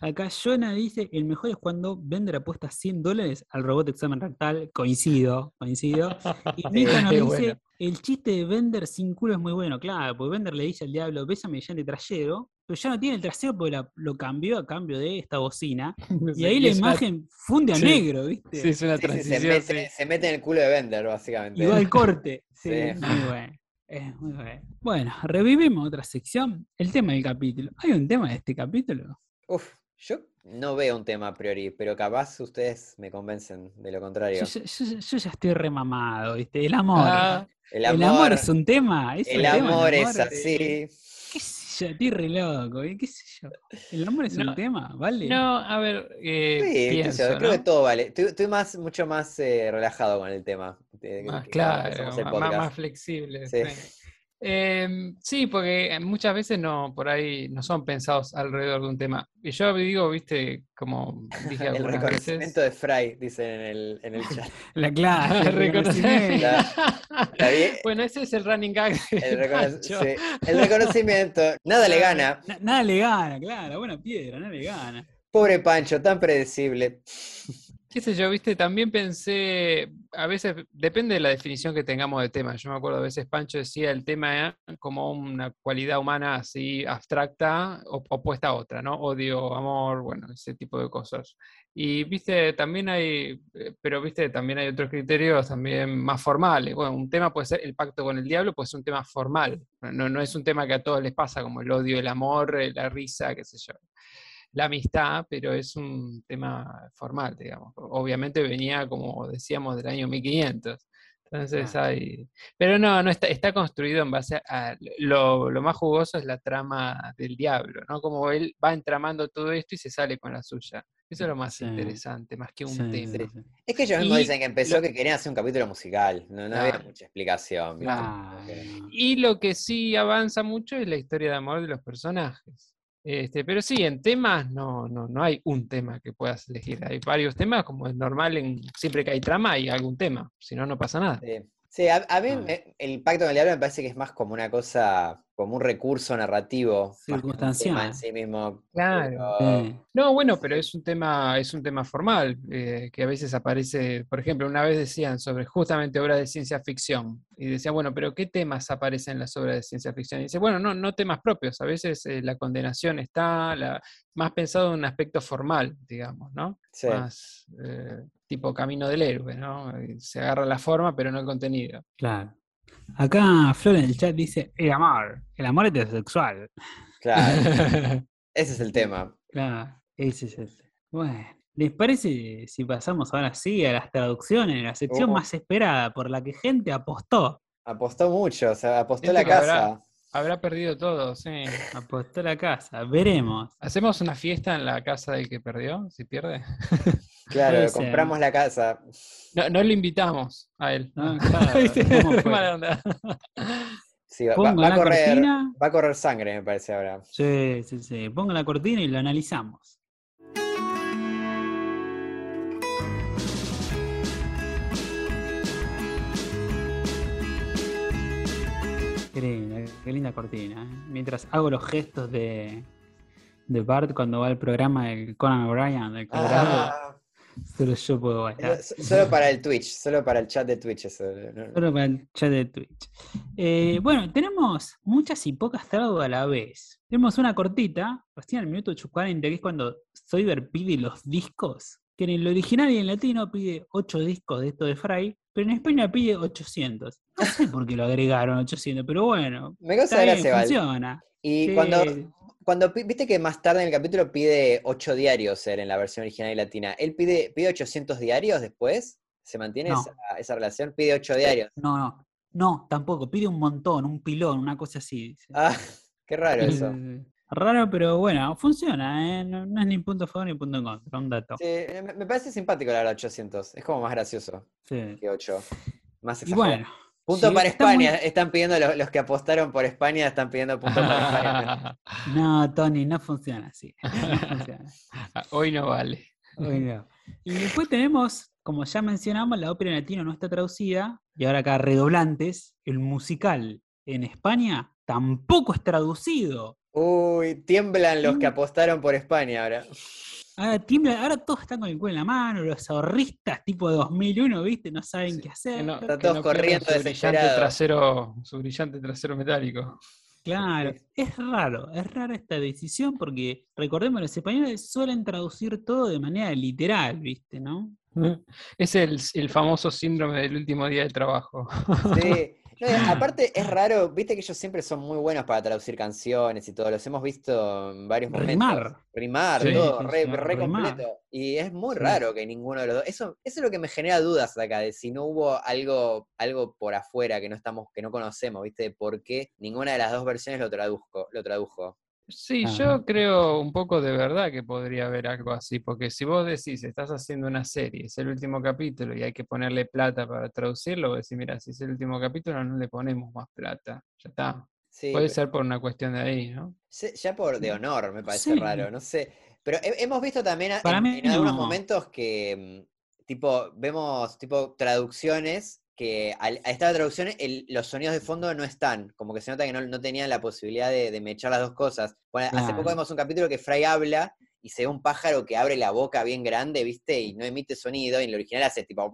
Acá Jonah dice, el mejor es cuando Bender apuesta 100 dólares al robot examen rectal. Coincido, coincido. Y Mika nos dice, bueno. El chiste de Bender sin culo es muy bueno. Claro, porque Bender le dice al diablo, bésame mediante trasero, pero ya no tiene el trasero porque la- lo cambió a cambio de esta bocina. Y ahí la es una- imagen funde a sí, negro, ¿viste? Sí, es una Sí, sí, se, transición. mete, sí. se mete en el culo de Bender, básicamente. Y va al corte. Sí, Sí. muy bueno. Es muy bueno. Bueno, revivimos otra sección. El tema del capítulo. ¿Hay un tema de este capítulo? Uf, yo no veo un tema a priori, pero capaz ustedes me convencen de lo contrario. Yo, ya- yo- yo ya estoy remamado, ¿viste? El amor. Ah, El el amor, es un tema. es un el tema, amor es así. ¿Qué sé yo? Estoy re loco, ¿eh? ¿Qué sé yo? ¿El amor es No, un tema? ¿Vale? No, a ver, eh, Sí, qué sé pienso, yo, creo que ¿no? todo vale. Estoy, estoy más, mucho más eh, relajado con el tema. Más claro, más, más flexible. Sí. sí. Em, sí, porque muchas veces no, por ahí no son pensados alrededor de un tema. Y yo digo, viste, como dije El algunas reconocimiento veces. de Fry, dicen en el, en el chat. La clase, el reconocimiento. Bueno, ese es el running gag. El, recono- Pancho. sí, el reconocimiento. Nada le gana. Na- nada le gana, claro, buena piedra, nada le gana. Pobre Pancho, tan predecible. Qué sé yo, viste, también pensé, a veces depende de la definición que tengamos de tema. Yo me acuerdo a veces Pancho decía el tema como una cualidad humana así abstracta, op- opuesta a otra, ¿no? Odio, amor, bueno, ese tipo de cosas. Y viste, también hay, eh, pero viste, también hay otros criterios también más formales. Bueno, un tema puede ser el pacto con el diablo, puede ser un tema formal. No, no es un tema que a todos les pasa, como el odio, el amor, eh, la risa, qué sé yo la amistad, pero es un tema formal, digamos. Obviamente venía, como decíamos, del año 1500. Entonces Claro. hay... Pero no, no está, está construido en base a... Lo, lo más jugoso es la trama del diablo, ¿no? Como él va entramando todo esto y se sale con la suya. Eso es lo más Sí. interesante, más que un Sí, tema. sí, sí. Es que ellos mismos dicen que empezó lo- que querían hacer un capítulo musical. No, no había Claro. mucha explicación. que- Y lo que sí avanza mucho es la historia de amor de los personajes. Este, pero sí, en temas no, no, no hay un tema que puedas elegir. Hay varios temas, como es normal, en, siempre que hay trama hay algún tema. Si no, no pasa nada. Sí, Sí, a, a mí Ah. me- el pacto con el diablo me parece que es más como una cosa, como un recurso narrativo. Circunstancial. en sí mismo. Claro. pero- Sí. No, bueno, pero es un tema, es un tema formal, eh, que a veces aparece, por ejemplo, una vez decían sobre justamente obras de ciencia ficción, y decían, bueno, pero ¿qué temas aparecen en las obras de ciencia ficción? Y dice, bueno, no, no temas propios, a veces eh, la condenación está, la, más pensado en un aspecto formal, digamos, ¿no? Sí. Más eh, tipo camino del héroe, ¿no? Eh, Se agarra la forma, pero no el contenido. Claro. Acá Flor en el chat dice, el amor, el amor heterosexual. Claro, ese es el tema. Claro, ese es el. Bueno, ¿les parece si pasamos ahora sí a las traducciones, la sección Oh. más esperada por la que gente apostó? Apostó mucho, o sea, apostó Gente la que habrá- casa. Habrá perdido todo, sí. Apostó la casa, veremos. ¿Hacemos una fiesta en la casa del que perdió, si pierde? Claro, Puede ser. compramos la casa. No, no lo invitamos a él. Ah. Sí, va, a correr, cortina. va a correr sangre, me parece ahora. Sí, sí, sí. Ponga la cortina y lo analizamos. Qué linda, qué linda cortina. ¿eh? Mientras hago los gestos de, de Bart cuando va al programa del Conan O'Brien, del Colorado. Ah, Solo yo puedo bailar. Solo para el Twitch, solo para el chat de Twitch eso. Solo para el chat de Twitch. Eh, bueno, tenemos muchas y pocas traudas a la vez. Tenemos una cortita, recién al minuto 840, que es cuando Soyber pide los discos, que en el original y en latino pide 8 discos de esto de Fry, pero en España pide 800. No sé por qué lo agregaron 800, pero bueno, Me gracia, Val. funciona. Y Sí. cuando, cuando viste que más tarde en el capítulo pide 8 diarios ser en la versión original y latina, ¿él pide, pide 800 diarios después? ¿Se mantiene No. esa, esa relación? Pide 8 diarios. No, no, no, tampoco, pide un montón, un pilón, una cosa así. Ah, qué raro eso. Eh, Raro, pero bueno, funciona, ¿eh? no, no es ni punto a favor ni punto en contra, un dato. Sí, me, me parece simpático la verdad 800. Es como más gracioso Sí. que 8. Más Y exagerado. bueno, Punto sí, para está muy- España. Están pidiendo los, los que apostaron por España, están pidiendo punto para España. No, Tony, no funciona así. No funciona. Hoy no vale. Hoy no. Y después tenemos, como ya mencionamos, la ópera en latino no está traducida. Y ahora acá redoblantes, el musical en España tampoco es traducido. Uy, tiemblan los que apostaron por España ahora. Ahora, tiembla- ahora todos están con el culo en la mano, los ahorristas tipo de 2001, ¿viste? No saben Sí, qué hacer. No- Están todos no corriendo su brillante trasero, su brillante trasero metálico. Claro, es raro, es rara esta decisión porque recordemos, los españoles suelen traducir todo de manera literal, ¿viste? ¿No? Es el, el famoso síndrome del último día de trabajo. Sí. No, y aparte es raro, viste que ellos siempre son muy buenos para traducir canciones y todo, los hemos visto en varios momentos. Rimar. Rimar, Sí, todo, re, rimar. completo. Y es muy raro que ninguno de los dos. Eso, eso es lo que me genera dudas acá, de si no hubo algo, algo por afuera que no estamos, que no conocemos, ¿viste? Por qué ninguna de las dos versiones lo tradujo, lo tradujo. Sí, yo creo un poco de verdad que podría haber algo así, porque si vos decís, estás haciendo una serie, es el último capítulo y hay que ponerle plata para traducirlo, vos decís, mira, si es el último capítulo no le ponemos más plata, ya está. Sí, Puede ser por una cuestión de ahí, ¿no? ya por de honor me parece Sí. raro, no sé. Pero he- hemos visto también Para en, algunos no. momentos que, mm, tipo, vemos tipo traducciones que al, a esta traducción el- los sonidos de fondo no están, como que se nota que no, no tenían la posibilidad de, de mechar las dos cosas. Bueno, hace poco vemos un capítulo que Fry habla y se ve un pájaro que abre la boca bien grande, ¿viste? Y no emite sonido, y en el original hace tipo,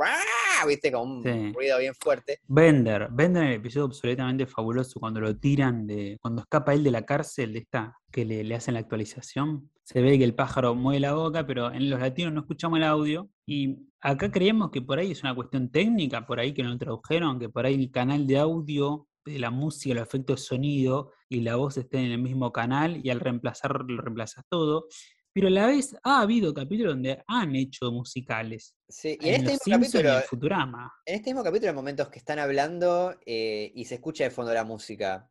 ¿viste? Como un Sí. ruido bien fuerte. Bender, Bender en el episodio absolutamente fabuloso cuando lo tiran de. cuando escapa él de la cárcel de esta, que le, le hacen la actualización. Se ve que el pájaro mueve la boca, pero en los latinos no escuchamos el audio. Y acá creemos que por ahí es una cuestión técnica, por ahí que no lo tradujeron, que por ahí el canal de audio de la música, los efectos de sonido y la voz estén en el mismo canal y al reemplazar lo reemplazas todo. Pero a la vez ha habido capítulos donde han hecho musicales. Sí, y en este mismo capítulo, en Futurama. en este mismo capítulo hay momentos que están hablando eh, y se escucha de fondo la música.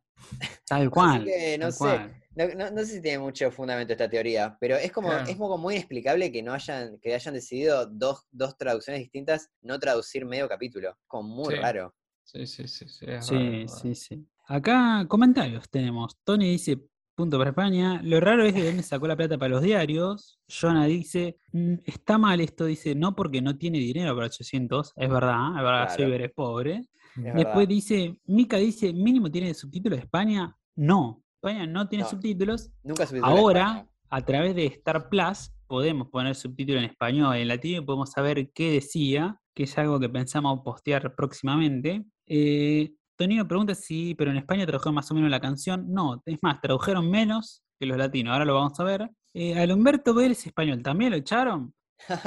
Tal cual. que no tal sé. cual. No, no- no sé si tiene mucho fundamento esta teoría, pero es como, Claro. es como muy inexplicable que no hayan, que hayan decidido dos, dos traducciones distintas no traducir medio capítulo. Como muy Sí. raro. Sí, sí, sí, sí. es Sí, raro, sí, raro. sí. Acá comentarios tenemos. Tony dice, punto para España. Lo raro es de dónde sacó la plata para los diarios. Jonah dice, "Mm, está mal esto, dice, no porque no tiene dinero para 800. Es verdad, es verdad, Claro. Silver es pobre. Es Después verdad. dice, Mika dice, mínimo tiene subtítulos de España. No, España no tiene No. subtítulos. Nunca Ahora, a través de Star Plus, podemos poner subtítulos en español y en latino y podemos saber qué decía, que es algo que pensamos postear próximamente. Eh, Tonino pregunta si, pero en España tradujeron más o menos la canción. No, es más, tradujeron menos que los latinos, ahora lo vamos a ver. Eh, al Humberto Vélez español, ¿también lo echaron?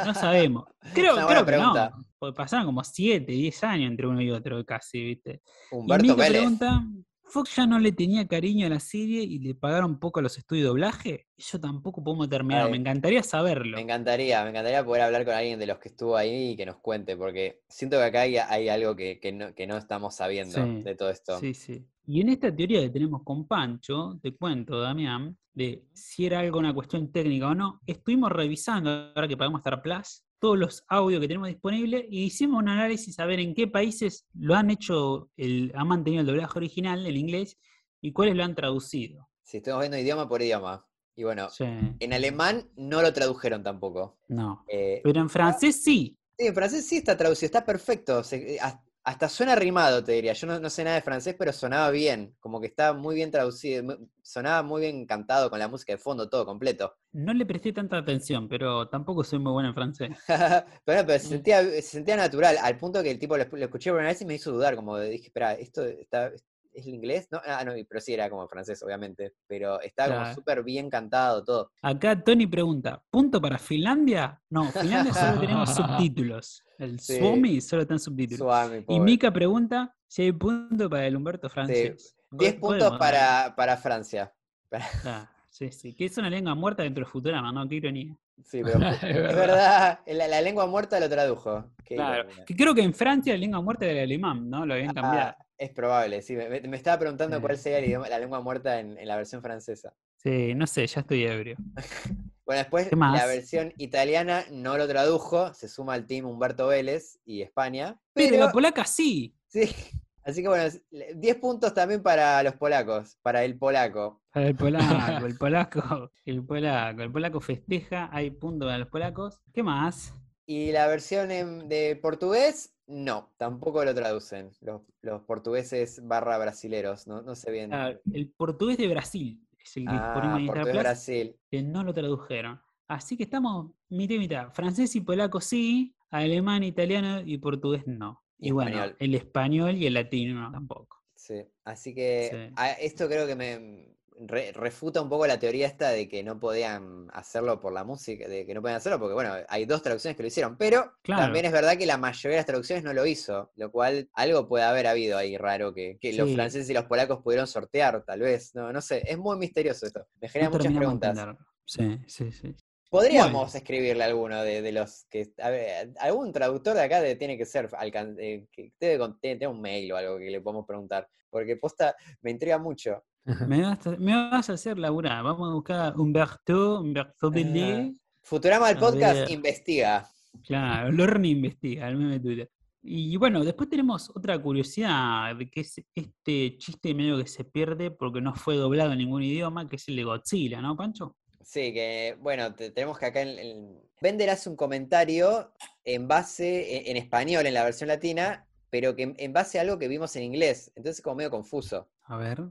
No sabemos. Creo, creo que no, pregunta. porque pasaron como 7, 10 años entre uno y otro casi, ¿viste? Y Humberto Mica Vélez. pregunta, ¿Fox ya no le tenía cariño a la serie y le pagaron poco a los estudios de doblaje? Eso tampoco podemos terminar, Ay, me encantaría saberlo. Me encantaría, me encantaría poder hablar con alguien de los que estuvo ahí y que nos cuente, porque siento que acá hay, hay algo que, que no, que no estamos sabiendo Sí, de todo esto. Sí, sí. Y en esta teoría que tenemos con Pancho, te cuento, Damián, de si era algo una cuestión técnica o no, estuvimos revisando, ahora que pagamos Star Plus, todos los audios que tenemos disponibles y hicimos un análisis a ver en qué países lo han hecho, el, han mantenido el doblaje original, el inglés, y cuáles lo han traducido. Si estamos viendo idioma por idioma. Y bueno, Sí, en alemán no lo tradujeron tampoco. no. Eh, Pero en francés sí. sí, en francés sí está traducido, está perfecto. se- eh, Hasta suena rimado, te diría. Yo no, no sé nada de francés, pero sonaba bien. Como que estaba muy bien traducido. Sonaba muy bien cantado con la música de fondo, todo completo. No le presté tanta atención, pero tampoco soy muy bueno en francés. pero, no, pero se Mm. sentía, se sentía natural, al punto que el tipo lo, lo escuché por primera vez y me hizo dudar, como dije, espera, ¿esto está, es el inglés? No, ah, no, pero sí era como francés, obviamente, pero estaba como Claro. súper bien cantado todo. Acá Tony pregunta, ¿punto para Finlandia? No, Finlandia solo tenemos subtítulos. El Sí. Suomi solo está en subtítulos. Y. Mika pregunta si hay punto para el Humberto Sí, francés. 10 Pod- puntos para, para Francia. Ah, sí, sí, que es una lengua muerta dentro de Futurama, ¿no? Qué ironía. Sí, pero Es verdad. verdad, la, la lengua muerta lo tradujo. Qué Claro. Que creo que en Francia la lengua muerta era el alemán, ¿no? Lo habían cambiado. Ah, es probable, sí. Me, estaba preguntando Sí. cuál sería el idioma- la lengua muerta en, en la versión francesa. Sí, no sé, ya estoy ebrio. Bueno, después ¿Qué la versión italiana no lo tradujo, se suma al team Humberto Vélez y España. Pero, Pero, la polaca sí. sí, así que bueno, es- le- 10 puntos también para los polacos, para el polaco. Para el polaco, el polaco, el polaco. El polaco festeja, hay punto para los polacos. ¿Qué más? Y la versión en- de portugués, no, tampoco lo traducen. Los, los portugueses barra brasileros, no, no sé bien. Ah, el portugués de Brasil es el que Ah, ponemos en portugués Plus, Brasil. que no lo tradujeron. Así que estamos mitad y mitad. Francés y polaco sí, alemán, italiano y portugués no. Y, Y bueno, español. el español y el latino no, tampoco. Sí, así que Sí. a- esto creo que me re- refuta un poco la teoría esta de que no podían hacerlo por la música, de que no podían hacerlo porque, bueno, hay dos traducciones que lo hicieron, pero Claro. también es verdad que la mayoría de las traducciones no lo hizo, lo cual algo puede haber habido ahí raro que, que los franceses y los polacos pudieron sortear, tal vez, no, no sé, es muy misterioso esto, me genera No muchas preguntas. Sí, sí, sí. Podríamos escribirle a alguno de, de los que. A ver, algún traductor de acá de- tiene que ser. alcan- eh, que debe tener un mail o algo que le podemos preguntar. Porque posta me intriga mucho. Me vas, a, me vas a hacer laburar. Vamos a buscar Humberto, Humberto Belé. Futurama del podcast investiga. Claro, Lorne investiga, el meme Twitter. Y bueno, después tenemos otra curiosidad, que es este chiste medio que se pierde porque no fue doblado en ningún idioma, que es el de Godzilla, ¿no, Pancho? Sí, que bueno, te- tenemos que acá en, en- Bender hace un comentario en base, en, en español, en la versión latina, pero que en, base a algo que vimos en inglés. Entonces es como medio confuso. A ver.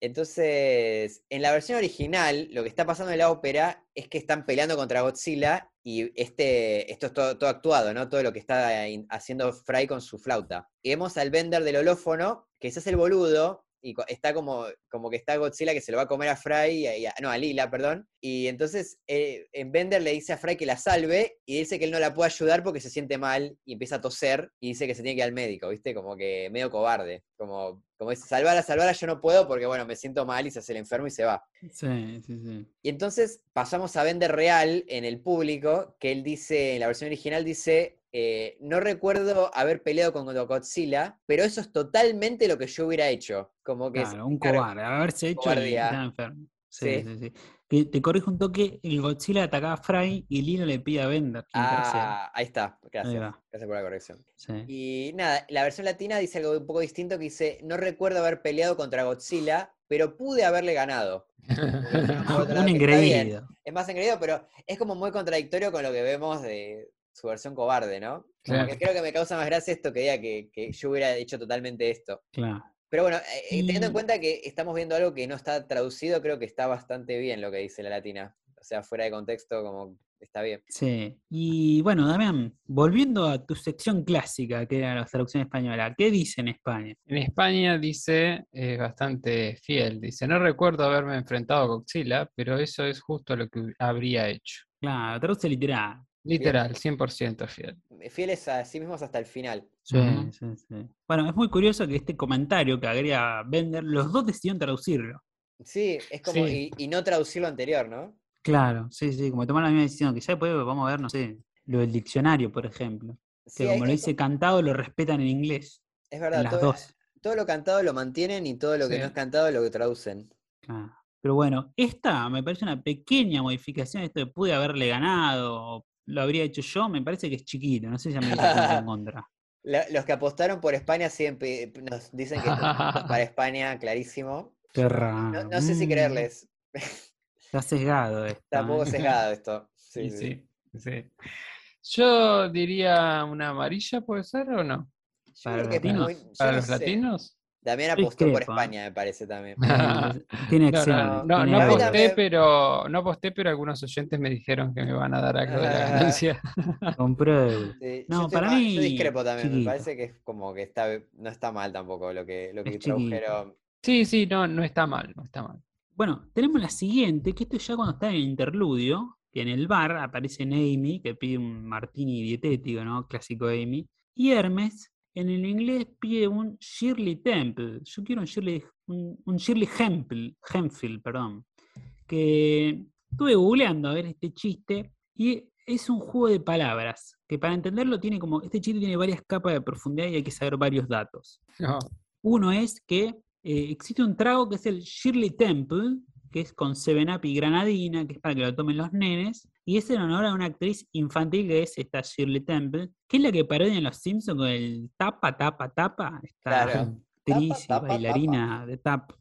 Entonces, en la versión original, lo que está pasando en la ópera es que están peleando contra Godzilla y este, esto es todo, todo actuado, ¿no? Todo lo que está haciendo Fry con su flauta. Y vemos al Bender del holófono, que se hace el boludo, y está como, como que está Godzilla que se lo va a comer a Fry, y a- no, a Lila, perdón. Y entonces eh, en Bender le dice a Fry que la salve y dice que él no la puede ayudar porque se siente mal y empieza a toser y dice que se tiene que ir al médico, ¿viste? Como que medio cobarde. Como, como dice, salvara, salvara, yo no puedo porque, bueno, me siento mal y se hace el enfermo y se va. Sí, sí, sí. Y entonces pasamos a Bender real en el público, que él dice, en la versión original dice, eh, no recuerdo haber peleado con Godzilla, pero eso es totalmente lo que yo hubiera hecho. Como que... Claro, un cobarde, haberse hecho y estaba enfermo. Sí, Sí. sí, te corrijo un toque, el Godzilla atacaba a Fry y Lino le pide a Bender. Ah, ahí está, gracias. Gracias por la corrección. Sí. Y nada, la versión latina dice algo un poco distinto que dice, no recuerdo haber peleado contra Godzilla, pero pude haberle ganado. Un engreído. Es más engreído, pero es como muy contradictorio con lo que vemos de su versión cobarde, ¿no? Como Claro. que creo que me causa más gracia esto que diga que, que yo hubiera hecho totalmente esto. Claro. Pero bueno, eh, eh, teniendo en cuenta que estamos viendo algo que no está traducido, creo que está bastante bien lo que dice la latina. O sea, fuera de contexto, como está bien. Sí. Y bueno, Damián, volviendo a tu sección clásica, que era la traducción española, ¿qué dice en España? En España dice, es bastante fiel, dice, no recuerdo haberme enfrentado a Godzilla, pero eso es justo lo que habría hecho. Claro, traduce literal. Literal, 100% fiel. Fieles a sí mismos hasta el final. Sí, sí, sí. Bueno, es muy curioso que este comentario que agrega Bender, los dos decidieron traducirlo. Sí, es como, Sí. y, y no traducir lo anterior, ¿no? Claro, sí, sí, como tomar la misma decisión. Quizá después vamos a ver, no sé, lo del diccionario, por ejemplo. Sí, Que como lo dice cantado, lo respetan en inglés. Es verdad, las todo, dos. todo lo cantado lo mantienen y todo lo que no es cantado lo que traducen. Claro. Pero bueno, esta me parece una pequeña modificación. Esto de pude haberle ganado, o lo habría hecho yo, me parece que es chiquito. No sé si a mí me en contra. Los que apostaron por España siempre nos dicen que para España, clarísimo. Raro. No, no sé si Mm, creerles. Está sesgado esto. Está un poco ¿eh? sesgado esto. Sí, sí. sí, sí. Yo diría una amarilla, ¿puede ser o no? Para los latinos. muy- ¿Para no los sé. latinos? Damián Yo apostó por. España, me parece también. Tiene No, Excel. no, aposté, también. pero no aposté, pero algunos oyentes me dijeron que me van a dar algo de la ganancia. Compruebo. Sí, No, yo, para mí, yo discrepo también, me parece que es como que está, no está mal tampoco lo que, lo que tradujeron. Sí, sí, no, no está mal, no está mal. Bueno, tenemos la siguiente, que esto es ya cuando está en el interludio, que en el bar aparece Amy, que pide un martini dietético, ¿no? Clásico Amy. Y Hermes, en el inglés, pide un Shirley Temple. Yo quiero un Shirley, un, un Shirley Hempel, Hemphill, perdón. Que estuve googleando a ver este chiste y es un juego de palabras, que para entenderlo tiene como, este chiste tiene varias capas de profundidad y hay que saber varios datos. No. Uno es que eh, existe un trago que es el Shirley Temple, que es con 7-Up y granadina, que es para que lo tomen los nenes, y es en honor a una actriz infantil que es esta Shirley Temple, que es la que parodia en Los Simpsons con el tapa, tapa, tapa, esta Claro. actriz Tapa, y tapa, bailarina de tap.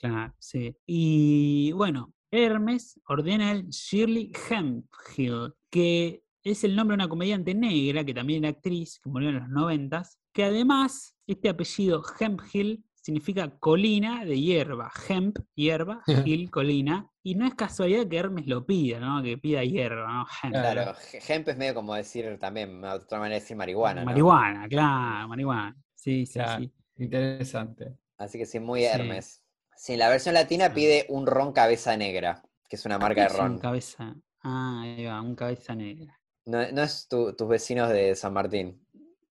Claro, sí. Y bueno, Hermes ordena el Shirley Hemphill, que es el nombre de una comediante negra, que también era actriz, que murió en los noventas, que además este apellido Hemphill significa colina de hierba. Hemp, hierba, Hill, colina. Y no es casualidad que Hermes lo pida, ¿no? Que pida hierba, ¿no? Hemp. Claro. Hemp es medio como decir también, otra manera de decir marihuana, ¿no? Marihuana, claro, marihuana. Sí, sí, Claro. sí. Interesante. Así que sí, muy. Hermes. Sí, en la versión latina pide un ron cabeza negra, que es una marca de Es un ron. cabeza. Ah, ahí va, un cabeza negra. No, no es tu- tus vecinos de San Martín.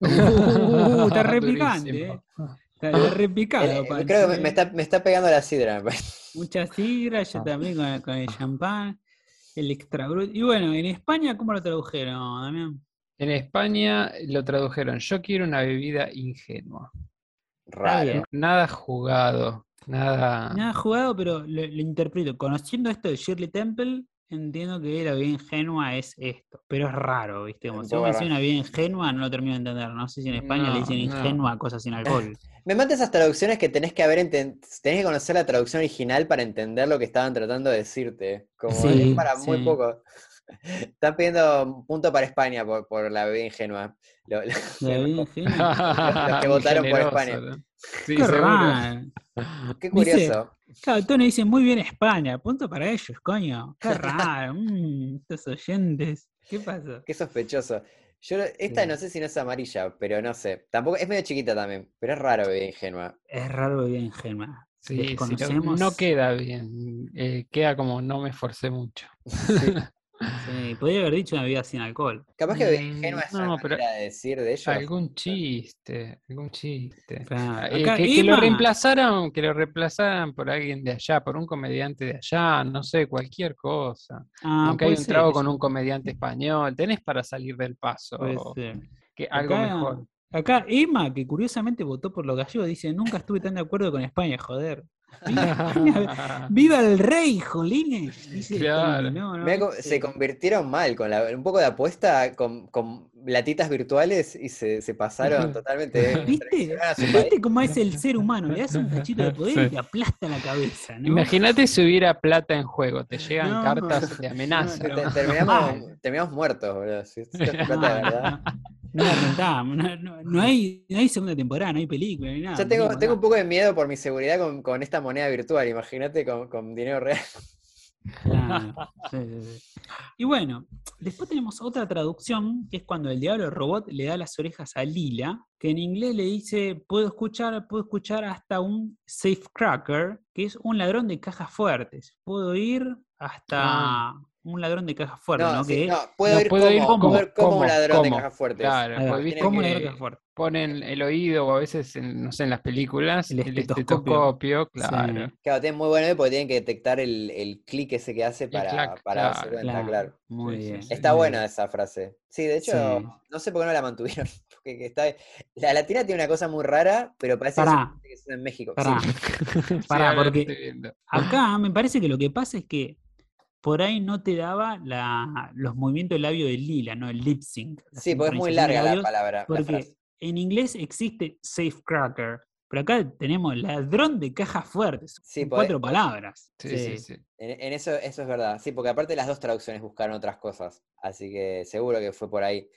Uh, está re picante, Durísimo. Está re picado, Eh, creo que me, está, me está pegando la sidra. Mucha sidra, yo también con, con el champán, el extra brut. Y bueno, en España, ¿cómo lo tradujeron, Damián? En España lo tradujeron, yo quiero una bebida ingenua. Raro. Nada jugado, nada... Nada jugado, pero lo, lo interpreto. Conociendo esto de Shirley Temple, entiendo que la vida ingenua es esto. Pero es raro, ¿viste? Como si vos me decís una vida ingenua, no lo termino de entender. No sé si en España le dicen ingenua a cosas sin alcohol. Me mata esas traducciones que tenés que haber tenés que conocer la traducción original para entender lo que estaban tratando de decirte. Como Sí, es para muy poco. Están pidiendo un punto para España por, por la bebida ingenua. Lo- lo- La vida ingenua. Los que votaron por España. ¿no? Sí, Qué seguro. raro. Qué Dice- curioso. Claro, Tony dice muy bien España. Punto para ellos, coño. Qué raro. mm, estos oyentes. ¿Qué pasó? Qué sospechoso. Yo esta Sí. no sé si no es amarilla, pero no sé. Tampoco es medio chiquita también, pero es raro bebida ingenua. Es raro bebida ingenua. Sí, sí, no- queda bien. eh, queda como no me esforcé mucho. Sí, podría haber dicho una bebida sin alcohol. Capaz que ingenua es no, una pero- manera de decir de ellos. Algún chiste, algún chiste. Claro. Eh, Acá que, que lo reemplazaran, que lo reemplazaran por alguien de allá, por un comediante de allá, no sé, cualquier cosa. Ah, Aunque hay puede un trago con un comediante español, tenés para salir del paso. Que algo Acá- mejor. Acá Emma, que curiosamente votó por los gallegos, dice, nunca estuve tan de acuerdo con España, joder. Viva, viva el rey, jolines. Dice Claro. No, no, se convirtieron mal con la, un poco de apuesta con, con latitas virtuales y se, se pasaron totalmente. eh, ¿Viste? ¿Viste cómo es el ser humano? Le das un cachito de poder y te aplasta la cabeza, ¿no? Imagínate si hubiera plata en juego, te llegan No, cartas de amenaza. Te- ¿no? terminamos, muertos, boludo. Si esto es No, plata de verdad. No, la rentamos, no, no- no hay, no hay segunda temporada, no hay película, ni nada. Yo tengo, tengo un poco de miedo por mi seguridad con, con esta moneda virtual. Imagínate con, con dinero real. Claro, sí, sí, sí. Y bueno, después tenemos otra traducción, que es cuando el diablo robot le da las orejas a Lila, que en inglés le dice, puedo escuchar, puedo escuchar hasta un safecracker, que es un ladrón de cajas fuertes. Puedo ir hasta Ah. Un ladrón de cajas fuertes, No, ¿no? sí, Que no, puedo No, ir puedo como, ir como- ir como como- un ladrón de como. cajas fuertes. Claro, tiene viste ¿Cómo que- fuertes? ponen el oído o a veces, en, no sé, en las películas, El el, estetoscopio. claro. Sí. Claro, tienen muy bueno porque tienen que detectar el, el clic ese que hace para, clac, para darse claro, cuenta, Claro, claro. Muy bien. Está muy buena bien. esa frase. Sí, de hecho, Sí. no sé por qué no la mantuvieron. Porque que está, la latina tiene una cosa muy rara, pero parece que es Pará. que es en México. Pará. Pará, porque-. Acá me parece que lo que pasa es que por ahí no te daba la- los movimientos de labio de Lila, ¿no? El lip sync. Sí, porque es muy larga la palabra. la Porque frase. en inglés existe safecracker, pero acá tenemos ladrón de cajas fuertes. Sí, son podés- cuatro palabras. Sí, sí, sí. En, en eso, eso es verdad. Sí, porque aparte las dos traducciones buscaron otras cosas. Así que seguro que fue por ahí.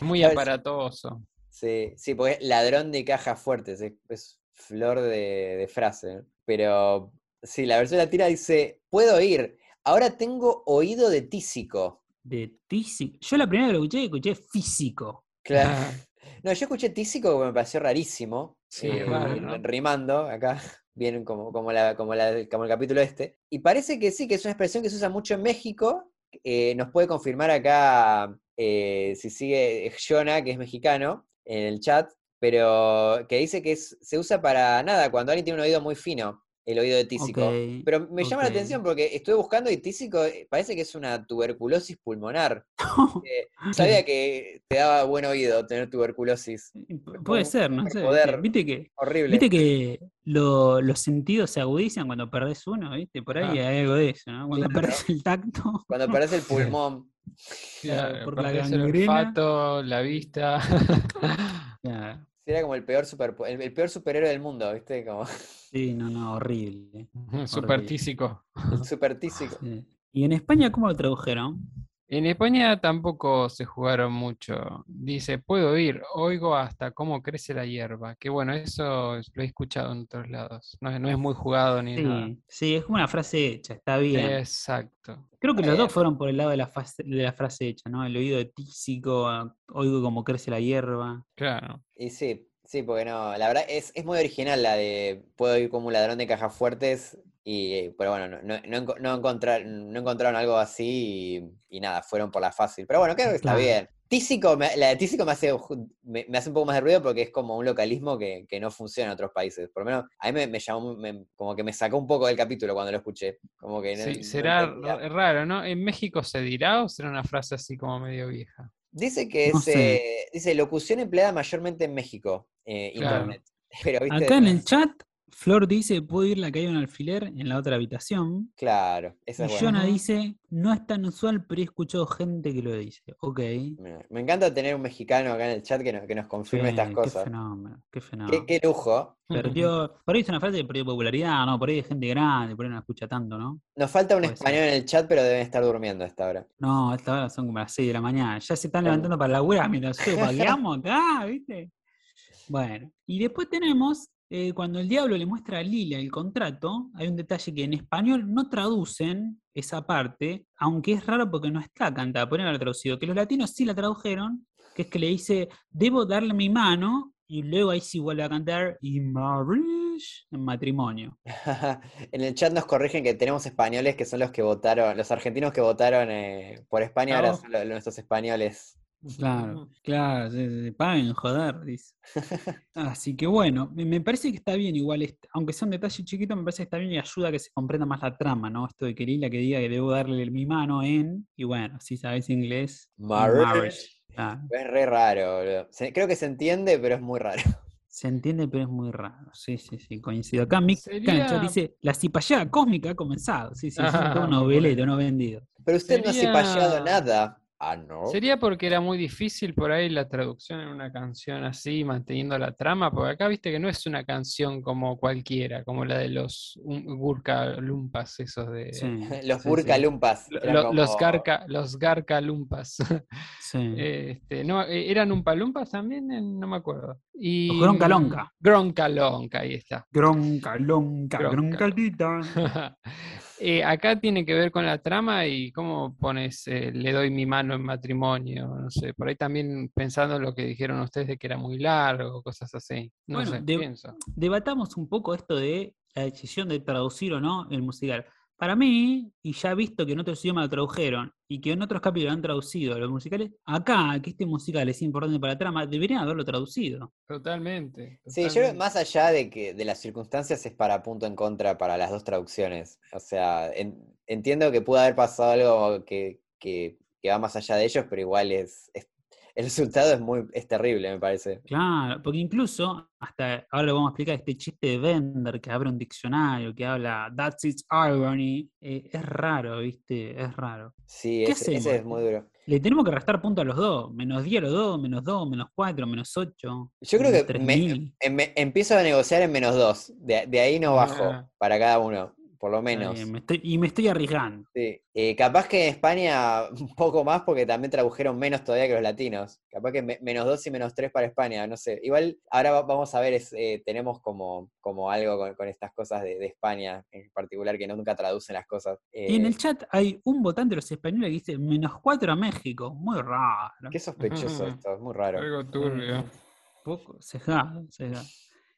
Muy aparatoso. Sí, sí, porque es ladrón de cajas fuertes, es, es flor de, de frase. Pero sí, la versión latina dice, puedo ir, ahora tengo oído de tísico. De tísico. Yo la primera que lo escuché, escuché físico. Claro. Ah, No, yo escuché tísico porque me pareció rarísimo. Sí, eh. Rimando acá, vienen como, como, la, como, la- como el capítulo este. Y parece que sí, que es una expresión que se usa mucho en México. eh, nos puede confirmar acá eh, si sigue Jonah, que es mexicano, en el chat, pero que dice que es- se usa para nada, cuando alguien tiene un oído muy fino, el oído de tísico. Pero me llama la atención porque estuve buscando y tísico eh, parece que es una tuberculosis pulmonar. Eh, sabía que te daba buen oído tener tuberculosis. Puede un ser, no sé. superpoder. Viste que, Horrible. viste que lo- los sentidos se agudizan cuando perdés uno, ¿viste? Por ahí Ah. hay algo de eso, ¿no? Cuando Claro. perdés el tacto. Cuando perdés el pulmón. Claro, por la perdés el gangrena. olfato, la vista. Claro. Era como el peor, super, el, el peor superhéroe del mundo, ¿viste? Como Sí, no, no, horrible. Super tísico. el super tísico. Sí. ¿Y en España cómo lo tradujeron? En España tampoco se jugaron mucho. Dice, puedo ir, oigo hasta cómo crece la hierba. Que bueno, eso es- lo he escuchado en otros lados. No, es- no es muy jugado ni nada. Sí, sí, es como una frase hecha, está bien. Exacto. Creo que los dos bien. fueron por el lado de la, fase- de la frase hecha, ¿no? El oído de tísico, oigo cómo crece la hierba. Claro. Y sí, porque no, la verdad es, es muy original la de puedo ir como un ladrón de cajas fuertes, y, pero bueno, no, no, no enco- no encontrar- no encontraron algo así y, y nada, fueron por la fácil. Pero bueno, creo que está Claro. bien. Tísico, me- la de tísico me hace, me, me hace un poco más de ruido porque es como un localismo que, que no funciona en otros países. Por lo menos a mí me, me llamó, me- como que me sacó un poco del capítulo cuando lo escuché. Como que no, Sí, no será ra- raro, ¿no? ¿En México se dirá o será una frase así como medio vieja? Dice que No es, eh, dice locución empleada mayormente en México, eh, Claro. internet. Pero, ¿viste? Acá en el chat, Flor dice, puedo ir la que hay un alfiler en la otra habitación. Claro, esa Y es buena. Jonah dice, no es tan usual, pero he escuchado gente que lo dice. Ok. Mira, Me encanta tener un mexicano acá en el chat que nos, que nos confirme Sí, estas Qué cosas. fenómeno, qué Qué, fenómeno. qué lujo. Perdió, por ahí es una frase que perdió popularidad, no, por ahí hay gente grande, por ahí no escucha tanto, ¿no? Nos falta un Puede ser. español en el chat, pero deben estar durmiendo a esta hora. No, a esta hora son como las 6 de la mañana. Ya se están levantando para la web mientras nosotros acá, ¿viste? Bueno, y después tenemos, eh, cuando el diablo le muestra a Lila el contrato, hay un detalle que en español no traducen esa parte, aunque es raro porque no está cantada, podrían haber traducido, que los latinos sí la tradujeron, que es que le dice, debo darle mi mano, y luego ahí sí vuelve a cantar, y marriage, en matrimonio. en el chat nos corrigen que tenemos españoles que son los que votaron, los argentinos que votaron eh, por España, ahora son nuestros españoles. Claro, claro, sí, paguen, joder, dice. Así que bueno, me me parece que está bien igual, aunque sea un detalle chiquito, me parece que está bien y ayuda a que se comprenda más la trama, ¿no? Esto de que Lila que diga que debo darle mi mano en, y bueno, si sabes inglés, Marriage. claro. Es re raro, boludo. Se- creo que se entiende, pero es muy raro. Se entiende, pero es muy raro. Sí, sí, sí, coincido. Acá Mick Sería- dice, la cipallada cósmica ha comenzado. Sí, sí, es todo bueno. no vendido. Pero usted no ha cipallado nada. Ah, no. Sería porque era muy difícil por ahí la traducción en una canción así, manteniendo la trama, porque acá viste que no es una canción como cualquiera, como la de los um, Gurka Lumpas, esos de... Sí, Los sí, Burka sí, Lumpas. lo- eran lo- Los, Garca, los Garca Lumpas. sí. Este, no, eh, ¿Eran un palumpas también? Eh, No me acuerdo. Y, Los Groncalonca. Groncalonca, ahí está. Gronca, lonca, Gronca. groncalita. Eh, acá tiene que ver con la trama y cómo pones, eh, le doy mi mano en matrimonio, no sé, por ahí también pensando en lo que dijeron ustedes de que era muy largo, cosas así. No Bueno, sé, de- pienso. debatamos un poco esto de la decisión de traducir o no el musical. Para mí, y ya visto que en otros idiomas lo tradujeron y que en otros capítulos han traducido los musicales, acá, que este musical es importante para la trama, deberían haberlo traducido. Totalmente. Sí, yo creo que totalmente. más allá de que de las circunstancias es para punto en contra para las dos traducciones. O sea, en- entiendo que pudo haber pasado algo que, que- que va más allá de ellos, pero igual es, es- el resultado es muy, es terrible, me parece. Claro, porque incluso, hasta ahora lo vamos a explicar, este chiste de Bender que abre un diccionario, que habla That's its irony, eh, es raro, ¿viste? Es raro. Sí, ¿Qué ese, es muy duro. Le tenemos que restar puntos a los dos, menos 10 a los dos, menos 2, menos 4, menos 8. Yo creo que me- em, me- empiezo a negociar en menos dos. De, de ahí no bajo Ah. para cada uno. Por lo Está menos. bien, me estoy- y me estoy arriesgando. Sí. Eh, capaz que en España un poco más porque también tradujeron menos todavía que los latinos. Capaz que me- menos dos y menos tres para España, no sé. Igual ahora va- vamos a ver, es, eh, tenemos como, como algo con, con estas cosas de, de España en particular que no nunca traducen las cosas. Y en Eh, el chat hay un votante de los españoles que dice menos 4 a México. Muy raro. Qué sospechoso esto, es muy raro. Algo turbio. Poco sesgado, sesgado.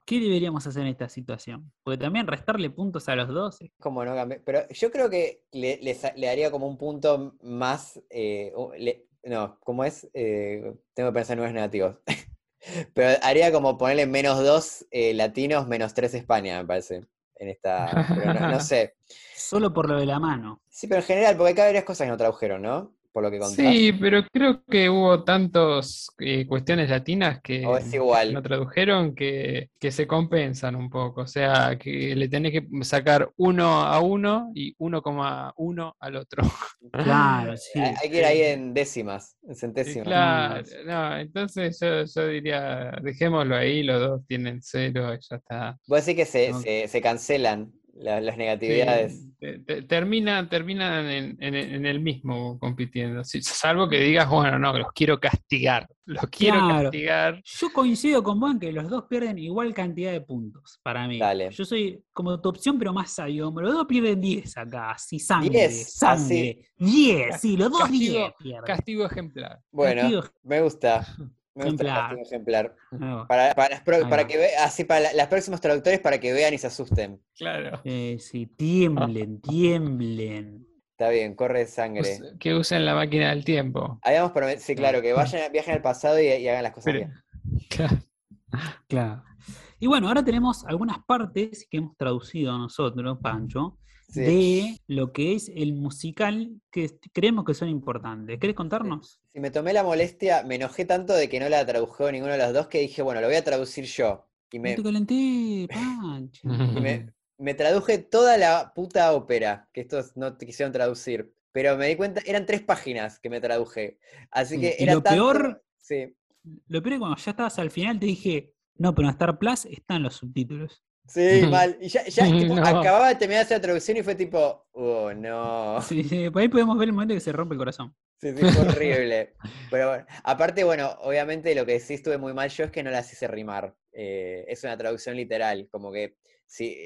¿Qué deberíamos hacer en esta situación? Porque también restarle puntos a los dos. Como no Pero yo creo que le, le sa- le daría como un punto más. eh, le- no, ¿cómo es? Eh, tengo que pensar en números negativos. Pero haría como ponerle menos dos eh, latinos, menos tres España, me parece. En esta. pero no, no sé. Solo por lo de la mano. Sí, pero en general, porque acá hay varias cosas que no tradujeron, ¿no? Por lo que contás. Sí, pero creo que hubo tantas cuestiones latinas que, O es que igual. no tradujeron que, que se compensan un poco. O sea, que le tenés que sacar uno a uno y 1,1 al otro. Claro, sí. Hay, hay que ir ahí en décimas, en centésimas. Claro, no, entonces yo, yo diría, dejémoslo ahí, los dos tienen cero y ya está. Vos decís que se, No. se- se cancelan la- las Sí, negatividades. te- termina, terminan en, en- en el mismo compitiendo. Sí, salvo que digas, bueno, no, los quiero castigar. Los quiero Claro. castigar. Yo coincido con vos en que los dos pierden igual cantidad de puntos para mí. Dale. Yo soy como tu opción, pero más sabio. Los dos pierden 10 acá, así sangre, 10, sangre. 10, sí, los dos 10 Castigo- pierden. Castigo ejemplar. Bueno, Castigo me gusta. Me gusta el ejemplar. ejemplar. Para, para, las pro- Ahí para va. que ve- así para la- las próximos traductores para que vean y se asusten. Claro. eh, sí, tiemblen, tiemblen. Está bien, corre Us- sangre. Que usen la máquina del tiempo. Habíamos prometido, sí, claro, que vayan, viajen al pasado y, y hagan las cosas Pero- bien. Claro. Claro. Y bueno, ahora tenemos algunas partes que hemos traducido nosotros, Pancho, Sí. de lo que es el musical que creemos que son importantes. ¿Querés contarnos? Si me tomé la molestia, me enojé tanto de que no la tradujo ninguno de los dos que dije, bueno, lo voy a traducir yo. Y me, calenté, Pancho. y me, me traduje toda la puta ópera, que estos no te quisieron traducir. Pero me di cuenta, eran tres páginas que me traduje. Así Sí, que y era lo tanto- peor- Sí, Lo peor es cuando ya estabas al final te dije, no, pero en Star Plus están los subtítulos. Sí, mal. Y ya, ya tipo, No. acababa de terminar la traducción y fue tipo, oh, no. Sí, sí, por ahí podemos ver el momento que se rompe el corazón. Sí, sí, fue horrible. Pero bueno, aparte, bueno, obviamente lo que sí estuve muy mal yo es que no las hice rimar. Eh, es una traducción literal, como que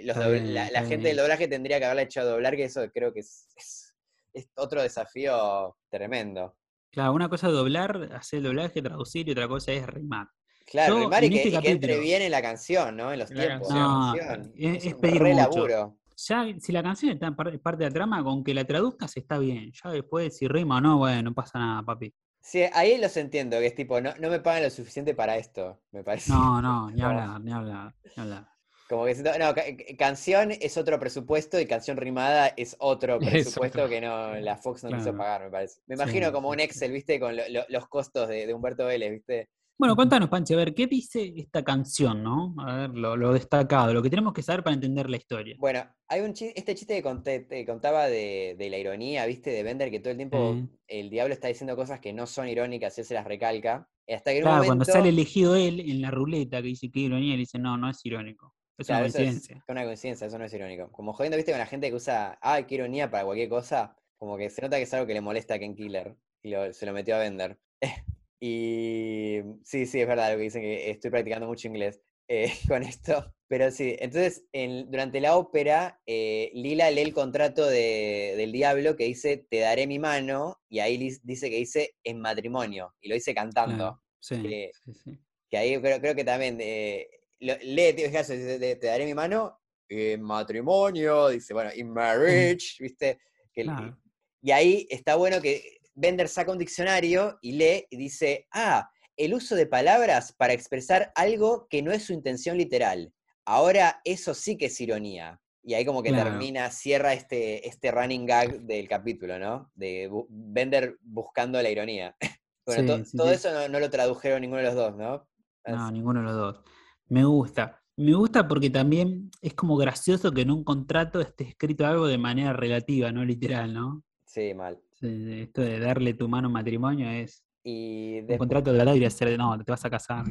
los bien, la, gente del doblaje tendría que haberla hecho doblar, que eso creo que es, es- es otro desafío tremendo. Claro, una cosa es doblar, hacer el doblaje, traducir, y otra cosa es rimar. Claro, Yo, y en que, este y que entre bien en la canción, ¿no? En los tiempos. No, la canción. es- es pedir mucho. laburo. Ya, si la canción está en parte de la trama, con que la traduzcas está bien. Ya después, si rima o no, bueno, no pasa nada, papi. Sí, ahí los entiendo, que es tipo, no, no me pagan lo suficiente para esto, me parece. No, no, ni hablar, ni hablar, ni hablar. Como que no, ca- ca- canción es otro presupuesto y canción rimada es otro Es presupuesto otro. que no la Fox no quiso pagar, me parece. Me Sí, imagino como un. Excel, ¿viste? Con lo- lo- los costos de, de Humberto Vélez, ¿viste? Bueno, contanos, Pancho, a ver, ¿qué dice esta canción, no? A ver, lo, lo destacado, lo que tenemos que saber para entender la historia. Bueno, hay un chiste, este chiste que conté- te contaba de, de la ironía, ¿viste? De Bender, que todo el tiempo el diablo está diciendo cosas que no son irónicas y él se las recalca. Hasta que en un Claro, momento... cuando sale elegido él en la ruleta que dice que ironía, él dice, no, no es irónico. Es Claro, una eso es coincidencia. una coincidencia, eso no es irónico. Como jodiendo, ¿viste? Con la gente que usa, ah, qué ironía para cualquier cosa, como que se nota que es algo que le molesta a Ken Killer y lo- se lo metió a vender. y sí, sí, es verdad lo que dicen, que estoy practicando mucho inglés eh, con esto. Pero sí, entonces en- durante la ópera, eh, Lila lee el contrato de- del diablo que dice, te daré mi mano, y ahí dice que dice en matrimonio, y lo dice cantando. Sí, que- sí, sí. Que ahí creo, creo que también eh, lo- lee, tío, dice, te, te daré mi mano en matrimonio, dice, bueno, in marriage, ¿viste? Que, el- Claro. Y ahí está bueno que Bender saca un diccionario y lee y dice, ah, el uso de palabras para expresar algo que no es su intención literal. Ahora eso sí que es ironía. Y ahí como que Claro. termina, cierra este, este running gag del capítulo, ¿no? De bu- Bender buscando la ironía. Bueno, Sí, to- sí, todo sí. eso no, no lo tradujeron ninguno de los dos, ¿no? No, ninguno de los dos. Me gusta. Me gusta porque también es como gracioso que en un contrato esté escrito algo de manera relativa, no literal, ¿no? Sí, mal. Esto de darle tu mano en matrimonio es Y un después, contrato de la debería ser de no, te vas a casar.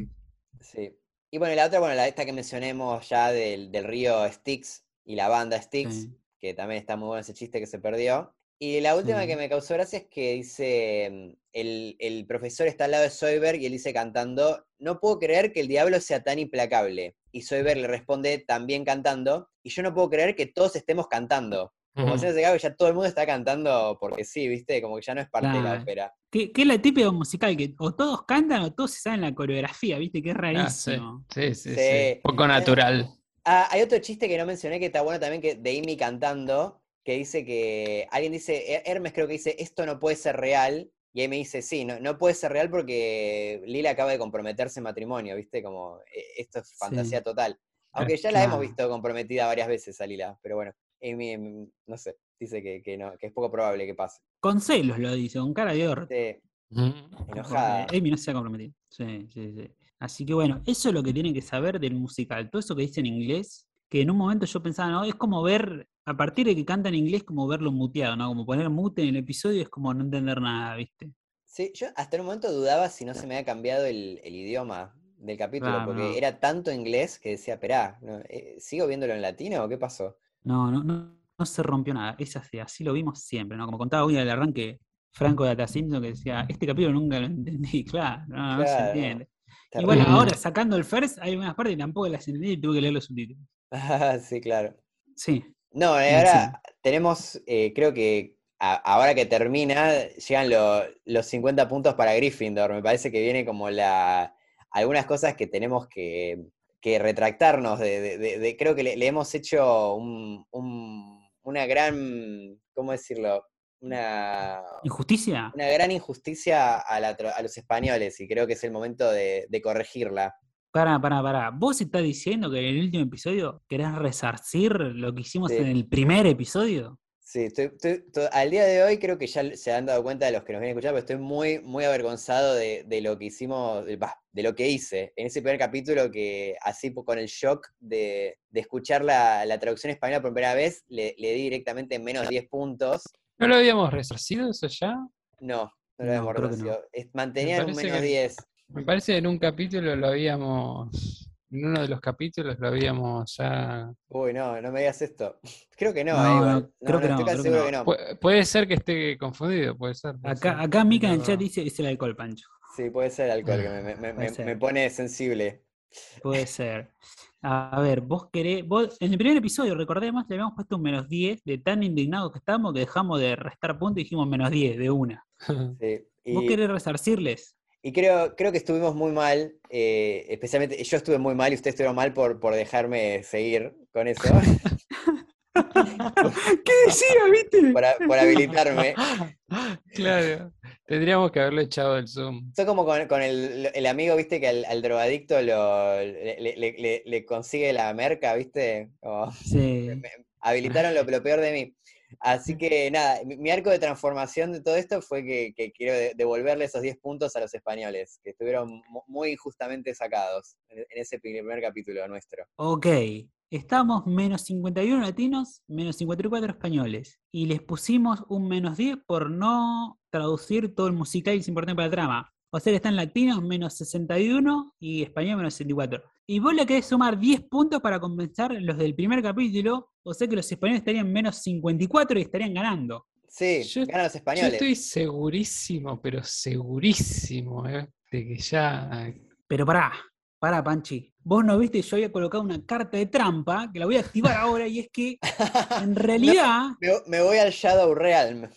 sí. Y bueno, y la otra, bueno, la esta que mencionemos ya del, del río Styx y la banda Styx, Sí. que también está muy bueno ese chiste que se perdió. Y la última Sí. que me causó gracia es que dice, el, el profesor está al lado de Soyberg y él dice cantando, no puedo creer que el diablo sea tan implacable. Y Soyberg le responde también cantando, y yo no puedo creer que todos estemos cantando. Como no se que ya todo el mundo está cantando porque sí, ¿viste? Como que ya no es parte de la ópera. Que, que es la típica musical, que o todos cantan o todos se saben la coreografía, ¿viste? Que es Ah, sí. rarísimo. Sí, sí, sí. Sí. Poco natural. Ah, hay otro chiste que no mencioné que está bueno también, que de Amy cantando, que dice que, alguien dice, Her- Hermes creo que dice, esto no puede ser real, y Amy dice, sí, no, no puede ser real porque Lila acaba de comprometerse en matrimonio, ¿viste? Como, eh, esto es fantasía Sí. total. Aunque ya la hemos visto comprometida varias veces a Lila, pero bueno, Amy, mm, no sé, dice que, que no, que es poco probable que pase. Con celos lo dice, con cara de orto. Sí, Ujú. enojada. Amy no se ha comprometido. Sí, sí, sí. Así que bueno, eso es lo que tienen que saber del musical. Todo eso que dice en inglés, que en un momento yo pensaba, no, es como ver, a partir de que canta en inglés, como verlo muteado, ¿no? Como poner mute en el episodio es como no entender nada, ¿viste? Sí, yo hasta en un momento dudaba si no se me había cambiado el, el idioma del capítulo, Claro, porque no. era tanto inglés que decía, esperá, no, eh, ¿sigo viéndolo en latino o qué pasó? No, no, no, no se rompió nada. Es así, así lo vimos siempre, ¿no? Como contaba hoy al arranque Franco de Atacinto que decía, este capítulo nunca lo entendí, claro, no, no se Claro, no. entiende. Y bueno, ahora sacando el first, hay algunas partes que tampoco las entendí y tuve que leer los subtítulos. Ah, sí, claro. Sí, No, eh, Sí, ahora tenemos, eh, creo que a- ahora que termina, llegan lo- los 50 puntos para Gryffindor. Me parece que viene como la algunas cosas que tenemos que, que retractarnos de, de- de- de- creo que le, le hemos hecho un- un- una gran, ¿cómo decirlo? Una, injusticia. una gran injusticia a, la a los españoles y creo que es el momento de, de corregirla. Pará, pará, pará. ¿Vos estás diciendo que en el último episodio querés resarcir lo que hicimos Sí. en el primer episodio? Sí, estoy, estoy- to- al día de hoy creo que ya se han dado cuenta de los que nos vienen a escuchar, pero estoy muy, muy avergonzado de, de lo que hicimos, de, lo que hice en ese primer capítulo que así con el shock de, de escuchar la, la traducción española por primera vez, le, le di directamente menos 10 puntos. ¿No lo habíamos resarcido eso ya? No, no lo No, habíamos no. reducido. Es- Mantenían un menos que- 10. Me parece que en un capítulo lo habíamos. En uno de los capítulos lo habíamos ya. Uy, no, no me digas esto. Creo que no, No, eh, no, igual. creo que no, creo que que no. Pu- puede ser que esté confundido, puede ser. puede Acá, ser, acá Mika en el chat dice es el alcohol, Pancho. Sí, puede ser el alcohol que me, me- me- me- pone sensible. Puede ser. A ver, vos querés. Vos, en el primer episodio, recordemos, le habíamos puesto un menos 10 de tan indignados que estábamos que dejamos de restar puntos y dijimos menos 10 de una. Sí. ¿Vos Y- querés resarcirles? Y creo, creo que estuvimos muy mal, eh, especialmente yo estuve muy mal y ustedes estuvieron mal por, por dejarme seguir con eso, ¿Qué decía, viste? por, por habilitarme. claro. Tendríamos que haberlo echado del Zoom. Fue como con, con el, el amigo, viste, que al, al drogadicto lo, le, le- le- le consigue la merca, viste. Como- Sí. me- habilitaron lo, lo peor de mí. Así que nada, mi, mi arco de transformación de todo esto fue que, que quiero de- devolverle esos 10 puntos a los españoles, que estuvieron mu- muy injustamente sacados en, en ese primer capítulo nuestro. Ok, estamos menos 51 latinos, menos 54 españoles. Y les pusimos un menos 10 por no traducir todo el musical y es importante para la trama. O sea que están latinos menos 61 y español menos 64. Y vos le querés sumar 10 puntos para compensar los del primer capítulo. O sea que los españoles estarían menos 54 y estarían ganando. Sí, Yo- ganan los Yo españoles. estoy segurísimo, pero segurísimo, ¿eh? de que ya. Pero pará, pará, Panchi. Vos no viste, yo había colocado una carta de trampa que la voy a activar ahora y es que en realidad. Me, me voy al Shadow Realm.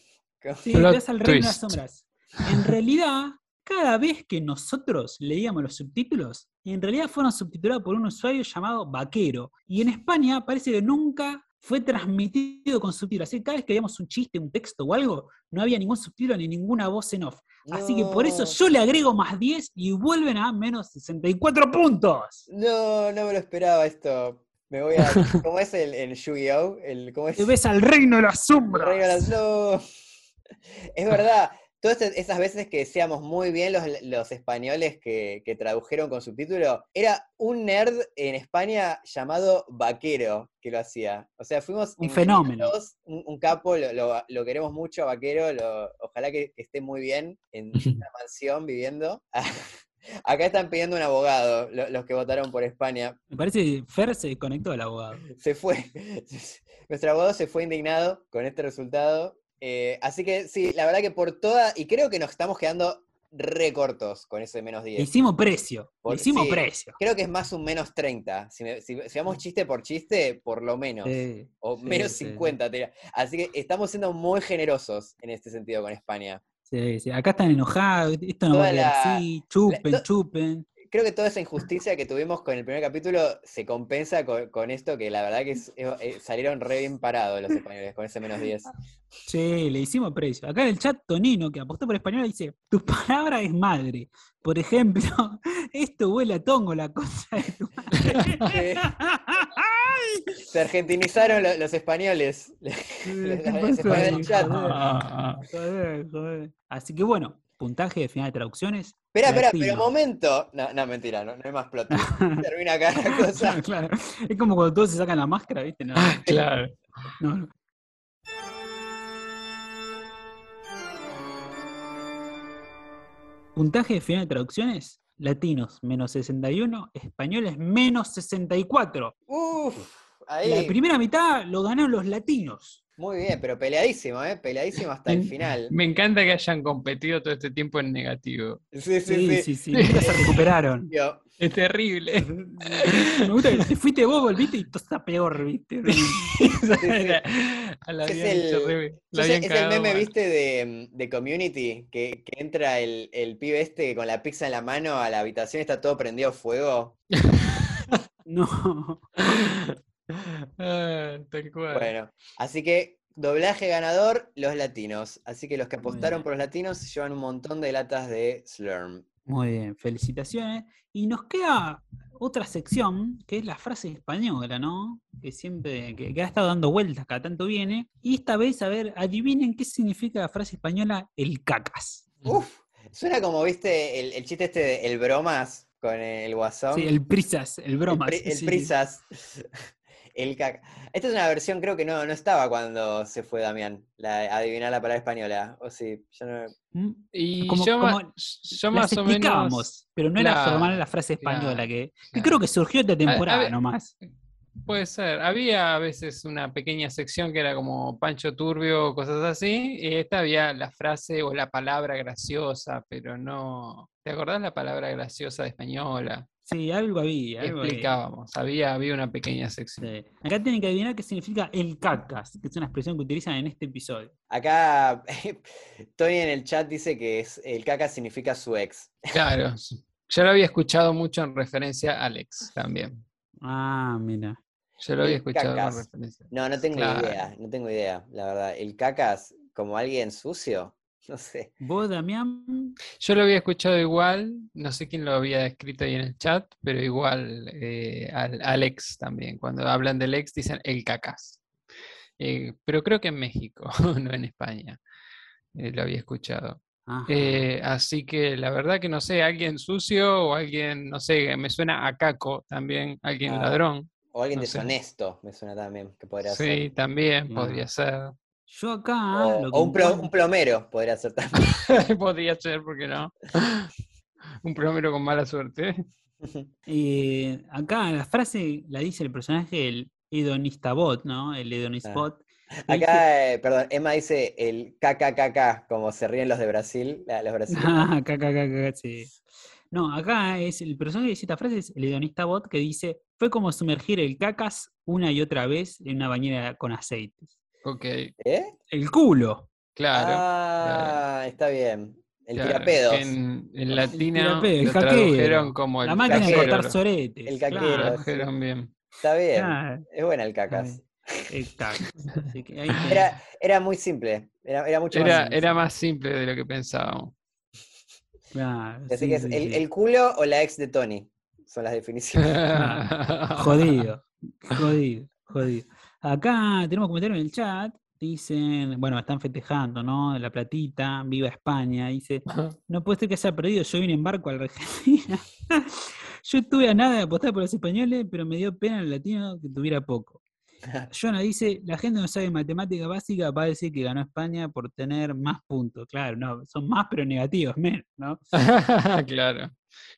Sí, Plot te vas al reino de las sombras. En realidad, cada vez que nosotros leíamos los subtítulos, en realidad fueron subtitulados por un usuario llamado Vaquero. Y en España parece que nunca fue transmitido con subtítulos. Así que cada vez que veíamos un chiste, un texto o algo, no había ningún subtítulo ni ninguna voz en off. Así que por eso yo le agrego más 10 y vuelven a menos 64 puntos. No, no me lo esperaba esto. Me voy a. ¿Cómo es el, el Yu-Gi-Oh? El, ¿Cómo es? Te ves al reino de las El sombras. reino de las- no. Es verdad. Todas esas- veces que decíamos muy bien los, los españoles que, que tradujeron con subtítulo, era un nerd en España llamado Vaquero que lo hacía. O sea, fuimos Un fenómeno. Un, un capo, lo, lo- lo queremos mucho a Vaquero, lo- ojalá que, que esté muy bien en una mansión viviendo. Acá están pidiendo un abogado, lo- los que votaron por España. Me parece que Fer se desconectó del abogado. Se fue. Nuestro abogado se fue indignado con este resultado. Eh, así que sí, la verdad que por toda. Y creo que nos estamos quedando recortos con ese menos Le 10. hicimos precio. Por- hicimos sí. precio. Creo que es más un menos 30. Si, me- si, si vamos chiste por chiste, por lo menos. Sí, o sí, menos sí, sí. 50. te diría. Así que estamos siendo muy generosos en este sentido con España. Sí, sí. Acá están enojados. Esto no va a Toda quedar la- así. Chupen, to- chupen. Creo que toda esa injusticia que tuvimos con el primer capítulo se compensa con, con esto, que la verdad que es- eh, salieron re bien parados los españoles con ese menos 10. Sí, le hicimos precio. Acá en el chat, Tonino, que apostó por español, dice: Tu palabra es madre. Por ejemplo, esto huele a tongo, la cosa de tu madre. Se argentinizaron lo- los españoles. Así que bueno, puntaje de final de traducciones. Espera, espera, pero momento. No, no, mentira, no, no hay más plot. Termina acá la cosa. Claro, Es como cuando todos se sacan la máscara, ¿viste? No, claro. no, no. Puntaje de final de traducciones: latinos menos 61, españoles menos 64. Uf, La ahí. primera mitad lo ganaron los latinos. Muy bien, pero peleadísimo, ¿eh? Peleadísimo hasta el final. Me encanta que hayan competido todo este tiempo en negativo. Sí, sí, Sí, sí. sí, sí. se recuperaron. Yo, Es terrible. Me gusta que te fuiste vos, volviste y todo está peor, ¿viste? A la Es el- la Es, es meme, mal. viste, de, de Community, que, que entra el, el pibe este con la pizza en la mano a la habitación y está todo prendido fuego. No. Ah, tal cual. Bueno, así que doblaje ganador, los latinos. Así que los que apostaron por los latinos llevan un montón de latas de Slurm. Muy bien, felicitaciones. Y nos queda otra sección, que es la frase española, ¿no? Que siempre, que, que ha estado dando vueltas, cada tanto viene. Y esta vez, a ver, adivinen qué significa la frase española el cacas. Uf, suena como, viste, el, el chiste este de el bromas con el guasón. Sí, el prisas, el bromas. El, pri- el sí, sí. prisas. El caca. Esta es una versión, creo que no, no estaba cuando se fue Damián, la, adivinar la palabra española. O sí, yo no. Mm, Y Como- yo, ma- más o explicábamos, menos. pero no era formal la frase española, que, creo que surgió esta temporada ver, nomás. Puede ser. Había a veces una pequeña sección que era como Pancho Turbio o cosas así. Y esta había la frase o la palabra graciosa, pero no. ¿Te acordás la palabra graciosa de española? Sí, algo había. Algo. Explicábamos. Había, había una pequeña sección. Sí. Acá tienen que adivinar qué significa el cacas, que es una expresión que utilizan en este episodio. Acá Tony en el chat dice que es, el caca significa su ex. Claro. Yo lo había escuchado mucho en referencia a Alex también. Ah, mira. Yo lo había escuchado en cacas. referencia. No, no tengo Claro. idea, no tengo idea, la verdad. El cacas, como alguien sucio, no sé. ¿Vos, Damián? Yo lo había escuchado igual, no sé quién lo había escrito ahí en el chat, pero igual eh, al, Alex también. Cuando hablan del ex dicen el cacas. Eh, pero creo que en México, no en España. Eh, lo había escuchado. Eh, así que la verdad que no sé, alguien sucio o alguien, no sé, me suena a Caco también, alguien Ah, ladrón. O alguien no sé. deshonesto, me suena también, que podría ser. Sí, también podría ser. Yo acá. O, lo que o un, encuentro- un plomero podría ser también. podría ser, ¿por qué no? Un plomero con mala suerte. eh, acá la frase la dice el personaje, el Edonistabot, ¿no? El Edonisbot. que dice- Acá, eh, perdón, Emma dice el KKKK, como se ríen los de Brasil, los brasileños. Ah, acá, sí. No, acá es el personaje que dice esta frase es el hedonista bot que dice fue como sumergir el cacas una y otra vez en una bañera con aceites. Ok, ¿Eh? El culo. claro. ah, está bien. El claro, tirapedos. En, en tirapeo, el tradujeron como el La máquina de cortar soretes. El claro, caquero. Tradujeron bien. Está bien. claro, Es buena el cacas. el cacas. Así que ahí tenés. Era, era muy simple. Era, era mucho más Era, simple. era más simple de lo que pensábamos. Claro, Así sí, que es sí, el, el culo o la ex de Tony. Son las definiciones. Jodido, jodido, jodido. Acá tenemos comentarios en el chat. Dicen, bueno, están festejando, ¿no? La platita, viva España. Dice, no puede ser que haya perdido. Yo vine en barco a la Argentina. Yo estuve a nada de apostar por los españoles, pero me dio pena el latino que tuviera poco. Jonah dice, la gente no sabe matemática básica, va a decir que ganó España por tener más puntos. Claro, no, son más pero negativos, menos, ¿no? claro.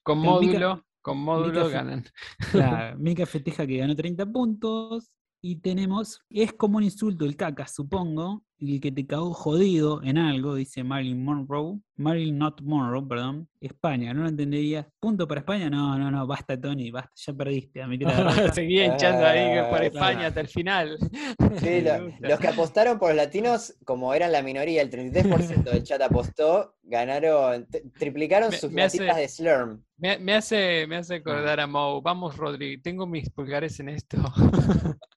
Con Pero Mica- módulo, con módulo ganan. Claro, Mika festeja que ganó 30 puntos. Y tenemos, es como un insulto el caca, supongo, el que te cagó jodido en algo, dice Marilyn Monroe, Marilyn Not Monroe, perdón, España, no lo entenderías. Punto para España, no, no, no, basta Tony, basta, ya perdiste, la. Seguía hinchando ahí Ah, España claro. hasta el final. Sí, lo- los que apostaron por los latinos, como eran la minoría, el 33% del chat apostó, ganaron, triplicaron Me- sus me hace- de Slurm. Me, me hace, me hace acordar a Mo. Vamos, Rodri, tengo mis pulgares en esto.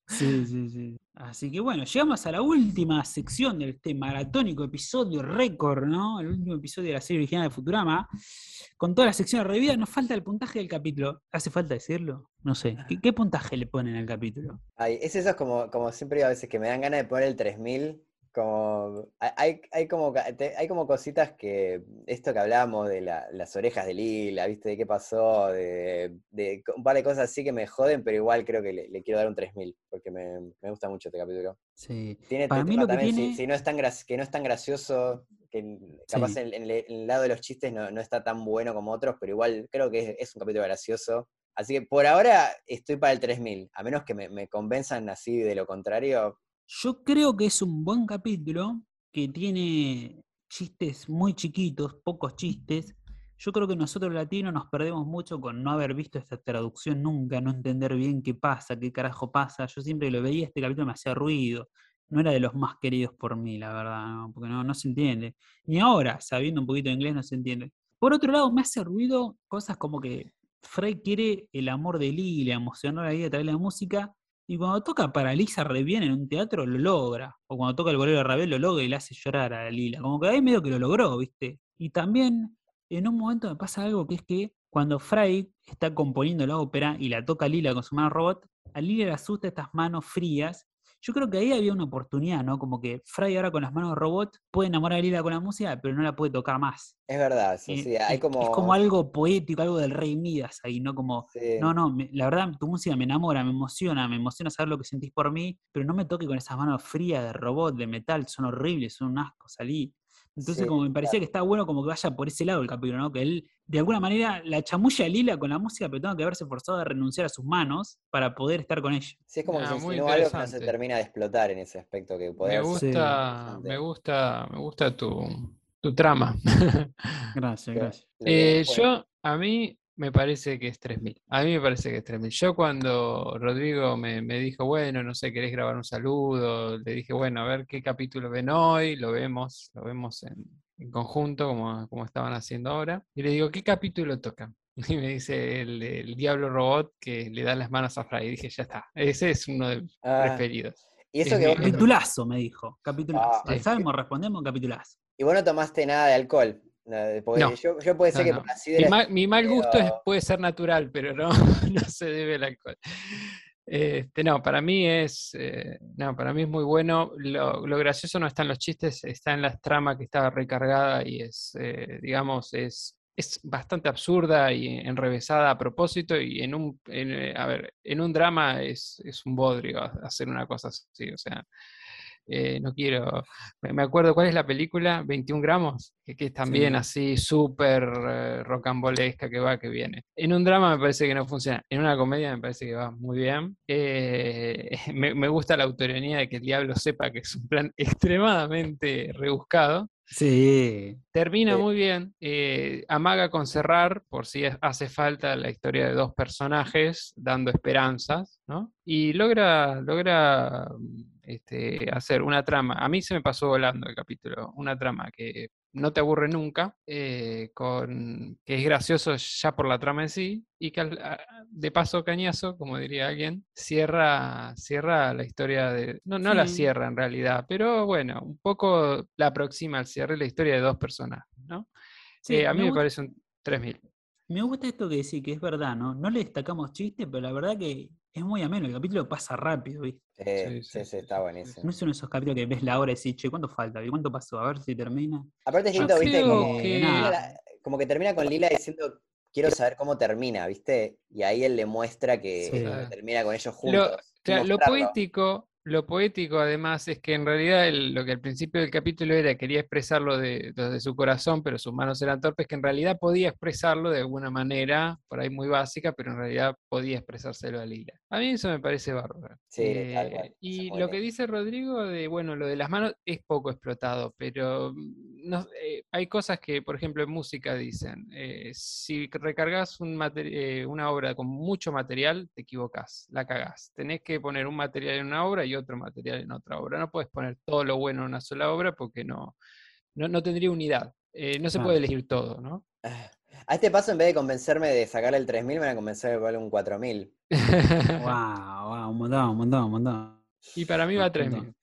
Sí, sí, sí. Así que bueno, llegamos a la última sección de este maratónico episodio récord, ¿no? El último episodio de la serie original de Futurama. Con todas las secciones revividas, nos falta el puntaje del capítulo. ¿Hace falta decirlo? No sé. ¿Qué, puntaje le ponen al capítulo? Ay, es eso como, como siempre a veces que me dan ganas de poner el 3000. Como, hay- hay, como, hay como cositas que, esto que hablábamos de la- las orejas de Lila, ¿viste? De qué pasó, de, de un par de cosas así que me joden, pero igual creo que le, le quiero dar un 3000, porque me, me gusta mucho este capítulo. Sí. Tiene Para te- mí lo que también, si- tiene- si, no es tan que no es tan gracioso, que capaz Sí. en, en el, en el lado de los chistes no, no está tan bueno como otros, pero igual creo que es, es un capítulo gracioso. Así que por ahora estoy para el 3000, a menos que me, me convenzan así de lo contrario. Yo creo que es un buen capítulo que tiene chistes muy chiquitos, pocos chistes. Yo creo que nosotros latinos nos perdemos mucho con no haber visto esta traducción nunca, no entender bien qué pasa, qué carajo pasa. Yo siempre lo veía, este capítulo me hacía ruido. No era de los más queridos por mí, la verdad, porque no, no se entiende. Ni ahora, sabiendo un poquito de inglés, no se entiende. Por otro lado, me hace ruido cosas como que Frey quiere el amor de Lily, emocionar ahí a través de la música, y cuando toca para Lisa re en un teatro, lo logra. O cuando toca el bolero de Ravel, lo logra y le hace llorar a Lila. Como que ahí medio que lo logró, ¿viste? Y también, en un momento me pasa algo que es que cuando Fry está componiendo la ópera y la toca Lila con su mano robot, a Lila le asusta estas manos frías. Yo creo que ahí había una oportunidad, ¿no? Como que Fry ahora con las manos robot puede enamorar a Lila con la música, pero no la puede tocar más. Es verdad, eso Eh, sí, hay como... es como algo poético, algo del rey Midas ahí, ¿no? Como, sí. no, no, me- la verdad tu música me enamora, me emociona, me emociona saber lo que sentís por mí, pero no me toque con esas manos frías de robot, de metal, son horribles, son un asco, salí. Entonces Sí, como me parecía que está bueno como que vaya por ese lado el capítulo, ¿no? Que él de alguna manera la chamulla Lila con la música, pero tengo que haberse forzado a renunciar a sus manos para poder estar con ella. Sí, es como que Ah, muy insinúa algo que no se termina de explotar en ese aspecto, que Me gusta, me gusta, me gusta tu, tu trama. Gracias, gracias. que Eh, yo, a mí me parece que es 3000. A mí me parece que es 3000. Yo cuando Rodrigo me, me dijo, bueno, no sé, ¿querés grabar un saludo? Le dije, bueno, a ver qué capítulo ven hoy, lo vemos, lo vemos en, en conjunto, como, como estaban haciendo ahora. Y le digo, ¿qué capítulo toca? Y me dice el, el Diablo Robot que le da las manos a Fry. Y dije, ya está, ese es uno de mis Ah, preferidos. y eso es que mi- Capitulazo, me dijo. Capitulazo. Ah, Al sí. Salmo respondemos capitulazo. y vos no tomaste nada de alcohol. No, Porque No. yo, yo puede ser No, que no. por la Mi, mal gusto es- puede ser natural, pero no, no se debe al alcohol. Este, no, para mí es, eh, no, para mí es muy bueno. Lo, lo gracioso no está en los chistes, está en la trama que está recargada y es, eh, digamos, es, es bastante absurda y enrevesada a propósito. Y en un, en, eh, a ver, en un drama es, es un bodrio ha- hacer una cosa así. O sea, eh, no quiero. Me acuerdo cuál es la película, 21 gramos, que, que es también Sí. así súper eh, rocambolesca, que va, que viene. En un drama me parece que no funciona, en una comedia me parece que va muy bien. Eh, me, me gusta la autoironía de que el diablo sepa que es un plan extremadamente rebuscado. Sí. Termina Sí. muy bien, eh, amaga con cerrar, por si hace falta la historia de dos personajes, dando esperanzas, ¿no? Y logra, logra este, hacer una trama. A mí se me pasó volando el capítulo, una trama que no te aburre nunca, eh, con, que es gracioso ya por la trama en sí, y que al- a- de paso cañazo, como diría alguien, cierra, cierra la historia de... No, no la Sí. cierra en realidad, pero bueno, un poco la aproxima al cierre la historia de dos personajes, ¿no? Sí, Eh, a mí me gusta- parece un 3000. Me gusta esto que decís, que es verdad, ¿no? No le destacamos chistes, pero la verdad que es muy ameno. El capítulo pasa rápido, ¿viste? Sí, Sí, sí, sí, está buenísimo. No es uno de esos capítulos que ves la hora y decís, che, ¿cuánto falta? ¿Y cuánto pasó? A ver si termina. Aparte es lindo, viste, creo como, que- termina la- como que termina con Lila diciendo quiero saber cómo termina, ¿viste? Y ahí él le muestra que Sí. termina con ellos Lo, juntos. claro, lo poético, lo poético además es que en realidad el- lo que al principio del capítulo era quería expresarlo de, desde su corazón, pero sus manos eran torpes, que en realidad podía expresarlo de alguna manera, por ahí muy básica, pero en realidad podía expresárselo a Lila. A mí eso me parece bárbaro. Sí, tal cual, Eh, y lo que dice Rodrigo de, bueno, lo de las manos es poco explotado, pero mm, no- eh, hay cosas que, por ejemplo, en música dicen, eh, si recargas un eh, una obra con mucho material, te equivocas, la cagás. Tenés que poner un material en una obra y otro material en otra obra. No puedes poner todo lo bueno en una sola obra porque no, no, no tendría unidad. No se puede elegir todo, ¿no? A este paso, en vez de convencerme de sacarle el 3000, me van a convencer de ponerle un 4000. Wow, wow, un montón, un montón, un montón. y para mí va a un 3.000.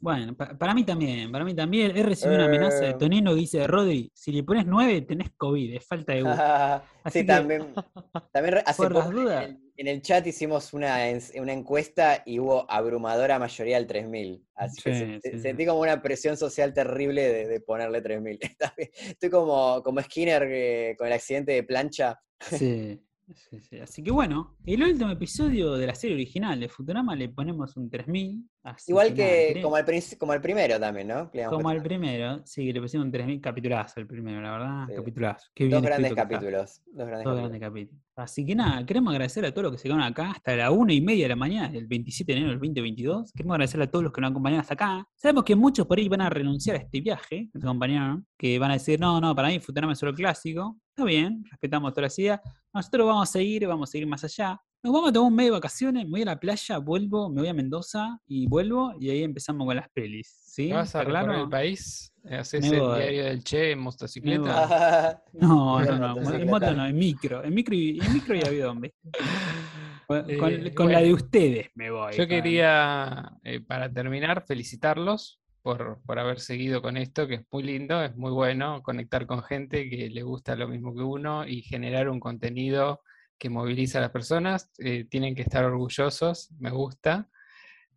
Bueno, pa- para mí también, para mí también. He recibido una amenaza de Eh. Tonino que dice, Rodri, si le pones 9 tenés COVID, es falta de gusto. Así sí, que- también. También hace por las en dudas. el, en el chat hicimos una, una encuesta y hubo abrumadora mayoría del 3000. Así que se- sí, sentí como una presión social terrible de, de ponerle 3000. Está bien. Estoy como, como Skinner eh, con el accidente de plancha. Sí, sí, sí. Así que bueno, el último episodio de la serie original de Futurama le ponemos un 3000. así Igual que como el, como el primero también, ¿no? Como puesto. primero, sí, le pusimos un 3000 capitulazo el primero, la verdad, Sí. capitulazo. Qué Dos grandes capítulos. Dos grandes Dos capítulos. grandes capítulos. Así que nada, queremos agradecer a todos los que se quedaron acá hasta la una y media de la mañana del 27 de enero del 2022. Queremos agradecer a todos los que nos acompañaron hasta acá. Sabemos que muchos por ahí van a renunciar a este viaje, nos acompañaron, que van a decir, no, no, para mí Futurama es solo clásico. Está bien, respetamos todas las ideas. Nosotros vamos a seguir, vamos a seguir más allá. Nos vamos a tomar un mes de vacaciones, me voy a la playa, vuelvo, me voy a Mendoza y vuelvo y ahí empezamos con las pelis. ¿Sí? ¿Te vas a ¿Está recorrer claro? el país? ¿Haces el diario del Che en motocicleta? No, no, no, en moto no, en micro, en micro y, en micro y avión, ¿viste? Con, Eh, con la de ustedes me voy. Yo quería, eh, para terminar, felicitarlos por, por haber seguido con esto, que es muy lindo, es muy bueno conectar con gente que le gusta lo mismo que uno y generar un contenido que moviliza a las personas. Eh, tienen que estar orgullosos, me gusta.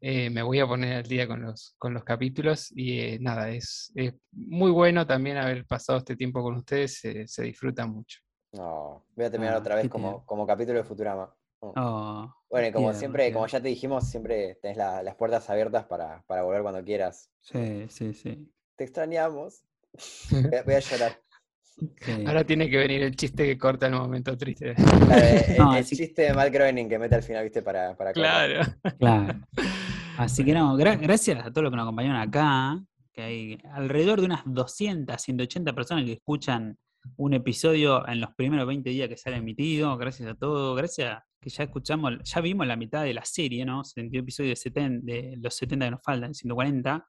Eh, me voy a poner al día con los, con los capítulos y eh, nada, es, es muy bueno también haber pasado este tiempo con ustedes, se- se disfruta mucho. No, voy a terminar Ah, otra vez como, como capítulo de Futurama. Mm. Oh, Bueno, y como tierno, siempre, como ya te dijimos, siempre tenés la- las puertas abiertas para, para volver cuando quieras. sí, sí, sí. Te extrañamos. Voy a, voy a llorar. sí. Ahora tiene que venir el chiste que corta el momento triste. Claro, el, No, el así- chiste de Matt Groening que mete al final, viste, para, para cortar. Claro. Claro. Así que no, gra- gracias a todos los que nos acompañaron acá, que hay alrededor de unas 200, 180 personas que escuchan un episodio en los primeros 20 días que sale emitido. Gracias a todos, gracias que ya escuchamos, ya vimos la mitad de la serie, ¿no? 72 episodios de, 70, de los 70 que nos faltan, 140.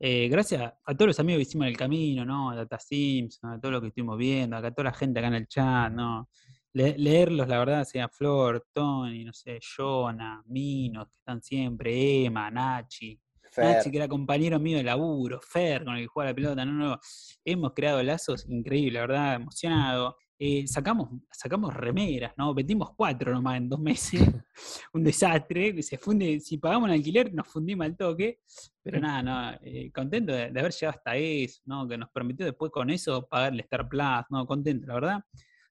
Eh, gracias a todos los amigos que hicimos en el camino, ¿no? A Data Simpson, a todos los que estuvimos viendo, acá a toda la gente acá en el chat, ¿no? Le- leerlos, la verdad, sea Flor, Tony, no sé, Jonah, Minos, que están siempre, Emma, Nachi, Nachi, que era compañero mío de laburo, Fer, con el que juega la pelota, no, no, hemos creado lazos increíbles, la verdad, emocionado. Eh, sacamos, sacamos remeras, ¿no? Vendimos cuatro nomás en dos meses. un desastre. Se funde, si pagamos un alquiler, nos fundimos al toque. Pero nada, no, eh, contento de, de haber llegado hasta eso, ¿no? Que nos permitió después con eso pagar el Star Plus, ¿no? Contento, la verdad.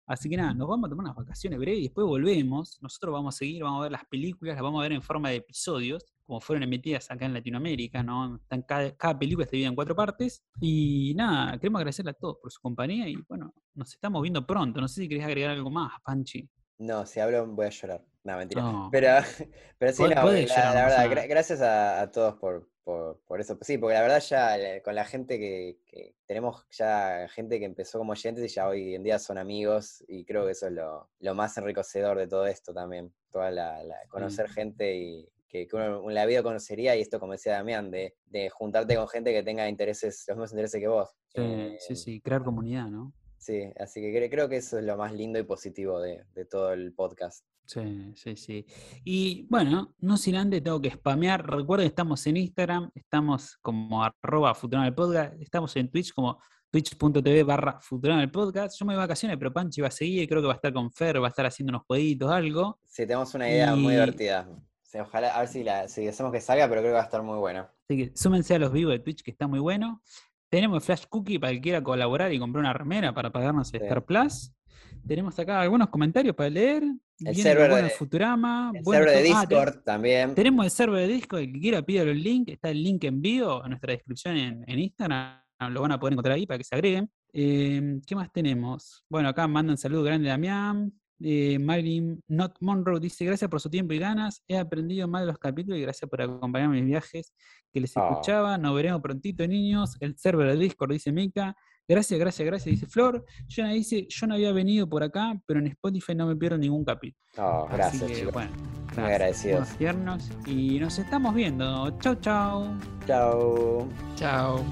Así que nada, nos vamos a tomar unas vacaciones breves y después volvemos. Nosotros vamos a seguir, vamos a ver las películas, las vamos a ver en forma de episodios, como fueron emitidas acá en Latinoamérica, ¿no? Están cada, cada película está dividida en cuatro partes. Y nada, queremos agradecerle a todos por su compañía y bueno, nos estamos viendo pronto. No sé si querés agregar algo más, Panchi. no, si hablo voy a llorar. No, mentira. No. Pero, pero sí, no, la, llorar, verdad, gracias a, a todos por, por, por eso. Sí, porque la verdad ya eh, con la gente que, que tenemos ya gente que empezó como oyentes y ya hoy en día son amigos y creo que eso es lo, lo más enriquecedor de todo esto también. Toda la, la- conocer gente y que, que uno en la vida conocería y esto como decía Damián, de, de juntarte con gente que tenga intereses, los mismos intereses que vos. Sí, Eh, sí, sí, crear comunidad, ¿no? Sí, así que cre- creo que eso es lo más lindo y positivo de, de todo el podcast. Sí, sí, sí. Y bueno, no sin antes tengo que spamear. Recuerden, estamos en Instagram, estamos como arroba Futurama el Podcast, estamos en Twitch como twitch.tv barra Futurama el Podcast. Yo me voy de vacaciones, pero Panchi va a seguir, creo que va a estar con Fer, va a estar haciendo unos jueguitos, algo. Sí, tenemos una idea muy divertida. Ojalá, a ver si, la, si hacemos que salga, pero creo que va a estar muy bueno. Así que súmense a los vivos de Twitch, que está muy bueno. Tenemos Flash Cookie para el que quiera colaborar y comprar una remera para pagarnos el Sí. Star Plus. Tenemos acá algunos comentarios para leer. Viene lo server de- de Futurama. El server de ah, Discord también. tenemos el server de Discord, el que quiera pídalo el link, está el link en vivo en nuestra descripción en, en Instagram, lo van a poder encontrar ahí para que se agreguen. Eh, ¿Qué más tenemos? Bueno, acá mandan saludo grande a Damián. Eh, Marilyn Not Monroe dice, gracias por su tiempo y ganas, he aprendido más de los capítulos y gracias por acompañarme en mis viajes que les Ah. escuchaba, nos veremos prontito niños, el server de Discord dice Mika, gracias, gracias, gracias, dice Flor, Jonah dice, yo no había venido por acá, pero en Spotify no me pierdo ningún capítulo. Oh, Así gracias, que, chicos. bueno, Muy agradecidos. Tiernos y nos estamos viendo. Chau, chau. Chao. Chao.